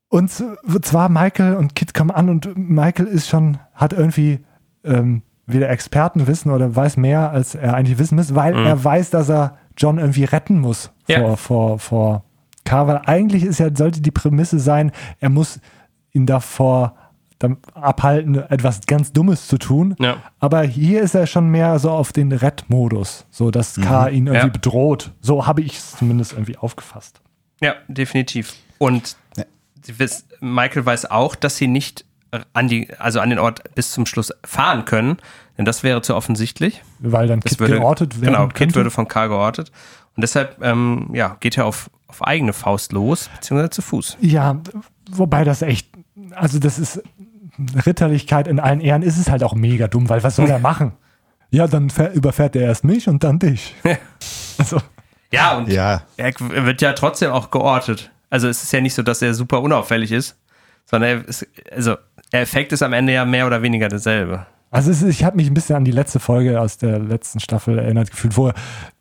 Und zwar Michael und Kit kommen an und Michael ist schon, hat irgendwie ähm, wieder Expertenwissen oder weiß mehr, als er eigentlich wissen muss, weil er weiß, dass er John irgendwie retten muss Ja. vor, vor, vor K. Weil eigentlich ist ja, sollte die Prämisse sein, er muss ihn davor dann abhalten, etwas ganz Dummes zu tun. Ja. Aber hier ist er schon mehr so auf den Rettmodus, so dass K ihn irgendwie Ja. bedroht. So habe ich es zumindest irgendwie aufgefasst. Ja, definitiv. Und Ja. sie wiss, Michael weiß auch, dass sie nicht an die, also an den Ort bis zum Schluss fahren können, denn das wäre zu offensichtlich. Weil dann Das Kit würde, geortet werden Genau, Kit könnte. würde von K geortet. Und deshalb ähm, ja, geht er auf, auf eigene Faust los, beziehungsweise zu Fuß. Ja, wobei das echt, also das ist Ritterlichkeit in allen Ehren, ist es halt auch mega dumm, weil was soll er *laughs* machen? Ja, dann fähr- überfährt er erst mich und dann dich. *laughs* Also, Ja, und Ja. er wird ja trotzdem auch geortet. Also es ist ja nicht so, dass er super unauffällig ist, sondern er ist, also der Effekt ist am Ende ja mehr oder weniger derselbe. Also es ist, ich habe mich ein bisschen an die letzte Folge aus der letzten Staffel erinnert gefühlt, wo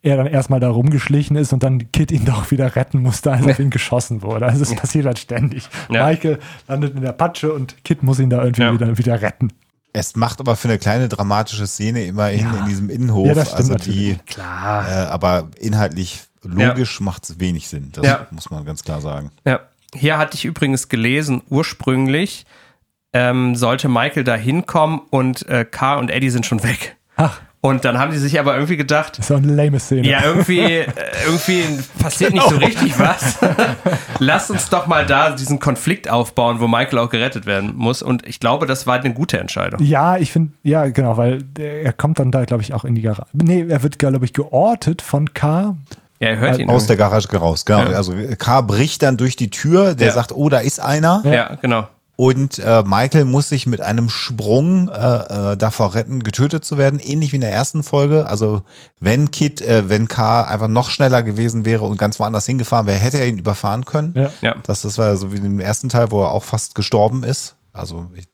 er dann erstmal da rumgeschlichen ist und dann Kit ihn doch wieder retten musste, als auf ihn geschossen wurde. Also es passiert halt ständig. Ja. Michael landet in der Patsche und Kit muss ihn da irgendwie Ja. wieder, wieder retten. Es macht aber für eine kleine dramatische Szene immerhin Ja. in diesem Innenhof, Ja, das stimmt also natürlich. die, Klar. äh, aber inhaltlich logisch macht es wenig Sinn. Das Ja. muss man ganz klar sagen. Ja. Hier hatte ich übrigens gelesen, ursprünglich ähm, sollte Michael da hinkommen und äh, Carr und Eddie sind schon weg. Ach, Und dann haben die sich aber irgendwie gedacht, das ist eine lame Szene. ja, irgendwie, äh, irgendwie passiert nicht so richtig was. *laughs* Lass uns doch mal da diesen Konflikt aufbauen, wo Michael auch gerettet werden muss. Und ich glaube, das war eine gute Entscheidung. Ja, ich finde, ja, genau, weil der, er kommt dann da, glaube ich, auch in die Garage. Nee, er wird, glaube ich, geortet von K. Ja, er hört ihn. Aus der irgendwie. Garage raus, genau. Ja. Also K bricht dann durch die Tür, der Ja. sagt, oh, da ist einer. ja, genau. Und äh, Michael muss sich mit einem Sprung äh, äh, davor retten, getötet zu werden, ähnlich wie in der ersten Folge. Also wenn Kid, äh, wenn K einfach noch schneller gewesen wäre und ganz woanders hingefahren wäre, hätte er ihn überfahren können. Ja. Ja. Das, das war so wie im ersten Teil, wo er auch fast gestorben ist. Also ich,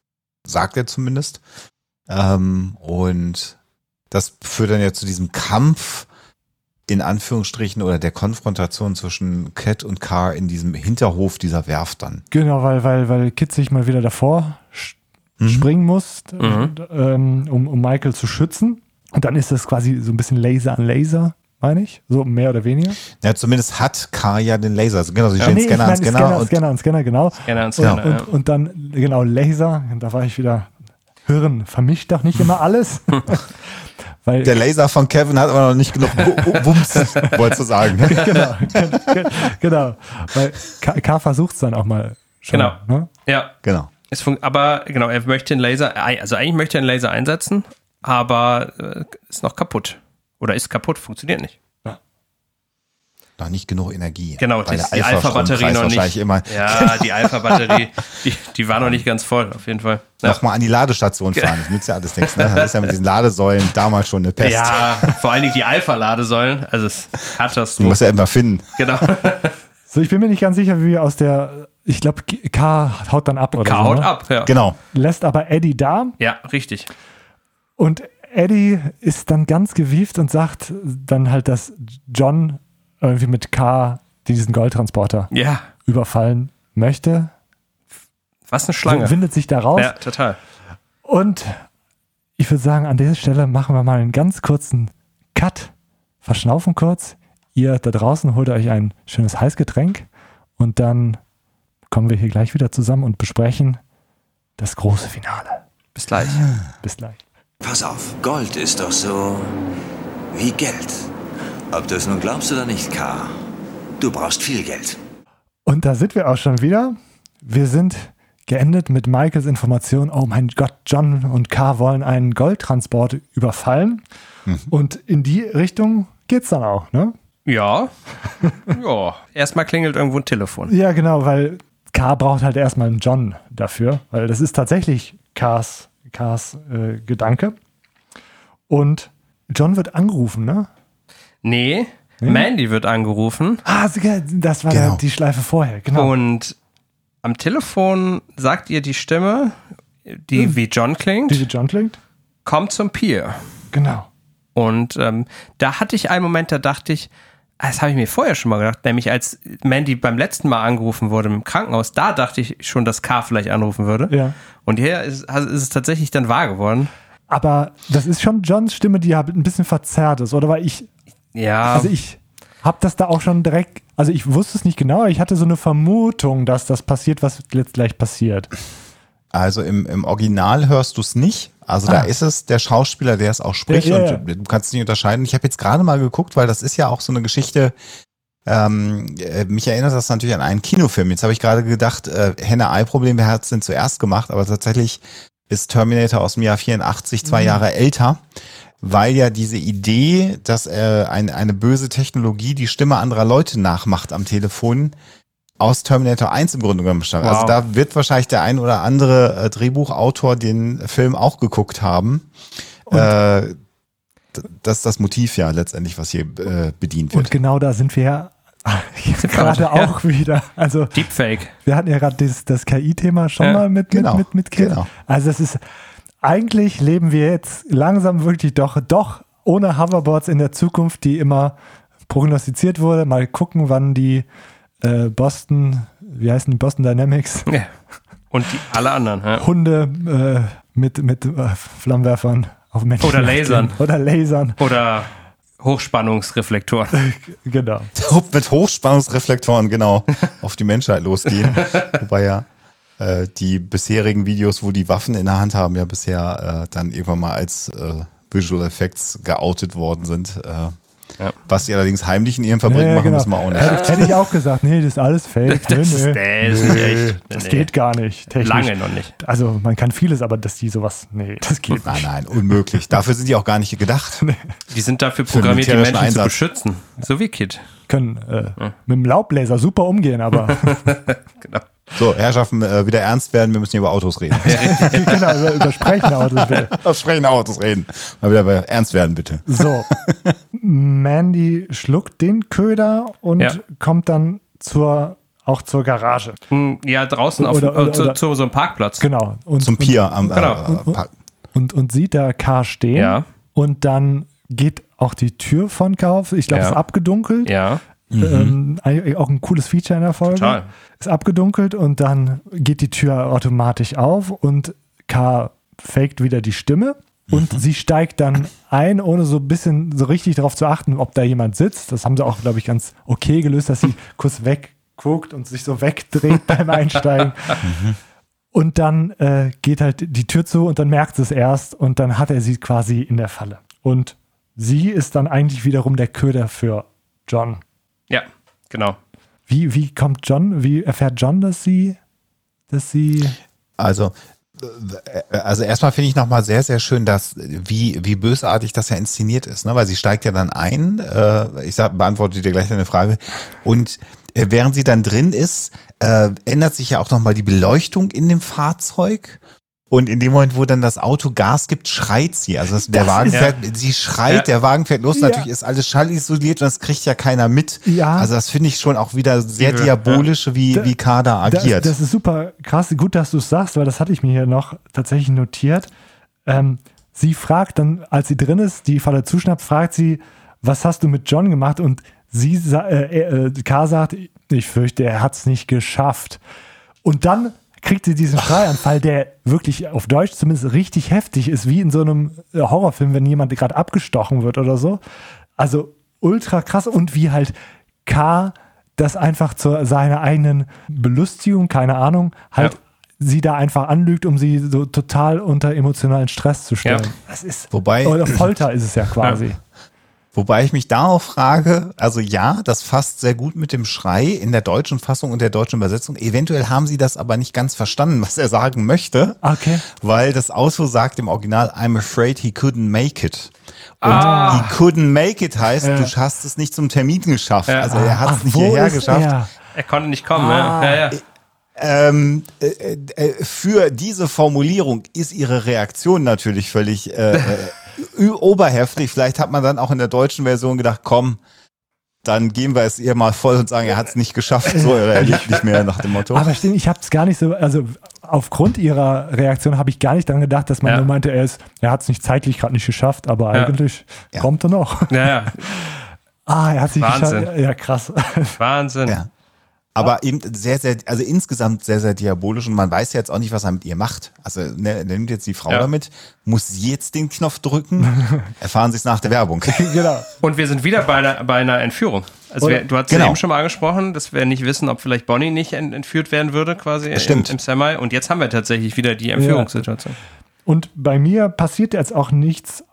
sagt er zumindest. Ähm, und das führt dann ja zu diesem Kampf in Anführungsstrichen oder der Konfrontation zwischen Cat und Carr in diesem Hinterhof dieser Werft dann. Genau, weil, weil, weil Kid sich mal wieder davor Mhm. springen muss, Mhm. ähm, um, um Michael zu schützen. Und dann ist das quasi so ein bisschen Laser an Laser, meine ich. So mehr oder weniger. Ja, zumindest hat Carr ja den Laser. Also genau, sie Ja. stehen Nee, ich Scanner an Scanner, Scanner, und Scanner an Scanner, genau. Scanner an Und, Scanner, und, ja. und dann, genau, Laser. Und da war ich wieder, Hirn vermischt doch nicht immer alles. *laughs* weil, der Laser von Kevin hat aber noch nicht genug Wumms, *laughs* wolltest du sagen. genau, genau. Weil K, K versucht es dann auch mal schon. Genau. Ne? Ja, Genau. Es aber genau, er möchte den Laser, also eigentlich möchte er den Laser einsetzen, aber äh, ist noch kaputt. Oder ist kaputt, funktioniert nicht. Noch nicht genug Energie. Genau, das, der die Alpha-Batterie noch nicht. immer Ja, die Alpha-Batterie, *laughs* die, die war noch nicht ganz voll, auf jeden Fall. Ja, nochmal an die Ladestation fahren. Das nützt ja alles nichts. Ne? Das ist ja mit diesen Ladesäulen damals schon eine Pest. ja vor allen Dingen die Alpha-Ladesäulen, also es Die Katastrophe. muss ja immer finden. Genau. *laughs* So, ich bin mir nicht ganz sicher, wie wir aus der, ich glaube, K haut dann ab oder K so. haut ne? ab, ja. Genau. Lässt aber Eddie da Ja, richtig. und Eddie ist dann ganz gewieft und sagt dann halt, dass John irgendwie mit K diesen Goldtransporter Ja, überfallen möchte. was eine Schlange. Windet sich da raus. Ja, total. Und ich würde sagen, an dieser Stelle machen wir mal einen ganz kurzen Cut. Verschnaufen kurz. Ihr da draußen holt euch ein schönes Heißgetränk und dann kommen wir hier gleich wieder zusammen und besprechen das große Finale. Bis gleich. Bis gleich. Pass auf, Gold ist doch so wie Geld. Ob du es nun glaubst oder nicht, K. Du brauchst viel Geld. Und da sind wir auch schon wieder. Wir sind geendet mit Michaels Information, oh mein Gott, John und K wollen einen Goldtransport überfallen. Und in die Richtung geht's dann auch, ne? Ja. *laughs* Ja. Erstmal klingelt irgendwo ein Telefon. Ja, genau, weil K braucht halt erstmal einen John dafür, weil das ist tatsächlich K's, K's äh, Gedanke. Und John wird angerufen, ne? Nee, Mandy wird angerufen Ah, das war Genau. die Schleife vorher, genau. und am Telefon sagt ihr die Stimme, die wie John klingt, Die wie John klingt? kommt zum Pier. Genau. Und ähm, da hatte ich einen Moment, da dachte ich, ah, das habe ich mir vorher schon mal gedacht, nämlich als Mandy beim letzten Mal angerufen wurde im Krankenhaus, da dachte ich schon, dass K vielleicht anrufen würde. Ja. Und hier ist, ist es tatsächlich dann wahr geworden. Aber das ist schon Johns Stimme, die halt ein bisschen verzerrt ist, oder? Weil ich, Ja, also ich habe das da auch schon direkt, also ich wusste es nicht genau, aber ich hatte so eine Vermutung, dass das passiert, was jetzt gleich passiert. Also im, im Original hörst du es nicht. Also da Ah. ist es der Schauspieler, der es auch spricht Ja, ja, und du kannst es nicht unterscheiden. Ich habe jetzt gerade mal geguckt, weil das ist ja auch so eine Geschichte. Ähm, äh, mich erinnert das natürlich an einen Kinofilm. Jetzt habe ich gerade gedacht, äh, Henne-Ei-Problem, wer hat es denn zuerst gemacht? Aber tatsächlich ist Terminator aus dem Jahr 84 zwei Jahre älter, weil ja diese Idee, dass äh, ein, eine böse Technologie die Stimme anderer Leute nachmacht am Telefon, aus Terminator 1 im Grunde genommen stammt. Also Wow. da wird wahrscheinlich der ein oder andere äh, Drehbuchautor den Film auch geguckt haben. Äh, das ist das Motiv ja letztendlich, was hier äh, bedient Und wird. genau da sind wir ja *laughs* gerade Ja. auch wieder. Also Deepfake. wir hatten ja gerade das, das KI-Thema schon Ja, mal mit, genau, mit, mit, mit Kind. genau. Also es ist, eigentlich leben wir jetzt langsam wirklich doch, doch ohne Hoverboards in der Zukunft, die immer prognostiziert wurde. Mal gucken, wann die äh, Boston, wie heißen die Boston Dynamics, Ja. Und die alle anderen. Ja. Hunde äh, mit, mit äh, Flammenwerfern auf Menschen. Oder Lasern. Oder Lasern. Oder Hochspannungsreflektoren. *laughs* genau. Mit Hochspannungsreflektoren, genau, *laughs* auf die Menschheit losgehen. Wobei ja äh, die bisherigen Videos, wo die Waffen in der Hand haben, ja bisher äh, dann irgendwann mal als äh, Visual Effects geoutet worden sind. Äh, ja. Was sie allerdings heimlich in ihrem Fabrik ja, machen, genau. müssen wir auch nicht. Hätte, hätte ich auch gesagt, nee, das ist alles fake. *laughs* das, nee, nee. das, ist echt, das nee. geht gar nicht. Technisch. Lange noch nicht. Also man kann vieles, aber dass die sowas, nee, das geht nein, nicht. Nein, nein, unmöglich. Dafür sind die auch gar nicht gedacht. *laughs* Die sind dafür programmiert, die Menschen Einsatz. zu beschützen. So wie Kid. Können äh, ja. mit dem Laubbläser super umgehen, aber *laughs* genau. So, Herrschaften, äh, wieder ernst werden, wir müssen hier über Autos reden. *laughs* genau, über, *laughs* über sprechende Autos bitte. Über sprechende Autos reden. Mal wieder bei ernst werden, bitte. So, Mandy schluckt den Köder und ja. kommt dann zur auch zur Garage. Hm, ja, draußen auf, oder, oder, zu, zu, so einem Parkplatz. Genau. Und, Zum Pier am genau. äh, Park. Und, und, sieht da K stehen. Ja. Und dann geht auch die Tür von K auf. Ich glaube, ja. es ist abgedunkelt. Ja. Mhm. Ähm, auch ein cooles Feature in der Folge. Total. Ist abgedunkelt und dann geht die Tür automatisch auf und K faked wieder die Stimme und mhm. sie steigt dann ein, ohne so ein bisschen so richtig darauf zu achten, ob da jemand sitzt. Das haben sie auch, glaube ich, ganz okay gelöst, dass sie *laughs* kurz wegguckt und sich so wegdreht *laughs* beim Einsteigen. Mhm. Und dann äh, geht halt die Tür zu und dann merkt sie es erst und dann hat er sie quasi in der Falle. Und sie ist dann eigentlich wiederum der Köder für John. Ja, genau. Wie, wie kommt John, wie erfährt John, dass sie, dass sie. Also, also erstmal finde ich nochmal sehr, sehr schön, dass wie, wie bösartig das ja inszeniert ist, ne? weil sie steigt ja dann ein, äh, ich sag, beantworte dir gleich eine Frage, und äh, während sie dann drin ist, äh, ändert sich ja auch nochmal die Beleuchtung in dem Fahrzeug und in dem Moment, wo dann das Auto Gas gibt, schreit sie. Also das, der das Wagen fährt, ja. sie schreit, ja. der Wagen fährt los. Ja. Natürlich ist alles schallisoliert und das kriegt ja keiner mit. Ja. Also das finde ich schon auch wieder sehr diabolisch, wie, da, wie Kader agiert. Das, das, ist super krass. Gut, dass du es sagst, weil das hatte ich mir hier noch tatsächlich notiert. Ähm, sie fragt dann, als sie drin ist, die Falle zuschnappt, fragt sie, was hast du mit John gemacht? Und sie, äh, äh, K sagt, ich fürchte, er hat es nicht geschafft. Und dann kriegt sie diesen Schreianfall, der wirklich auf Deutsch zumindest richtig heftig ist, wie in so einem äh, Horrorfilm, wenn jemand gerade abgestochen wird oder so. Also ultra krass und wie halt K das einfach zu seiner eigenen Belustigung, keine Ahnung, halt ja. sie da einfach anlügt, um sie so total unter emotionalen Stress zu stellen. Ja. Das ist Wobei oder Folter ist es ja quasi. Ja. Wobei ich mich darauf frage, also ja, das fasst sehr gut mit dem Schrei in der deutschen Fassung und der deutschen Übersetzung. Eventuell haben sie das aber nicht ganz verstanden, was er sagen möchte. Okay. Weil das Auto sagt im Original, I'm afraid he couldn't make it. Und ah. he couldn't make it heißt, ja. du hast es nicht zum Termin geschafft. Ja. Also er hat es nicht hierher geschafft. Er? er? konnte nicht kommen. Ah. Ja, ja. Ähm, äh, äh, für diese Formulierung ist ihre Reaktion natürlich völlig äh, äh oberheftig. Vielleicht hat man dann auch in der deutschen Version gedacht, komm, dann gehen wir es ihr mal voll und sagen, er hat es nicht geschafft, so oder er *laughs* liegt nicht mehr nach dem Motto. Aber stimmt, ich habe es gar nicht so, also aufgrund ihrer Reaktion habe ich gar nicht daran gedacht, dass man ja. nur meinte, er ist, er hat es nicht zeitlich gerade nicht geschafft, aber ja. eigentlich ja. kommt er noch. Ja, ja. *laughs* Ah, er hat sich Wahnsinn. geschafft. Ja, krass. Wahnsinn. Ja. Aber eben sehr, sehr, also insgesamt sehr, sehr diabolisch und man weiß ja jetzt auch nicht, was er mit ihr macht. Also ne, er nimmt jetzt die Frau ja. damit, muss sie jetzt den Knopf drücken, *laughs* erfahren sie es nach der Werbung. *laughs* genau. Und wir sind wieder bei einer, bei einer Entführung. Also wir, du hast genau. ja eben schon mal angesprochen, dass wir nicht wissen, ob vielleicht Bonnie nicht entführt werden würde, quasi im, im Semi. Und jetzt haben wir tatsächlich wieder die Entführungssituation. Ja. Und bei mir passiert jetzt auch nichts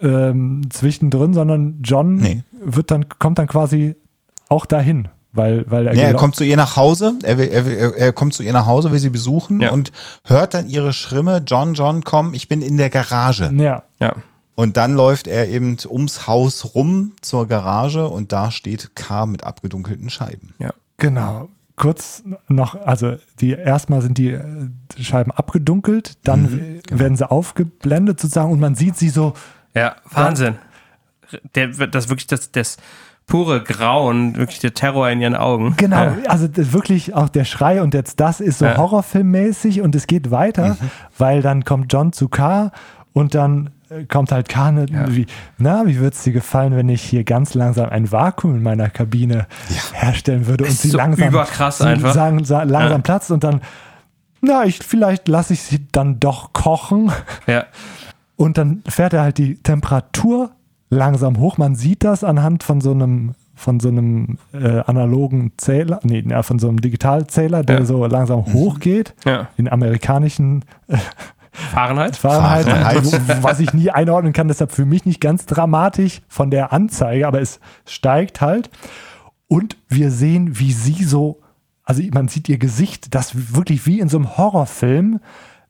ähm, zwischendrin, sondern John nee. wird dann, kommt dann quasi auch dahin. Weil, weil er, ja, er kommt zu ihr nach Hause, er, will, er, will, er kommt zu ihr nach Hause, will sie besuchen ja. und hört dann ihre Schrimme, John, John, komm, ich bin in der Garage. Ja. ja. Und dann läuft er eben ums Haus rum zur Garage und da steht K mit abgedunkelten Scheiben. Ja. Genau. Kurz noch, also die erstmal sind die äh, Scheiben abgedunkelt, dann mhm, genau. werden sie aufgeblendet sozusagen und man sieht sie so. Ja, Wahnsinn. Der, das wirklich das, das pure Grauen, wirklich der Terror in ihren Augen. Genau, ja. also wirklich auch der Schrei und jetzt das ist so ja. horrorfilmmäßig und es geht weiter, mhm. weil dann kommt John zu K und dann äh, kommt halt K, ne, ja. wie, na, wie würde es dir gefallen, wenn ich hier ganz langsam ein Vakuum in meiner Kabine herstellen würde und sie so langsam, überkrass einfach. Sagen, langsam platzt und dann na, ich, vielleicht lasse ich sie dann doch kochen. Ja. Und dann fährt er halt die Temperatur langsam hoch. Man sieht das anhand von so einem von so einem äh, analogen Zähler, nee, ja, von so einem Digitalzähler, der Ja. so langsam hochgeht. Ja. In amerikanischen äh, Fahrenheit? Fahrenheit, Fahrenheit. was ich nie einordnen kann, deshalb für mich nicht ganz dramatisch von der Anzeige, aber es steigt halt. Und wir sehen, wie sie so, also man sieht ihr Gesicht, das wirklich wie in so einem Horrorfilm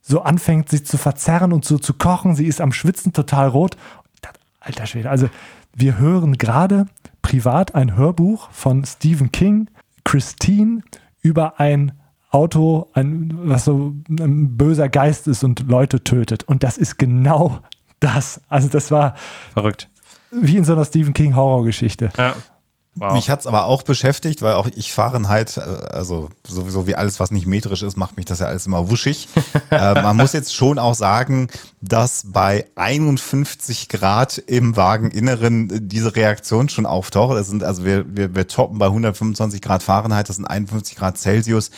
so anfängt, sich zu verzerren und so zu kochen. Sie ist am Schwitzen total rot. Alter Schwede, also wir hören gerade privat ein Hörbuch von Stephen King, Christine, über ein Auto, ein, was so ein böser Geist ist und Leute tötet. Und das ist genau das. Also das war Verrückt. wie in so einer Stephen King Horrorgeschichte. Ja. Wow. Mich hat's aber auch beschäftigt, weil auch ich Fahrenheit, äh, also sowieso wie alles, was nicht metrisch ist, macht mich das ja alles immer wuschig. *laughs* äh, man muss jetzt schon auch sagen, dass bei 51 Grad im Wageninneren äh, diese Reaktion schon auftaucht. Das sind, also wir, wir, wir toppen bei 125 Grad Fahrenheit, das sind 51 Grad Celsius.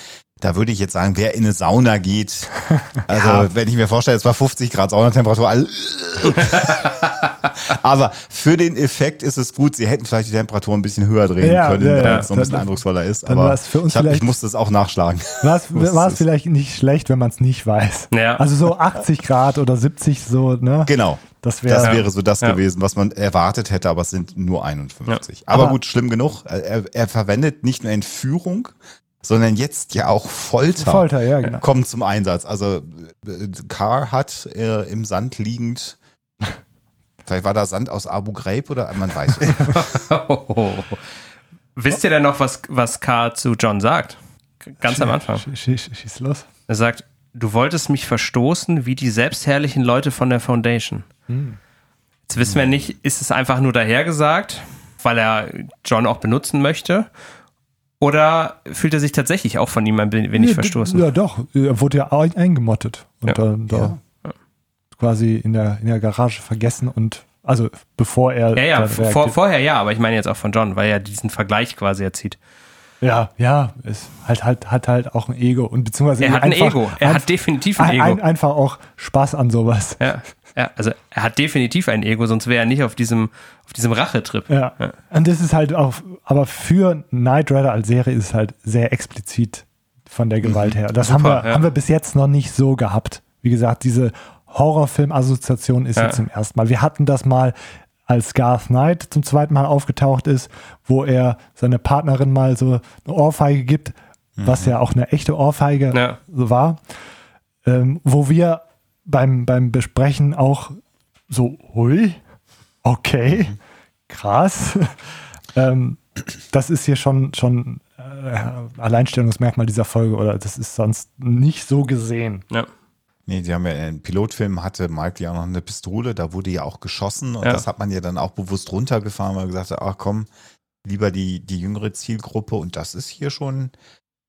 Da würde ich jetzt sagen, wer in eine Sauna geht, *laughs* also wenn ich mir vorstelle, es war 50 Grad Saunatemperatur, all- *laughs* aber für den Effekt ist es gut. Sie hätten vielleicht die Temperatur ein bisschen höher drehen Ja, können, ja, ja. damit es noch ein bisschen Dann- eindrucksvoller ist. dann Aber war es für uns ich, hab, ich musste es auch nachschlagen. *laughs* War es, vielleicht nicht schlecht, wenn man es nicht weiß. Ja. Also so 80 Grad oder 70 so, ne? Genau. Das wäre Das wäre so das Ja. gewesen, was man erwartet hätte, aber es sind nur 51. Aber, Aber- gut, schlimm genug. Er, er verwendet nicht nur Entführung, sondern jetzt ja auch Folter. Folter, ja, genau. Kommt zum Einsatz. Also äh, Carr hat äh, im Sand liegend, vielleicht war da Sand aus Abu Ghraib oder man weiß es. nicht. *laughs* Wisst ihr denn noch, was, was K zu John sagt? Ganz am Anfang. Sch- Schieß, schieß los. Er sagt, du wolltest mich verstoßen wie die selbstherrlichen Leute von der Foundation. Jetzt wissen wir nicht, ist es einfach nur dahergesagt, weil er John auch benutzen möchte? Oder fühlt er sich tatsächlich auch von ihm ein wenig Nee, verstoßen? Ja, doch. Er wurde ja ein- eingemottet und Ja. dann da quasi in der, in der Garage vergessen und also bevor er. Ja, ja, vor, vorher ja, aber ich meine jetzt auch von John, weil er diesen Vergleich quasi erzieht. Ja, ja, ist halt, halt, hat halt auch ein Ego und beziehungsweise Er hat ein einfach, Ego. Er ein- hat definitiv ein ein, Ego. ein, einfach auch Spaß an sowas. Ja, ja, also er hat definitiv ein Ego, sonst wäre er nicht auf diesem, auf diesem Rachetrip. Ja. Und das ist halt auch, aber für Knight Rider als Serie ist es halt sehr explizit von der Gewalt her. Das haben, Super, wir, ja. haben wir bis jetzt noch nicht so gehabt. Wie gesagt, diese Horrorfilm-Assoziation ist Ja. jetzt zum ersten Mal. Wir hatten das mal, als Garth Knight zum zweiten Mal aufgetaucht ist, wo er seine Partnerin mal so eine Ohrfeige gibt, was ja auch eine echte Ohrfeige Ja. so war, ähm, wo wir beim, beim Besprechen auch so, hui, okay, krass. *laughs* ähm, das ist hier schon, schon äh, Alleinstellungsmerkmal dieser Folge oder das ist sonst nicht so gesehen. Ja. Nee, die haben ja in Pilotfilm hatte Mike ja auch noch eine Pistole, da wurde ja auch geschossen und Ja. das hat man ja dann auch bewusst runtergefahren, weil man gesagt hat, ach komm, lieber die, die jüngere Zielgruppe und das ist hier schon,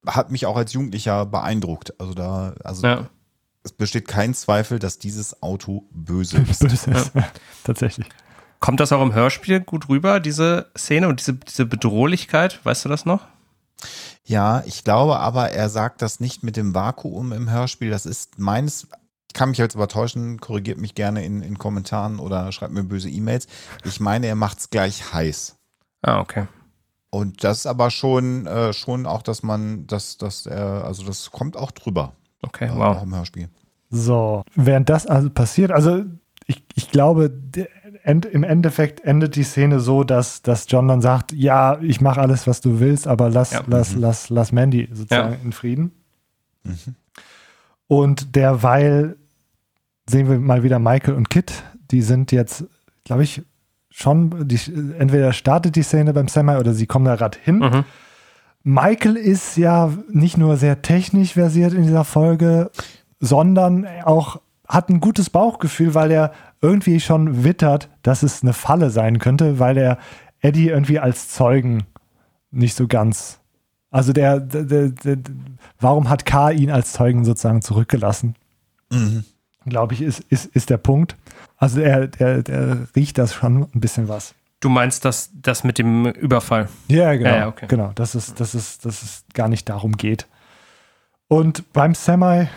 hat mich auch als Jugendlicher beeindruckt. Also da, also Ja. Es besteht kein Zweifel, dass dieses Auto böse *laughs* ist. Böse ist. *laughs* Tatsächlich. Kommt das auch im Hörspiel gut rüber, diese Szene und diese, diese Bedrohlichkeit? Weißt du das noch? Ja, ich glaube aber, er sagt das nicht mit dem Vakuum im Hörspiel. Das ist meines, ich kann mich jetzt aber täuschen, korrigiert mich gerne in, in Kommentaren oder schreibt mir böse E-Mails. Ich meine, er macht es gleich heiß. Ah, okay. Und das ist aber schon, äh, schon auch, dass man, dass, dass er, also das kommt auch drüber. Okay, äh, wow. Auch im Hörspiel. So, während das also passiert, also ich, ich glaube, End, im Endeffekt endet die Szene so, dass, dass John dann sagt, ja, ich mache alles, was du willst, aber lass, Ja. lass, lass, lass Mandy sozusagen Ja. in Frieden. Und derweil sehen wir mal wieder Michael und Kit, die sind jetzt, glaube ich, schon, die, entweder startet die Szene beim Semi oder sie kommen da gerade hin. Mhm. Michael ist ja nicht nur sehr technisch versiert in dieser Folge, sondern auch hat ein gutes Bauchgefühl, weil er irgendwie schon wittert, dass es eine Falle sein könnte, weil er Eddie irgendwie als Zeugen nicht so ganz. Also der, der, der, warum hat K ihn als Zeugen sozusagen zurückgelassen? Glaube ich, ist, ist, ist der Punkt. Also er, der, der riecht das schon ein bisschen was. Du meinst das, das mit dem Überfall? Ja, genau. Ja, ja, okay. Genau, dass es, dass, es, dass es gar nicht darum geht. Und beim Semi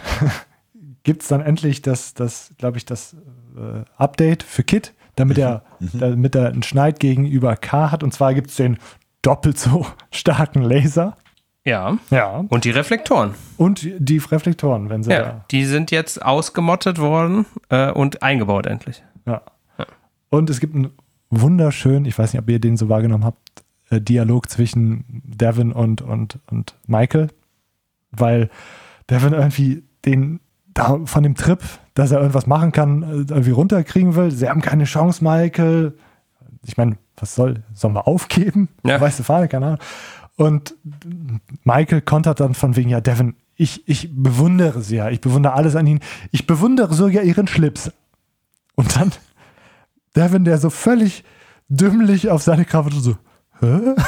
*laughs* gibt es dann endlich das, das glaube ich, das äh, Update für Kit, damit er, damit er einen Schneid gegenüber K hat. Und zwar gibt es den doppelt so *laughs* starken Laser. Ja. Ja. Und die Reflektoren. Und die Reflektoren, wenn sie Ja. Die sind jetzt ausgemottet worden äh, und eingebaut endlich. da. Ja. Und es gibt einen wunderschönen, ich weiß nicht, ob ihr den so wahrgenommen habt, äh, Dialog zwischen Devin und, und, und Michael, weil Devin irgendwie den da von dem Trip, dass er irgendwas machen kann, äh, irgendwie runterkriegen will. Sie haben keine Chance, Michael. Ich meine, was soll, sollen wir aufgeben? Ja. Weißt du, Fahne, keine Ahnung. Und Michael kontert dann von wegen, ja, Devin, ich, ich bewundere sie ja, ich bewundere alles an ihnen. Ich bewundere sogar ihren Schlips. Und dann Devin, der so völlig dümmlich auf seine Krawatte so, hä? *laughs*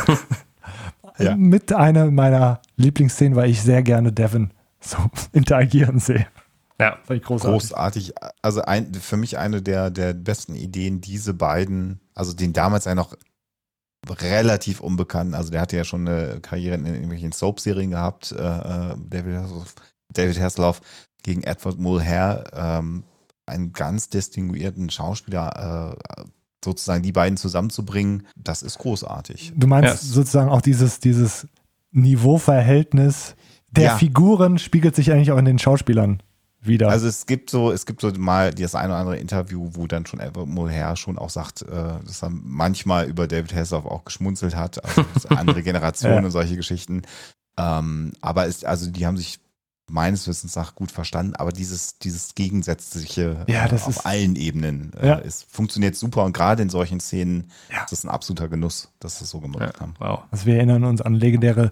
Ja. Mit einer meiner Lieblingsszenen, weil ich sehr gerne Devin so *laughs* interagieren sehe. Ja. Großartig. Großartig. Also ein, für mich eine der, der besten Ideen, diese beiden, also den damals ja noch relativ unbekannten, also der hatte ja schon eine Karriere in irgendwelchen Soap-Serien gehabt, äh, äh, David, Hasselhoff, David Hasselhoff gegen Edward Mulhare, ähm, einen ganz distinguierten Schauspieler, äh, sozusagen die beiden zusammenzubringen, das ist großartig. Du meinst Ja. sozusagen auch dieses, dieses Niveauverhältnis der Ja. Figuren spiegelt sich eigentlich auch in den Schauspielern wieder. Also es gibt so, es gibt so mal das ein oder andere Interview, wo dann schon Edward Mulhare schon auch sagt, äh, dass er manchmal über David Hasselhoff auch geschmunzelt hat, also eine *laughs* andere Generation Ja. und solche Geschichten. Ähm, aber ist, also die haben sich meines Wissens nach gut verstanden, aber dieses, dieses Gegensätzliche Ja, äh, das auf ist- allen Ebenen äh, Ja. ist, funktioniert super und gerade in solchen Szenen Ja. ist es ein absoluter Genuss, dass sie es so gemacht ja. haben. Wow. Also wir erinnern uns an legendäre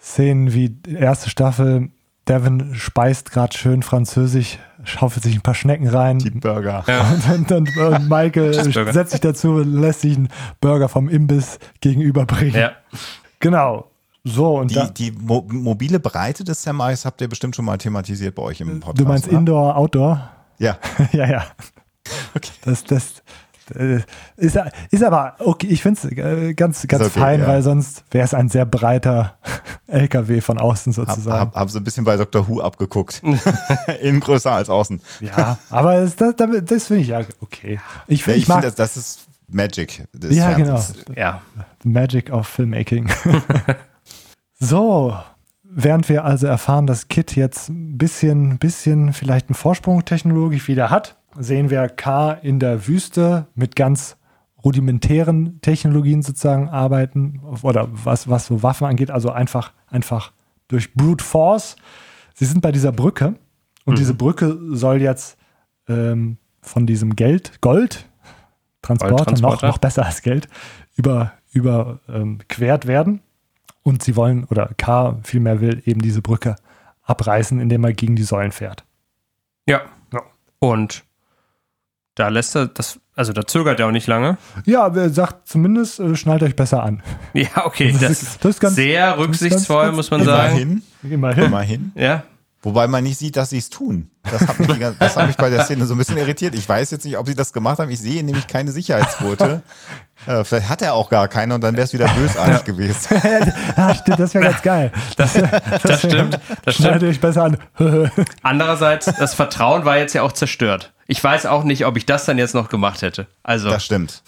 Szenen wie die erste Staffel. Devin speist gerade schön französisch, schaufelt sich ein paar Schnecken rein. Die Burger. *laughs* Und dann, dann äh, Michael *laughs* setzt sich dazu, lässt sich einen Burger vom Imbiss gegenüberbringen. Ja. Genau. So, und Die, da, die mo mobile Breite des Semis habt ihr bestimmt schon mal thematisiert bei euch im Podcast. du meinst oder? Indoor, Outdoor? Ja. *laughs* ja, ja. Das, das äh, ist, ist aber okay. Ich finde es äh, ganz, ganz okay, fein, ja. weil sonst wäre es ein sehr breiter *laughs* LKW von außen sozusagen. hab, hab so ein bisschen bei Dr. Who abgeguckt. *laughs* Innen größer als außen. Ja, aber das, das, das finde ich ja okay. Ich, Ja, find- ich finde, das, das ist Magic. des Ja, Fernsehens. Ja. Magic of Filmmaking. So, während wir also erfahren, dass Kit jetzt ein bisschen, bisschen vielleicht einen Vorsprung technologisch wieder hat, sehen wir K in der Wüste mit ganz rudimentären Technologien sozusagen arbeiten oder was, was so Waffen angeht, also einfach, einfach durch Brute Force. Sie sind bei dieser Brücke und diese Brücke soll jetzt ähm, von diesem Geld, Gold, Transporter, noch, Goldtransporter. noch besser als Geld, über, über ähm, werden. Und sie wollen, oder K vielmehr will, eben diese Brücke abreißen, indem er gegen die Säulen fährt. Ja. Ja. Und da lässt er das, also da zögert er auch nicht lange. Ja, aber er sagt zumindest, äh, schnallt euch besser an. Ja, okay. *laughs* Das Das, ist- das ist ganz- sehr rücksichtsvoll, ganz- muss man sagen. Immerhin. Immerhin. Immerhin. Ja. Wobei man nicht sieht, dass sie es tun. Das hat, mich das hat mich bei der Szene so ein bisschen irritiert. Ich weiß jetzt nicht, ob sie das gemacht haben. Ich sehe nämlich keine Sicherheitsquote. *laughs* äh, vielleicht hat er auch gar keine und dann wäre es wieder bösartig gewesen. *laughs* ja, stimmt, das wäre ganz geil. Das, das stimmt. Das stimmt. euch besser an. *laughs* Andererseits, das Vertrauen war jetzt ja auch zerstört. Ich weiß auch nicht, ob ich das dann jetzt noch gemacht hätte. Also, Das stimmt.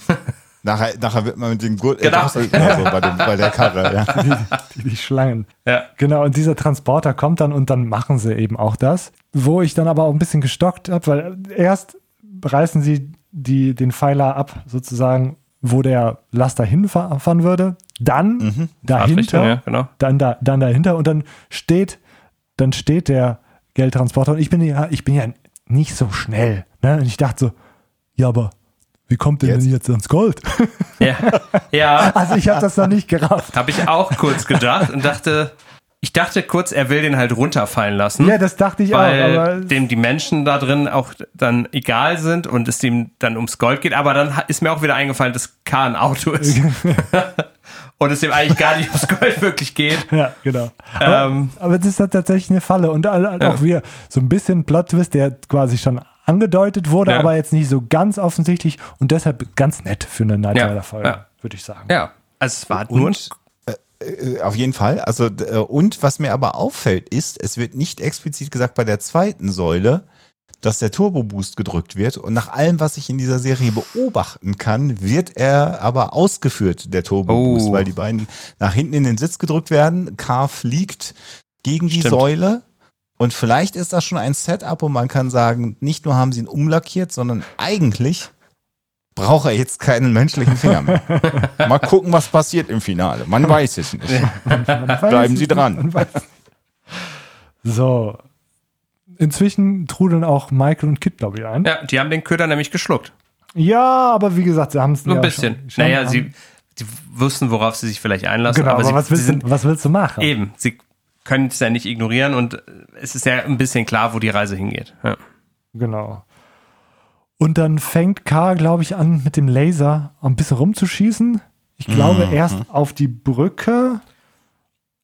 Nachher, nachher wird man mit dem Gurt Genau. äh, das ist immer so bei, dem, bei der Karre. Ja. *laughs* die, die Schlangen. ja. Genau, und dieser Transporter kommt dann und dann machen sie eben auch das. Wo ich dann aber auch ein bisschen gestockt habe, weil erst reißen sie die, den Pfeiler ab, sozusagen, wo der Laster hinfahren würde. Dann dahinter, Fahrtrichtung, ja, genau. dann, da, dann dahinter und dann steht, dann steht der Geldtransporter und ich bin ja, ich bin ja nicht so schnell. Ne? Und ich dachte so, ja, aber wie kommt denn Jetzt? denn jetzt ans Gold? *laughs* Ja. ja. also ich habe das noch nicht gerafft. Habe ich auch kurz gedacht und dachte, ich dachte kurz, er will den halt runterfallen lassen. Ja, das dachte ich weil auch. Aber dem die Menschen da drin auch dann egal sind und es ihm dann ums Gold geht. Aber dann ist mir auch wieder eingefallen, dass K ein Auto ist. *laughs* und es ihm eigentlich gar nicht ums Gold wirklich geht. Ja, genau. Aber, Ähm, aber das ist halt tatsächlich eine Falle. Und all- Ja. auch wieder so ein bisschen Plot-Twist, der quasi schon angedeutet wurde, Ja. aber jetzt nicht so ganz offensichtlich und deshalb ganz nett für eine Night Rider-Folge, ja. würde ich sagen. Ja, also es war nur ein Und äh, Äh, auf jeden Fall. Also, äh, und was mir aber auffällt, ist, es wird nicht explizit gesagt bei der zweiten Säule, dass der Turbo-Boost gedrückt wird. Und nach allem, was ich in dieser Serie beobachten kann, wird er aber ausgeführt, der Turbo-Boost, Oh. weil die beiden nach hinten in den Sitz gedrückt werden. Car fliegt gegen die Stimmt. Säule. Und vielleicht ist das schon ein Setup, und man kann sagen, nicht nur haben sie ihn umlackiert, sondern eigentlich braucht er jetzt keinen menschlichen Finger mehr. *laughs* Mal gucken, was passiert im Finale. Man weiß es nicht. *laughs* Bleiben Sie dran. So. Inzwischen trudeln auch Michael und Kit, glaube ich, ein. Ja, die haben den Köder nämlich geschluckt. Ja, aber wie gesagt, sie haben es Nur ja ein bisschen. Schon, schon naja, haben- sie, sie wussten, worauf sie sich vielleicht einlassen, Genau, aber, aber, sie, was, sie willst sind du, was willst du machen? eben, sie können es ja nicht ignorieren und es ist ja ein bisschen klar, wo die Reise hingeht. Ja. Genau. Und dann fängt K, glaube ich, an, mit dem Laser ein bisschen rumzuschießen. Ich glaube, Mhm. erst auf die Brücke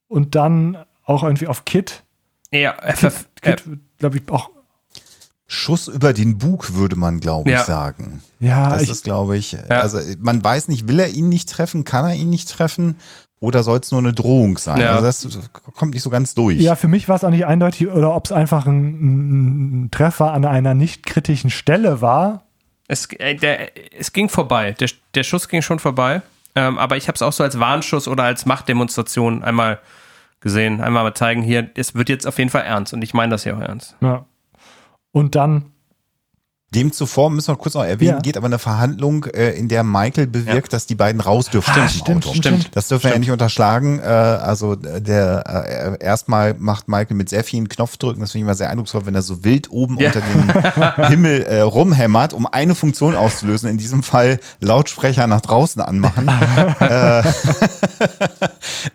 und dann auch irgendwie auf Kit. Ja, er äh, Kit, glaube ich, auch. Schuss über den Bug, würde man, glaube ich, Ja. sagen. Ja, Das ich, ist, glaube ich, Ja. also man weiß nicht, will er ihn nicht treffen, kann er ihn nicht treffen oder soll es nur eine Drohung sein? Ja. Also das kommt nicht so ganz durch. ja, für mich war es auch nicht eindeutig, oder ob es einfach ein, ein Treffer an einer nicht kritischen Stelle war. es, äh, der, es ging vorbei. Der, der Schuss ging schon vorbei. Ähm, aber ich habe es auch so als Warnschuss oder als Machtdemonstration einmal gesehen. Einmal mal zeigen, hier, es wird jetzt auf jeden Fall ernst. Und ich meine das ja auch ernst. Ja. Und dann, Dem zuvor müssen wir kurz noch erwähnen, Ja. geht aber eine Verhandlung, äh, in der Michael bewirkt, dass die beiden raus dürfen Ah, aus dem stimmt, Auto. stimmt, stimmt. Das dürfen wir ja nicht unterschlagen. Äh, also äh, der äh, erstmal macht Michael mit sehr vielen Knopfdrücken, das finde ich immer sehr eindrucksvoll, wenn er so wild oben Ja. unter dem *laughs* Himmel äh, rumhämmert, um eine Funktion auszulösen. In diesem Fall Lautsprecher nach draußen anmachen. *laughs* äh,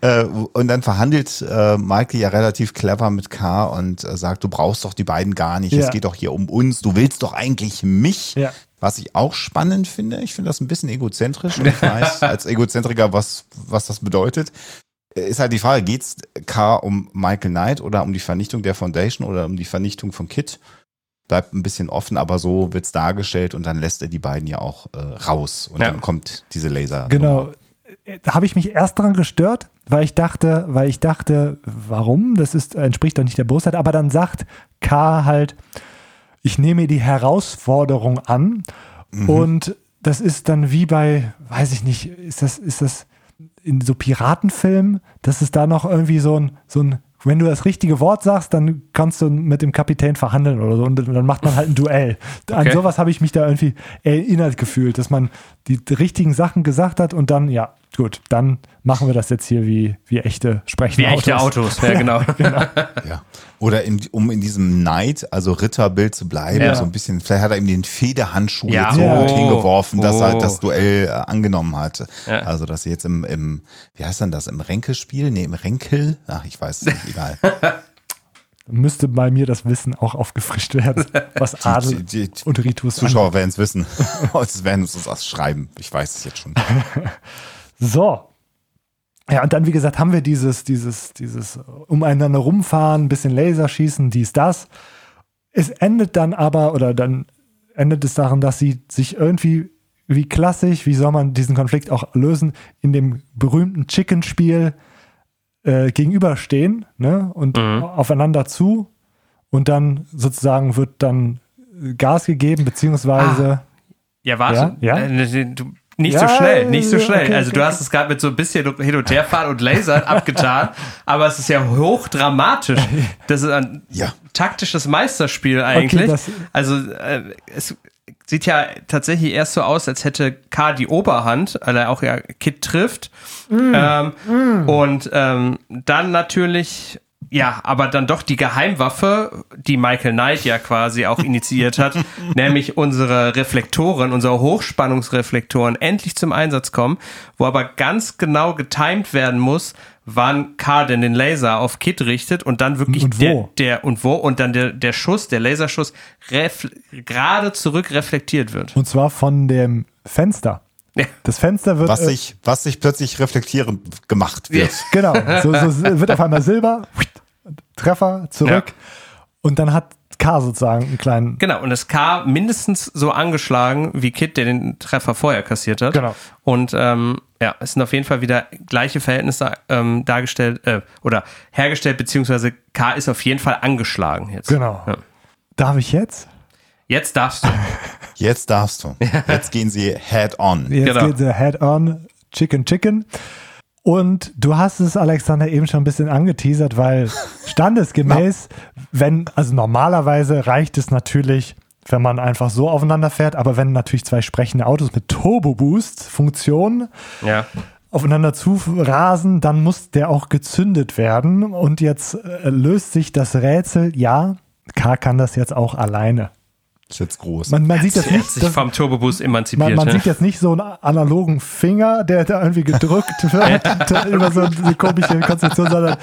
*laughs* äh, und dann verhandelt äh, Michael ja relativ clever mit K und äh, sagt, du brauchst doch die beiden gar nicht. Ja. Es geht doch hier um uns. Du willst doch eigentlich mich. Ja. Was ich auch spannend finde, ich finde das ein bisschen egozentrisch und ich *laughs* weiß als Egozentriker, was, was das bedeutet. Ist halt die Frage, geht's K um Michael Knight oder um die Vernichtung der Foundation oder um die Vernichtung von Kit? Bleibt ein bisschen offen, aber so wird's dargestellt und dann lässt er die beiden ja auch äh, raus und Ja. dann kommt diese Laser. Genau. Da habe ich mich erst dran gestört, weil ich dachte, weil ich dachte, warum? Das ist, entspricht doch nicht der Bosheit. Aber dann sagt K halt, ich nehme die Herausforderung an. Und das ist dann wie bei, weiß ich nicht, ist das, ist das in so Piratenfilmen, dass es da noch irgendwie so ein, so ein, wenn du das richtige Wort sagst, dann kannst du mit dem Kapitän verhandeln oder so und dann macht man halt ein Duell. *laughs* An Okay. sowas habe ich mich da irgendwie erinnert gefühlt, dass man die richtigen Sachen gesagt hat und dann, ja, gut, dann machen wir das jetzt hier wie, wie echte sprechende Wie echte Autos, ja, *laughs* genau. Ja. Oder in, um in diesem Knight, also Ritterbild zu bleiben, Ja. so ein bisschen, vielleicht hat er ihm den Federhandschuh Ja. jetzt so gut hingeworfen, dass er Oh. das Duell äh, angenommen hat. Ja. Also, dass sie jetzt im, im, wie heißt denn das, im Ränkespiel? Nee, im Ränkel? Ach, ich weiß es nicht, *laughs* egal. Müsste bei mir das Wissen auch aufgefrischt werden, was Adel die- die- und Ritus Zuschauer werden es wissen. *laughs* Es werden uns das schreiben. Ich weiß es jetzt schon. So. Ja, und dann, wie gesagt, haben wir dieses, dieses, dieses umeinander rumfahren, ein bisschen Laserschießen, dies, das. Es endet dann aber, oder dann endet es darin, dass sie sich irgendwie, wie klassisch, wie soll man diesen Konflikt auch lösen, in dem berühmten Chicken-Spiel äh, gegenüberstehen ne? und aufeinander zu. Und dann sozusagen wird dann Gas gegeben, beziehungsweise. Ja, warte. Ja, ja? Äh, Du, nicht Ja, so schnell, nicht so okay, schnell. okay, also du okay. hast es gerade mit so ein bisschen hin und herfahren und Lasern *laughs* abgetan, aber es ist ja hochdramatisch. *laughs* Das ist ein Ja. taktisches Meisterspiel eigentlich. das- also äh, es sieht ja tatsächlich erst so aus, als hätte K die Oberhand, weil er auch ja Kit trifft. Mm. Ähm, Und ähm, dann natürlich, ja, aber dann doch die Geheimwaffe, die Michael Knight ja quasi auch initiiert hat, *laughs* nämlich unsere Reflektoren, unsere Hochspannungsreflektoren endlich zum Einsatz kommen, wo aber ganz genau getimed werden muss, wann K denn den Laser auf Kit richtet und dann wirklich Und der, wo? der und wo und dann der, der Schuss, der Laserschuss gerade zurück reflektiert wird. Und zwar von dem Fenster. Das Fenster wird. Was äh, sich, was sich plötzlich reflektierend gemacht wird. Genau, so, so *laughs* wird auf einmal Silber, Treffer, zurück. Und dann hat K sozusagen einen kleinen. Genau, und das K mindestens so angeschlagen wie Kit, der den Treffer vorher kassiert hat. Genau. Und ähm, Ja, es sind auf jeden Fall wieder gleiche Verhältnisse ähm, dargestellt äh, oder hergestellt, beziehungsweise K ist auf jeden Fall angeschlagen jetzt. Genau. Ja. Darf ich jetzt? Jetzt darfst du. *laughs* Jetzt darfst du. Jetzt gehen sie head on. Jetzt Genau. geht der Head on Chicken Chicken. Und du hast es, Alexander, eben schon ein bisschen angeteasert, weil *laughs* standesgemäß, wenn, also normalerweise reicht es natürlich, wenn man einfach so aufeinander fährt, aber wenn natürlich zwei sprechende Autos mit Turbo-Boost-Funktion ja. aufeinander zu rasen, dann muss der auch gezündet werden. Und jetzt äh, löst sich das Rätsel, ja, K kann das jetzt auch alleine. Ist jetzt groß. Man, man sieht das nicht. sich Das, vom Turboboost emanzipiert. man, man ne? sieht jetzt nicht so einen analogen Finger, der da irgendwie gedrückt *laughs* wird über so eine komische Konstruktion, sondern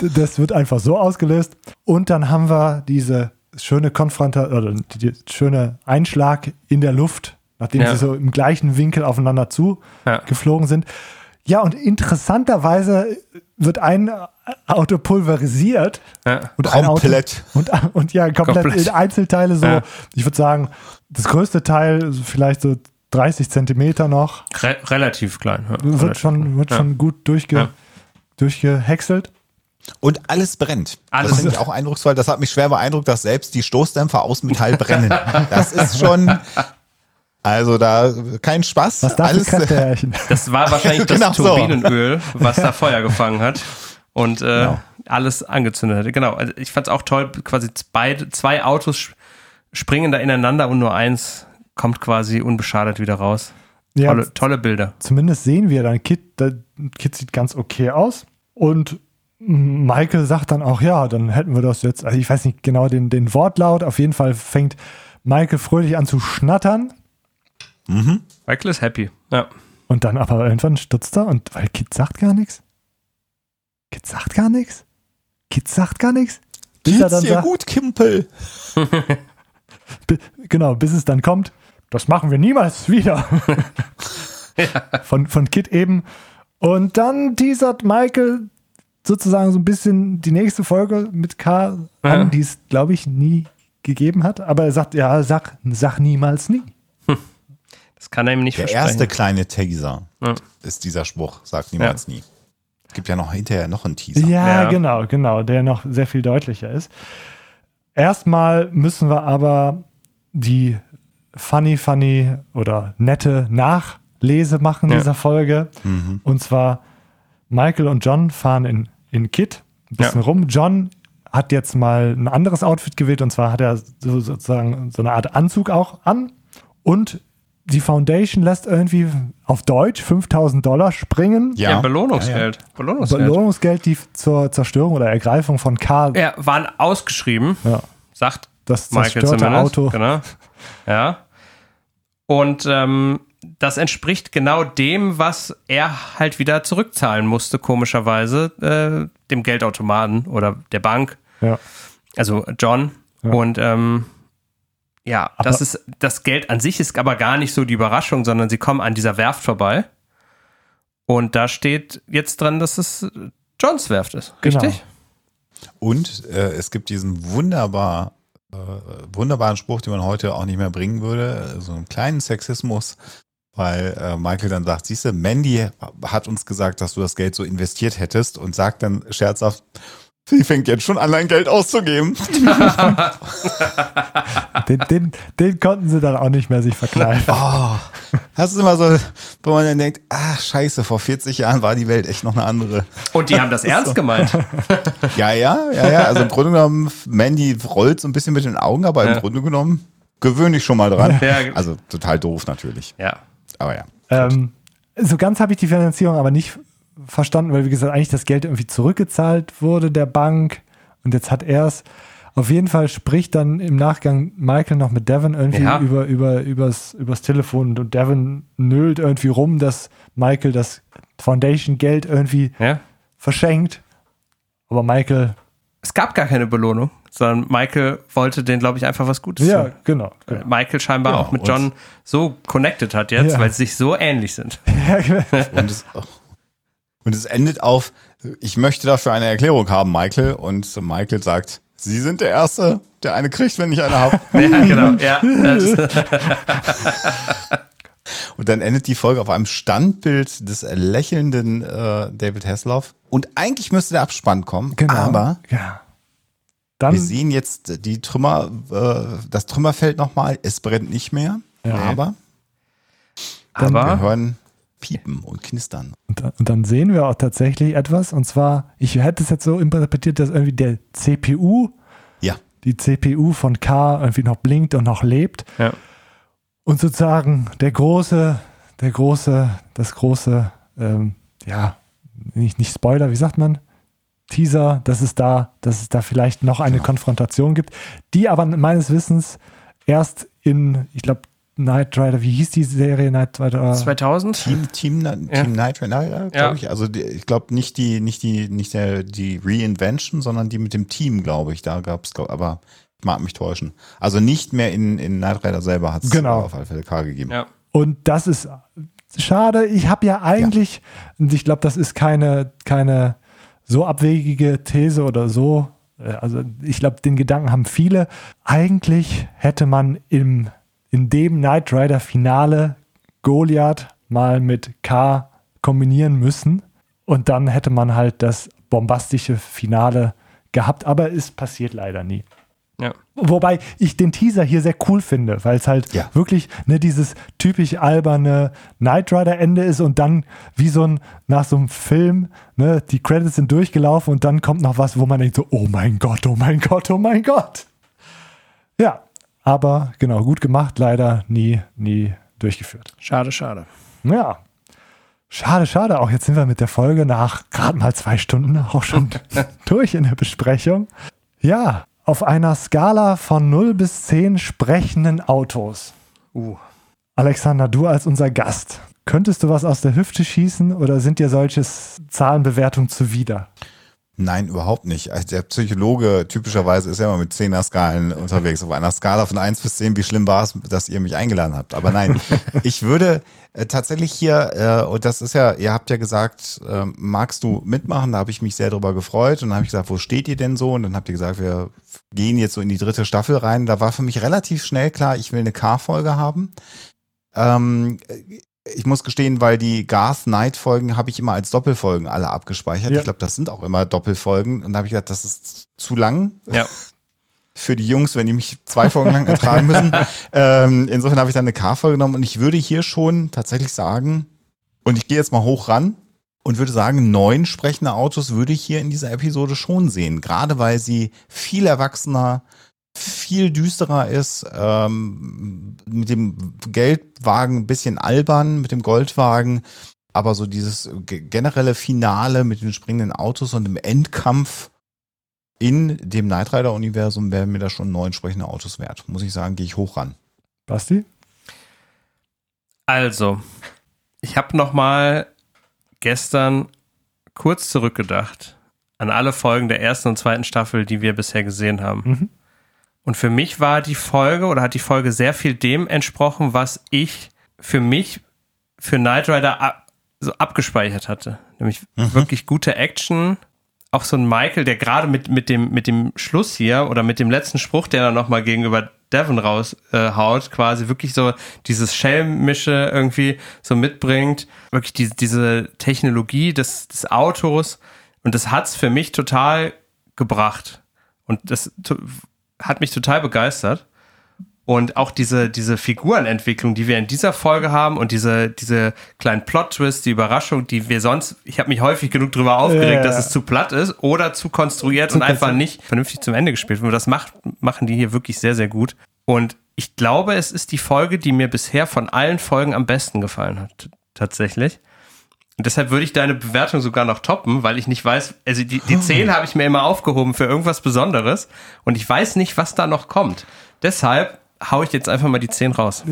das wird einfach so ausgelöst. Und dann haben wir diese schöne Konfrontation oder die, die schöne Einschlag in der Luft, nachdem Ja. sie so im gleichen Winkel aufeinander zu Ja. geflogen sind. Ja, und interessanterweise wird ein Auto pulverisiert Ja. und ein Komplett. Auto, und, und ja, komplett, Komplett. in Einzelteile so. Ja. Ich würde sagen, das größte Teil vielleicht so 30 Zentimeter noch. Re relativ klein. Ja. Wird Relativ schon, wird Ja. schon gut durchge, Ja. durchgehäckselt. Und alles brennt. Alles. Das finde ich auch eindrucksvoll. Das hat mich schwer beeindruckt, dass selbst die Stoßdämpfer aus Metall brennen. *laughs* Das ist schon, also da kein Spaß. Was dafür alles, Kräftehärchen. *laughs* Das war wahrscheinlich das Genau so. Turbinenöl, was da *laughs* Feuer gefangen hat und äh, Genau. alles angezündet hat. Genau, also ich fand es auch toll, quasi beide, zwei Autos sp- springen da ineinander und nur eins kommt quasi unbeschadet wieder raus. Ja, Tolle, tolle Bilder. zumindest sehen wir dann Kit, der Kit sieht ganz okay aus. Und Michael sagt dann auch, ja, dann hätten wir das jetzt, also ich weiß nicht genau den, den Wortlaut, auf jeden Fall fängt Michael fröhlich an zu schnattern Michael ist happy. Ja. und dann aber irgendwann stutzt er und weil Kit sagt gar nichts. Kit sagt gar nichts. Kit sagt gar nichts. Bis er Geht's dann dir sagt, gut, Kimpel? *laughs* Genau, bis es dann kommt, das machen wir niemals wieder. *laughs* von, von Kit eben. Und dann teasert Michael sozusagen so ein bisschen die nächste Folge mit K Ja. an, die es, glaube ich, nie gegeben hat. Aber er sagt, ja, sag, sag niemals nie. Das kann er ihm nicht Der versprechen. erste kleine Teaser Ja. ist dieser Spruch, sagt niemals nie. Es gibt ja noch hinterher noch einen Teaser. Ja, Ja. genau, genau, der noch sehr viel deutlicher ist. Erstmal müssen wir aber die funny, funny oder nette Nachlese machen Ja. dieser Folge. Und zwar Michael und John fahren in, in Kit ein bisschen Ja. rum. John hat jetzt mal ein anderes Outfit gewählt und zwar hat er so, sozusagen so eine Art Anzug auch an und die Foundation lässt irgendwie auf Deutsch 5000 Dollar springen. Ja, Belohnungsgeld. Belohnungsgeld. Belohnungsgeld, die zur Zerstörung oder Ergreifung von K. ja, waren ausgeschrieben, Ja. sagt Das Michael zerstörte zumindest. Auto. Genau. Ja. Und ähm, das entspricht genau dem, was er halt wieder zurückzahlen musste, komischerweise, äh, dem Geldautomaten oder der Bank, Ja. also John. Ja. Und ähm, ja, Aber- das ist das Geld an sich ist aber gar nicht so die Überraschung, sondern sie kommen an dieser Werft vorbei. Und da steht jetzt dran, dass es Johns Werft ist. Genau. Richtig? Und äh, es gibt diesen wunderbar, äh, wunderbaren Spruch, den man heute auch nicht mehr bringen würde, so einen kleinen Sexismus, weil äh, Michael dann sagt, siehst du, Mandy hat uns gesagt, dass du das Geld so investiert hättest und sagt dann scherzhaft, sie fängt jetzt schon an, dein Geld auszugeben. *laughs* Den, den, den konnten sie dann auch nicht mehr sich verkneifen. Oh, das ist immer so, wo man dann denkt, ach scheiße, vor 40 Jahren war die Welt echt noch eine andere. Und die haben das *laughs* ernst gemeint. *laughs* Ja, ja, ja, ja. Also im Grunde genommen, Mandy rollt so ein bisschen mit den Augen, aber Ja. im Grunde genommen gewöhne ich schon mal dran. Ja. Also total doof natürlich. Ja. Aber ja. Ähm, so ganz habe ich die Finanzierung aber nicht verstanden, weil wie gesagt, eigentlich das Geld irgendwie zurückgezahlt wurde der Bank und jetzt hat er es. Auf jeden Fall spricht dann im Nachgang Michael noch mit Devin irgendwie Ja. über, über, übers, übers Telefon und Devin nölt irgendwie rum, dass Michael das Foundation-Geld irgendwie ja. verschenkt. Aber Michael, Es gab gar keine Belohnung, sondern Michael wollte den, glaube ich, einfach was Gutes ja, tun. genau. Weil Michael scheinbar Ja, auch mit John so connected hat jetzt, Ja. weil sie sich so ähnlich sind. *laughs* Und es, und es endet auf, ich möchte dafür eine Erklärung haben, Michael. Und Michael sagt, Sie sind der Erste, der eine kriegt, wenn ich eine habe. *laughs* ja, genau. Ja, *laughs* Und dann endet die Folge auf einem Standbild des lächelnden äh, David Hasselhoff. Und eigentlich müsste der Abspann kommen. Genau. Aber ja. Dann, wir sehen jetzt die Trümmer, äh, das Trümmerfeld nochmal. Es brennt nicht mehr. Ja. Aber, aber wir hören piepen und knistern. Und, und, dann sehen wir auch tatsächlich etwas. Und zwar, ich hätte es jetzt so interpretiert, dass irgendwie der CPU, ja. die CPU von K irgendwie noch blinkt und noch lebt. Ja. Und sozusagen der große, der große, das große, ähm, ja, nicht, nicht Spoiler, wie sagt man? Teaser, dass es da, dass es da vielleicht noch eine genau. Konfrontation gibt, die aber meines Wissens erst in, ich glaube, Knight Rider, wie hieß die Serie Knight Rider? 2000? Team, Team, Team ja. Knight Rider, glaube ja. ich. Also die, ich glaube nicht die, nicht die, nicht der, die Reinvention, sondern die mit dem Team, glaube ich. Da gab es, aber ich mag mich täuschen. Also nicht mehr in, in Knight Rider selber hat es genau. auf alle Fälle K gegeben. Ja. Und das ist schade. Ich habe ja eigentlich, und ich glaube, das ist keine, keine so abwegige These oder so. Äh, also ich glaube, den Gedanken haben viele. Eigentlich hätte man im in dem Knight Rider Finale Goliath mal mit K kombinieren müssen und dann hätte man halt das bombastische Finale gehabt, aber es passiert leider nie. Ja. Wobei ich den Teaser hier sehr cool finde, weil es halt ja. wirklich ne, dieses typisch alberne Knight Rider Ende ist und dann wie so ein nach so einem Film, ne, die Credits sind durchgelaufen und dann kommt noch was, wo man denkt so, oh mein Gott, oh mein Gott, oh mein Gott. Ja, aber genau, gut gemacht, leider nie, nie durchgeführt. Schade, schade. Ja. Schade, schade. Auch jetzt sind wir mit der Folge nach gerade mal zwei Stunden auch schon *laughs* durch in der Besprechung. Ja, auf einer Skala von 0 bis 10 sprechenden Autos. Uh. Alexander, du als unser Gast, könntest du was aus der Hüfte schießen oder sind dir solche Zahlenbewertungen zuwider? Nein, überhaupt nicht. Also der Psychologe typischerweise ist ja immer mit Zehner-Skalen unterwegs. Auf einer Skala von eins bis zehn, wie schlimm war es, dass ihr mich eingeladen habt. Aber nein, *laughs* ich würde äh, tatsächlich hier, äh, und das ist ja, ihr habt ja gesagt, äh, magst du mitmachen? Da habe ich mich sehr drüber gefreut. Und dann habe ich gesagt, wo steht ihr denn so? Und dann habt ihr gesagt, wir gehen jetzt so in die dritte Staffel rein. Da war für mich relativ schnell klar, ich will eine K-Folge haben. Ähm, ich muss gestehen, weil die Garth Knight Folgen habe ich immer als Doppelfolgen alle abgespeichert. Ja. Ich glaube, das sind auch immer Doppelfolgen. Und da habe ich gedacht, das ist zu lang. Ja. *laughs* Für die Jungs, wenn die mich zwei Folgen lang ertragen müssen. *laughs* ähm, insofern habe ich dann eine K-Folge genommen und ich würde hier schon tatsächlich sagen, und ich gehe jetzt mal hoch ran und würde sagen, neun sprechende Autos würde ich hier in dieser Episode schon sehen. Gerade weil sie viel erwachsener, viel düsterer ist, ähm, mit dem Geldwagen ein bisschen albern, mit dem Goldwagen, aber so dieses generelle Finale mit den springenden Autos und dem Endkampf in dem Knight Rider Universum wären mir da schon neun sprechende Autos wert. Muss ich sagen, gehe ich hoch ran. Basti? Also, ich habe noch mal gestern kurz zurückgedacht an alle Folgen der ersten und zweiten Staffel, die wir bisher gesehen haben. Mhm. Und für mich war die Folge oder hat die Folge sehr viel dem entsprochen, was ich für mich für Knight Rider ab, so abgespeichert hatte. Nämlich mhm. wirklich gute Action. Auch so ein Michael, der gerade mit, mit, dem, mit dem Schluss hier oder mit dem letzten Spruch, der er nochmal gegenüber Devon raushaut, äh, quasi wirklich so dieses Schelmische irgendwie so mitbringt. Wirklich die, diese Technologie des, des Autos. Und das hat's für mich total gebracht. Und das hat mich total begeistert. Und auch diese, diese Figurenentwicklung, die wir in dieser Folge haben und diese, diese kleinen Plot-Twists, die Überraschung, die wir sonst, ich habe mich häufig genug darüber aufgeregt, ja, dass es zu platt ist oder zu konstruiert zu und einfach nicht vernünftig zum Ende gespielt wird. Das macht, machen die hier wirklich sehr, sehr gut. Und ich glaube, es ist die Folge, die mir bisher von allen Folgen am besten gefallen hat, tatsächlich. Und deshalb würde ich deine Bewertung sogar noch toppen, weil ich nicht weiß, also die, die 10 habe ich mir immer aufgehoben für irgendwas Besonderes und ich weiß nicht, was da noch kommt. Deshalb hau ich jetzt einfach mal die 10 raus.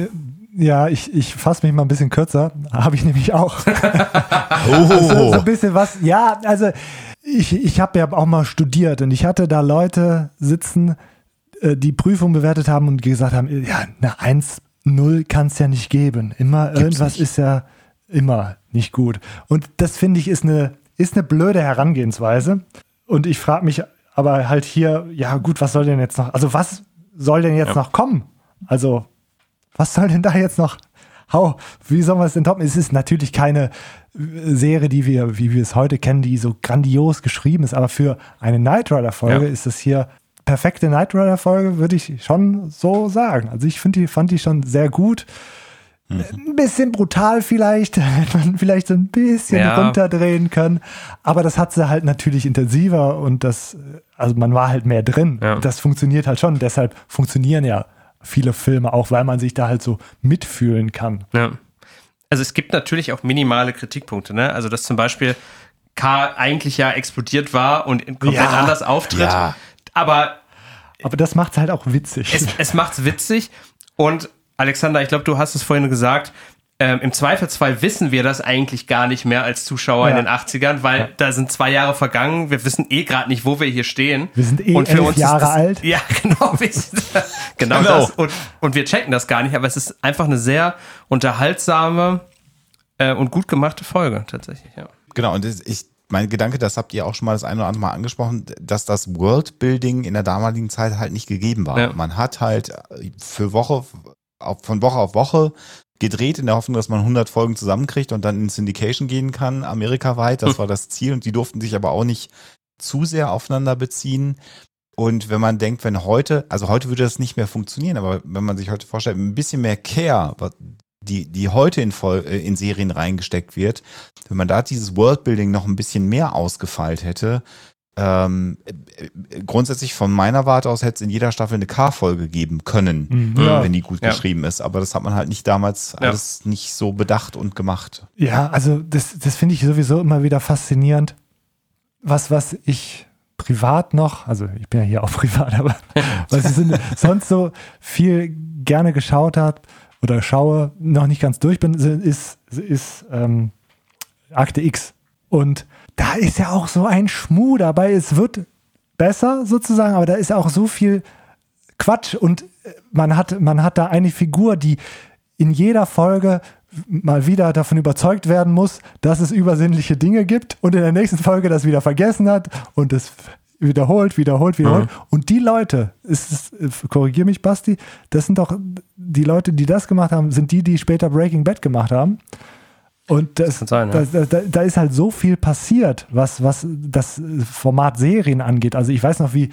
Ja, ich, ich fasse mich mal ein bisschen kürzer. Habe ich nämlich auch. oh. *laughs* also, so ein bisschen was. Ja, also ich, ich habe ja auch mal studiert und ich hatte da Leute sitzen, äh, die Prüfung bewertet haben und gesagt haben, ja, eine 1, 0 kann es ja nicht geben. Immer Gibt's irgendwas nicht. ist ja immer nicht gut. Und das finde ich ist eine, ist eine blöde Herangehensweise. Und ich frage mich aber halt hier, ja gut, was soll denn jetzt noch, also was soll denn jetzt ja. noch kommen? Also, was soll denn da jetzt noch hau, wie soll man es denn toppen? Es ist natürlich keine äh, Serie, die wir, wie wir es heute kennen, die so grandios geschrieben ist, aber für eine Knight Rider Folge Ja. ist es hier perfekte Knight Rider Folge, würde ich schon so sagen. Also ich finde die, fand die schon sehr gut. Ein bisschen brutal vielleicht, *laughs* hätte man vielleicht so ein bisschen Ja. runterdrehen können. Aber das hat sie halt natürlich intensiver und das, also man war halt mehr drin. Ja. Das funktioniert halt schon. Deshalb funktionieren ja viele Filme auch, weil man sich da halt so mitfühlen kann. Ja. Also es gibt natürlich auch minimale Kritikpunkte, ne? Also dass zum Beispiel K eigentlich ja explodiert war und komplett Ja. anders auftritt. Ja. Aber Aber das macht es halt auch witzig. es, es macht's witzig. Und Alexander, ich glaube, du hast es vorhin gesagt, ähm, im Zweifelsfall wissen wir das eigentlich gar nicht mehr als Zuschauer Ja. in den 80ern, weil da sind zwei Jahre vergangen. Wir wissen eh gerade nicht, wo wir hier stehen. Wir sind eh und für elf uns ist Jahre das, alt. Ja, *laughs* genau. *laughs* Genau, Genau. das. Und, und wir checken das gar nicht, aber es ist einfach eine sehr unterhaltsame äh, und gut gemachte Folge, tatsächlich, ja. Genau, und das- ich, mein Gedanke, das habt ihr auch schon mal das eine oder andere Mal angesprochen, dass das Worldbuilding in der damaligen Zeit halt nicht gegeben war. Ja. Man hat halt für Woche, von Woche auf Woche gedreht in der Hoffnung, dass man 100 Folgen zusammenkriegt und dann in Syndication gehen kann, amerikaweit. Das Hm. war das Ziel und die durften sich aber auch nicht zu sehr aufeinander beziehen. Und wenn man denkt, wenn heute, also heute würde das nicht mehr funktionieren, aber wenn man sich heute vorstellt, ein bisschen mehr Care, die, die heute in, Vol äh, in Serien reingesteckt wird, wenn man da dieses Worldbuilding noch ein bisschen mehr ausgefeilt hätte, ähm, äh, äh, grundsätzlich von meiner Warte aus hätte es in jeder Staffel eine K-Folge geben können, Mhm. Ja. wenn die gut Ja. geschrieben ist. Aber das hat man halt nicht damals Ja. alles nicht so bedacht und gemacht. Ja, also das, das finde ich sowieso immer wieder faszinierend. Was, was ich privat noch, also ich bin ja hier auch *laughs* privat, aber *laughs* was ich so- sonst so viel gerne geschaut hat oder schaue, noch nicht ganz durch bin, ist, ist ähm, Akte X. Und da ist ja auch so ein Schmuh dabei. Es wird besser sozusagen, aber da ist auch so viel Quatsch und äh, man hat, man hat da eine Figur, die in jeder Folge mal wieder davon überzeugt werden muss, dass es übersinnliche Dinge gibt und in der nächsten Folge das wieder vergessen hat und es wiederholt, wiederholt, wiederholt. Und die Leute, ist es, äh, korrigier mich, Basti, das sind doch die Leute, die das gemacht haben, sind die, die später Breaking Bad gemacht haben. Und das, kann sein, ja. das, da, da, da ist halt so viel passiert, was, was das Format Serien angeht. Also ich weiß noch, wie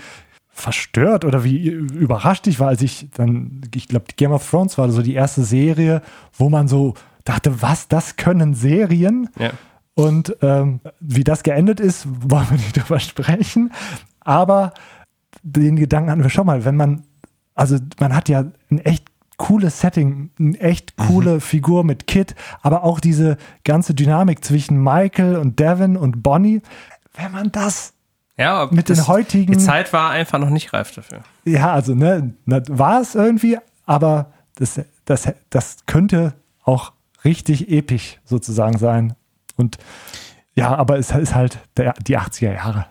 verstört oder wie überrascht ich war, als ich dann, ich glaube, Game of Thrones war so die erste Serie, wo man so dachte, was, das können Serien? Ja. Und ähm, wie das geendet ist, *laughs* wollen wir nicht drüber sprechen. Aber den Gedanken hatten wir schon mal, wenn man, also man hat ja ein echt cooles Setting, eine echt coole Figur mit Kit, aber auch diese ganze Dynamik zwischen Michael und Devin und Bonnie. Wenn man das, Ja, Mit den das, heutigen- Die Zeit war einfach noch nicht reif dafür. ja, also, ne, war es irgendwie, aber das, das, das könnte auch richtig episch sozusagen sein. Und ja, aber es ist halt der, die 80er Jahre.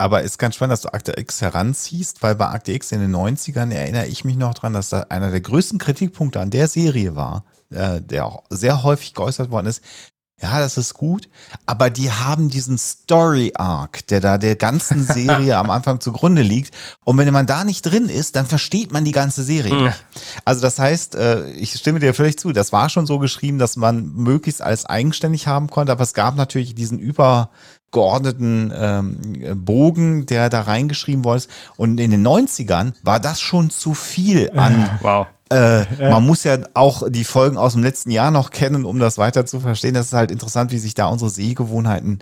Aber ist ganz spannend, dass du Akte X heranziehst, weil bei Akte X in den 90ern erinnere ich mich noch dran, dass da einer der größten Kritikpunkte an der Serie war, äh, der auch sehr häufig geäußert worden ist. Ja, das ist gut, aber die haben diesen Story Arc, der da der ganzen *laughs* Serie am Anfang zugrunde liegt. Und wenn man da nicht drin ist, dann versteht man die ganze Serie nicht. Also das heißt, äh, ich stimme dir völlig zu, das war schon so geschrieben, dass man möglichst alles eigenständig haben konnte, aber es gab natürlich diesen übergeordneten ähm, Bogen, der da reingeschrieben worden ist. Und in den 90ern war das schon zu viel an Wow. äh, Man muss ja auch die Folgen aus dem letzten Jahr noch kennen, um das weiter zu verstehen. Das ist halt interessant, wie sich da unsere Sehgewohnheiten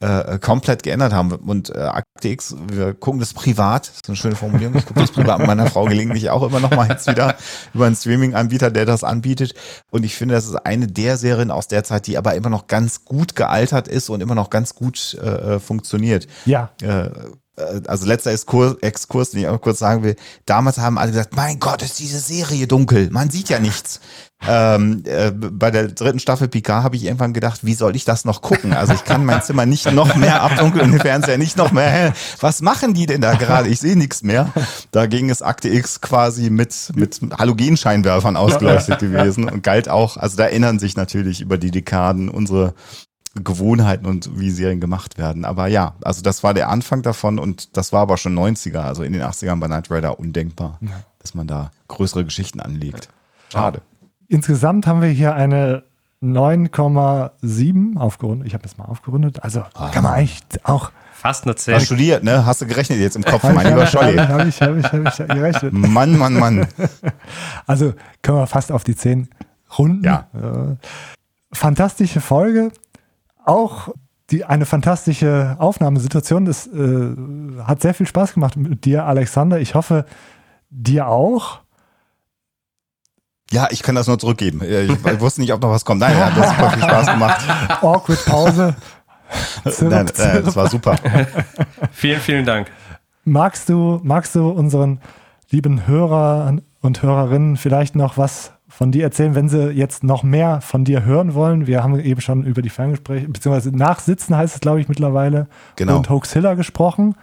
äh, komplett geändert haben. Und äh, Akte X, wir gucken das privat, das ist eine schöne Formulierung, ich gucke das privat mit meiner Frau gelegentlich auch immer noch mal jetzt wieder *laughs* über einen Streaming-Anbieter, der das anbietet. Und ich finde, das ist eine der Serien aus der Zeit, die aber immer noch ganz gut gealtert ist und immer noch ganz gut äh, funktioniert. Ja, Äh, also letzter Exkurs, Exkurs, den ich auch kurz sagen will. Damals haben alle gesagt, mein Gott, ist diese Serie dunkel. Man sieht ja nichts. *laughs* ähm, äh, bei der dritten Staffel Picard habe ich irgendwann gedacht, wie soll ich das noch gucken? Also ich kann mein Zimmer nicht noch mehr abdunkeln, den Fernseher nicht noch mehr hell. Was machen die denn da gerade? Ich sehe nichts mehr. Dagegen ist Akte X quasi mit, mit Halogenscheinwerfern ausgeleuchtet gewesen und galt auch, also da erinnern sich natürlich über die Dekaden unsere Gewohnheiten und wie Serien gemacht werden. Aber ja, also das war der Anfang davon und das war aber schon 90er, also in den 80ern bei Knight Rider undenkbar, dass man da größere Geschichten anlegt. Schade. insgesamt haben wir hier eine 9,7 aufgerundet. Ich habe das mal aufgerundet. Also ah. kann man eigentlich auch. Fast eine 10. Hast studiert, ne? Hast du gerechnet jetzt im Kopf, mein lieber Scholli? Habe ich, habe ich, habe ich, hab ich gerechnet. Mann, Mann, Mann. *laughs* Also können wir fast auf die 10 runden. Ja. fantastische Folge. Auch die, eine fantastische Aufnahmesituation. Das äh, hat sehr viel Spaß gemacht mit dir, Alexander. Ich hoffe, dir auch. Ja, ich kann das nur zurückgeben. Ich, ich *laughs* wusste nicht, ob noch was kommt. Nein, ja, das hat super viel Spaß gemacht. *laughs* Awkward Pause. *laughs* Zirp, nein, nein, das war super. vielen, vielen Dank. Magst du, magst du unseren lieben Hörern und Hörerinnen vielleicht noch was von dir erzählen, wenn sie jetzt noch mehr von dir hören wollen. Wir haben eben schon über die Ferngespräche, beziehungsweise Nachsitzen heißt es, glaube ich, mittlerweile. Genau. Und Hoaxilla gesprochen.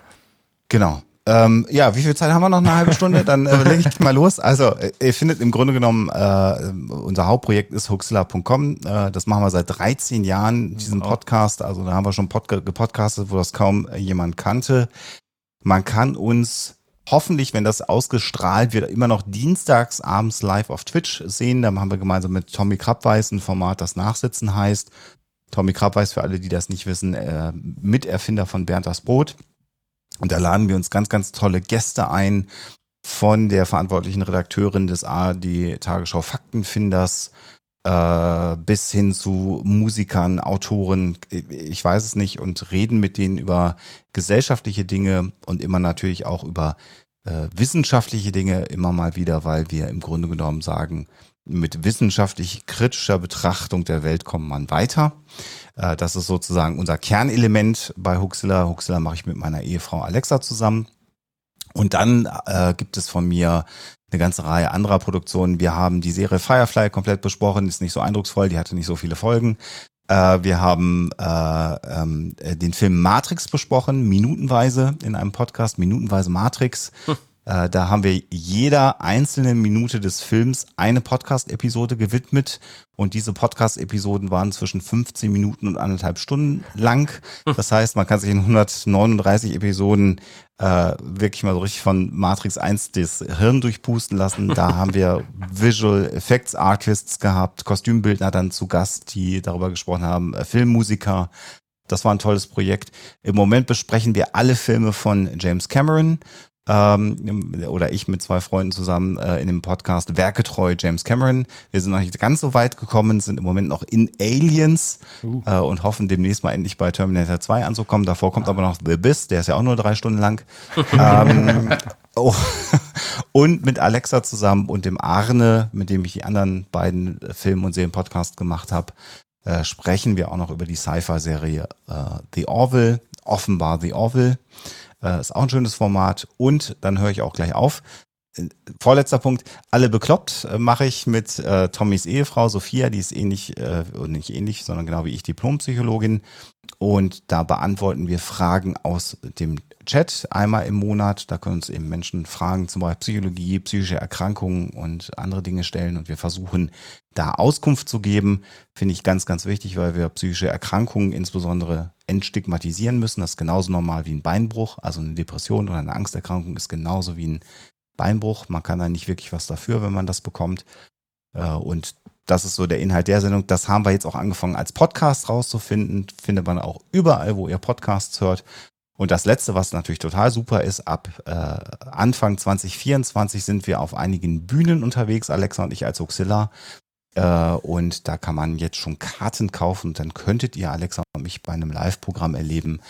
Genau. Ähm, ja, wie viel Zeit haben wir noch? Eine halbe Stunde? Dann äh, lege ich mal los. Also, äh, ihr findet im Grunde genommen, äh, unser Hauptprojekt ist hoaxilla.com. Äh, das machen wir seit 13 Jahren, diesen Podcast. Also, da haben wir schon Podca gepodcastet, wo das kaum jemand kannte. Man kann uns hoffentlich, wenn das ausgestrahlt wird, immer noch dienstags abends live auf Twitch sehen. Da haben wir gemeinsam mit Tommy Krabweis ein Format, das Nachsitzen heißt. Tommy Krabweis, für alle, die das nicht wissen, äh, Miterfinder von Bernd das Brot. Und da laden wir uns ganz, ganz tolle Gäste ein von der verantwortlichen Redakteurin des ARD Tagesschau Faktenfinders äh, bis hin zu Musikern, Autoren, ich weiß es nicht, und reden mit denen über gesellschaftliche Dinge und immer natürlich auch über äh, wissenschaftliche Dinge immer mal wieder, weil wir im Grunde genommen sagen, mit wissenschaftlich kritischer Betrachtung der Welt kommt man weiter. Äh, das ist sozusagen unser Kernelement bei Huxilla. Huxilla mache ich mit meiner Ehefrau Alexa zusammen. Und dann äh, gibt es von mir eine ganze Reihe anderer Produktionen. Wir haben die Serie Firefly komplett besprochen, ist nicht so eindrucksvoll, die hatte nicht so viele Folgen. Äh, wir haben äh, ähm, den Film Matrix besprochen, minutenweise in einem Podcast, minutenweise Matrix. Hm. Äh, da haben wir jeder einzelnen Minute des Films eine Podcast-Episode gewidmet und diese Podcast-Episoden waren zwischen 15 Minuten und anderthalb Stunden lang. Das heißt, man kann sich in 139 Episoden äh, wirklich mal so richtig von Matrix 1 das Hirn durchpusten lassen. Da *laughs* haben wir Visual Effects Artists gehabt, Kostümbildner dann zu Gast, die darüber gesprochen haben, äh, Filmmusiker. Das war ein tolles Projekt. Im Moment besprechen wir alle Filme von James Cameron ähm, oder ich mit zwei Freunden zusammen äh, in dem Podcast Werketreu James Cameron. Wir sind noch nicht ganz so weit gekommen, sind im Moment noch in Aliens uh. äh, und hoffen demnächst mal endlich bei Terminator 2 anzukommen. Davor kommt aber noch The Abyss, der ist ja auch nur drei Stunden lang. *laughs* ähm, oh. *laughs* Und mit Alexa zusammen und dem Arne, mit dem ich die anderen beiden Film- und Serien-Podcasts gemacht habe, äh, sprechen wir auch noch über die Sci-Fi-Serie äh, The Orville, offenbar The Orville. Äh, ist auch ein schönes Format. Und dann höre ich auch gleich auf. Vorletzter Punkt, alle bekloppt äh, mache ich mit äh, Tommys Ehefrau Sophia, die ist ähnlich, äh, nicht ähnlich, sondern genau wie ich Diplompsychologin. Und da beantworten wir Fragen aus dem Chat einmal im Monat. Da können uns eben Menschen Fragen zum Beispiel Psychologie, psychische Erkrankungen und andere Dinge stellen. Und wir versuchen da Auskunft zu geben. Finde ich ganz, ganz wichtig, weil wir psychische Erkrankungen insbesondere entstigmatisieren müssen. Das ist genauso normal wie ein Beinbruch. Also eine Depression oder eine Angsterkrankung ist genauso wie ein Beinbruch. Man kann da nicht wirklich was dafür, wenn man das bekommt. Äh, und das ist so der Inhalt der Sendung. Das haben wir jetzt auch angefangen als Podcast rauszufinden. Findet man auch überall, wo ihr Podcasts hört. Und das Letzte, was natürlich total super ist, ab äh, Anfang 2024 sind wir auf einigen Bühnen unterwegs, Alexa und ich als Auxillar. Äh, und da kann man jetzt schon Karten kaufen und dann könntet ihr Alexa und mich bei einem Live-Programm erleben,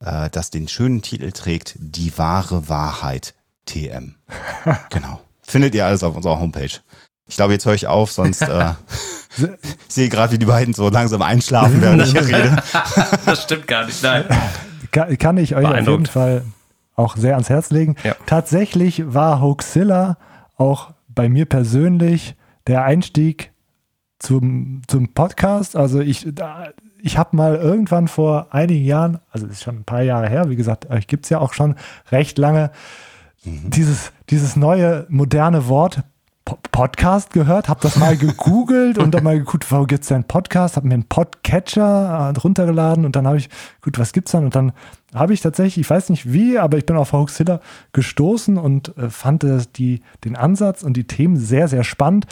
äh, das den schönen Titel trägt, Die wahre Wahrheit TM. genau. Findet ihr alles auf unserer Homepage. Ich glaube, jetzt höre ich auf, sonst äh, *laughs* ich sehe gerade, wie die beiden so langsam einschlafen, während ich hier rede. *laughs* das stimmt gar nicht, nein. Kann, kann ich euch auf jeden Fall auch sehr ans Herz legen. Ja. Tatsächlich war Hoaxilla auch bei mir persönlich der Einstieg zum, zum Podcast. Also ich, ich habe mal irgendwann vor einigen Jahren, also das ist schon ein paar Jahre her, wie gesagt, euch gibt es ja auch schon recht lange, mhm. dieses, dieses neue moderne Wort Podcast gehört, habe das mal *laughs* gegoogelt und dann mal geguckt, wo gibt es denn Podcast, habe mir einen Podcatcher äh, runtergeladen und dann habe ich, gut, was gibt's dann? Und dann habe ich tatsächlich, ich weiß nicht wie, aber ich bin auf Hoaxilla gestoßen und äh, fand äh, die, den Ansatz und die Themen sehr, sehr spannend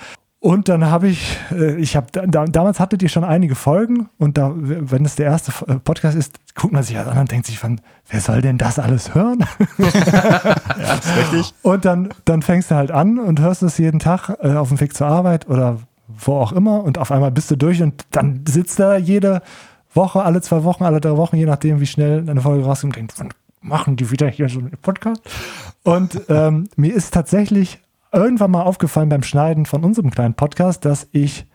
Und dann habe ich, äh, ich habe, da, damals hattet ihr schon einige Folgen und da, wenn es der erste äh, Podcast ist, guckt man sich das an und denkt sich, von, wer soll denn das alles hören? *laughs* ja, ist richtig. Und dann, dann fängst du halt an und hörst es jeden Tag äh, auf dem Weg zur Arbeit oder wo auch immer und auf einmal bist du durch und dann sitzt da jede Woche, alle zwei Wochen, alle drei Wochen, je nachdem, wie schnell eine Folge rauskommt, denkt, wann machen die wieder hier so einen Podcast? Und ähm, mir ist tatsächlich irgendwann mal aufgefallen beim Schneiden von unserem kleinen Podcast, dass ich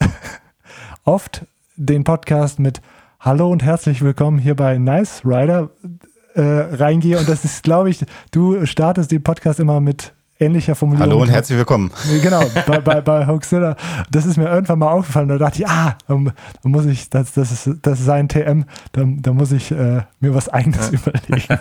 *laughs* oft den Podcast mit Hallo und herzlich willkommen hier bei Nice Rider äh, reingehe. Und das ist, glaube ich, du startest den Podcast immer mit ähnlicher Formulierung. Hallo und herzlich willkommen. Genau, bei, bei, bei Hoaxilla. Das ist mir irgendwann mal aufgefallen. Da dachte ich, ah, da muss ich, das, das, ist, das ist sein TM, da, da muss ich äh, mir was Eigenes ja. *laughs* überlegen.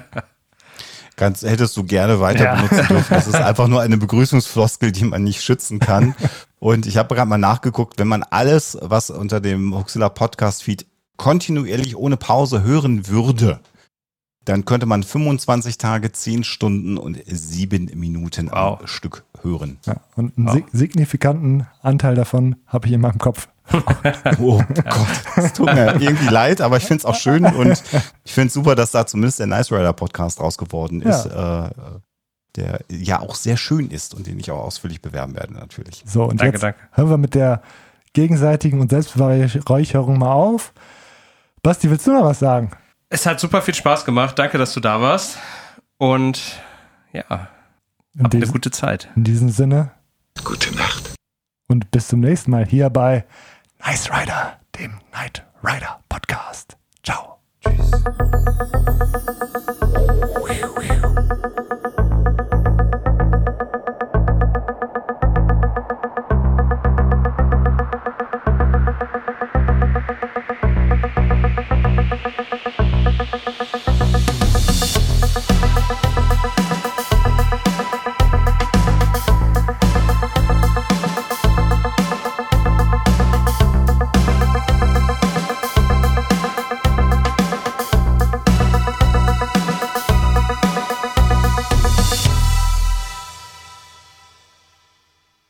Ganz, hättest du gerne weiter ja. benutzen *laughs* dürfen. Das ist einfach nur eine Begrüßungsfloskel, die man nicht schützen kann. Und ich habe gerade mal nachgeguckt, wenn man alles, was unter dem Huxilla Podcast Feed kontinuierlich ohne Pause hören würde, dann könnte man 25 Tage, 10 Stunden und 7 Minuten wow. am Stück hören. Ja, und einen wow. signifikanten Anteil davon habe ich in meinem Kopf. Oh Gott, es tut mir irgendwie leid, aber ich finde es auch schön und ich finde es super, dass da zumindest der Nice Rider Podcast raus geworden ist, ja. äh, der ja auch sehr schön ist und den ich auch ausführlich bewerben werde natürlich. So, und danke, jetzt danke. hören wir mit der gegenseitigen und Selbstbeweihräucherung mal auf. Basti, willst du noch was sagen? Es hat super viel Spaß gemacht. Danke, dass du da warst. Und ja, hab eine gute Zeit. In diesem Sinne. Gute Nacht. Und bis zum nächsten Mal hier bei Nice Rider, dem Night Rider Podcast. Ciao. Tschüss.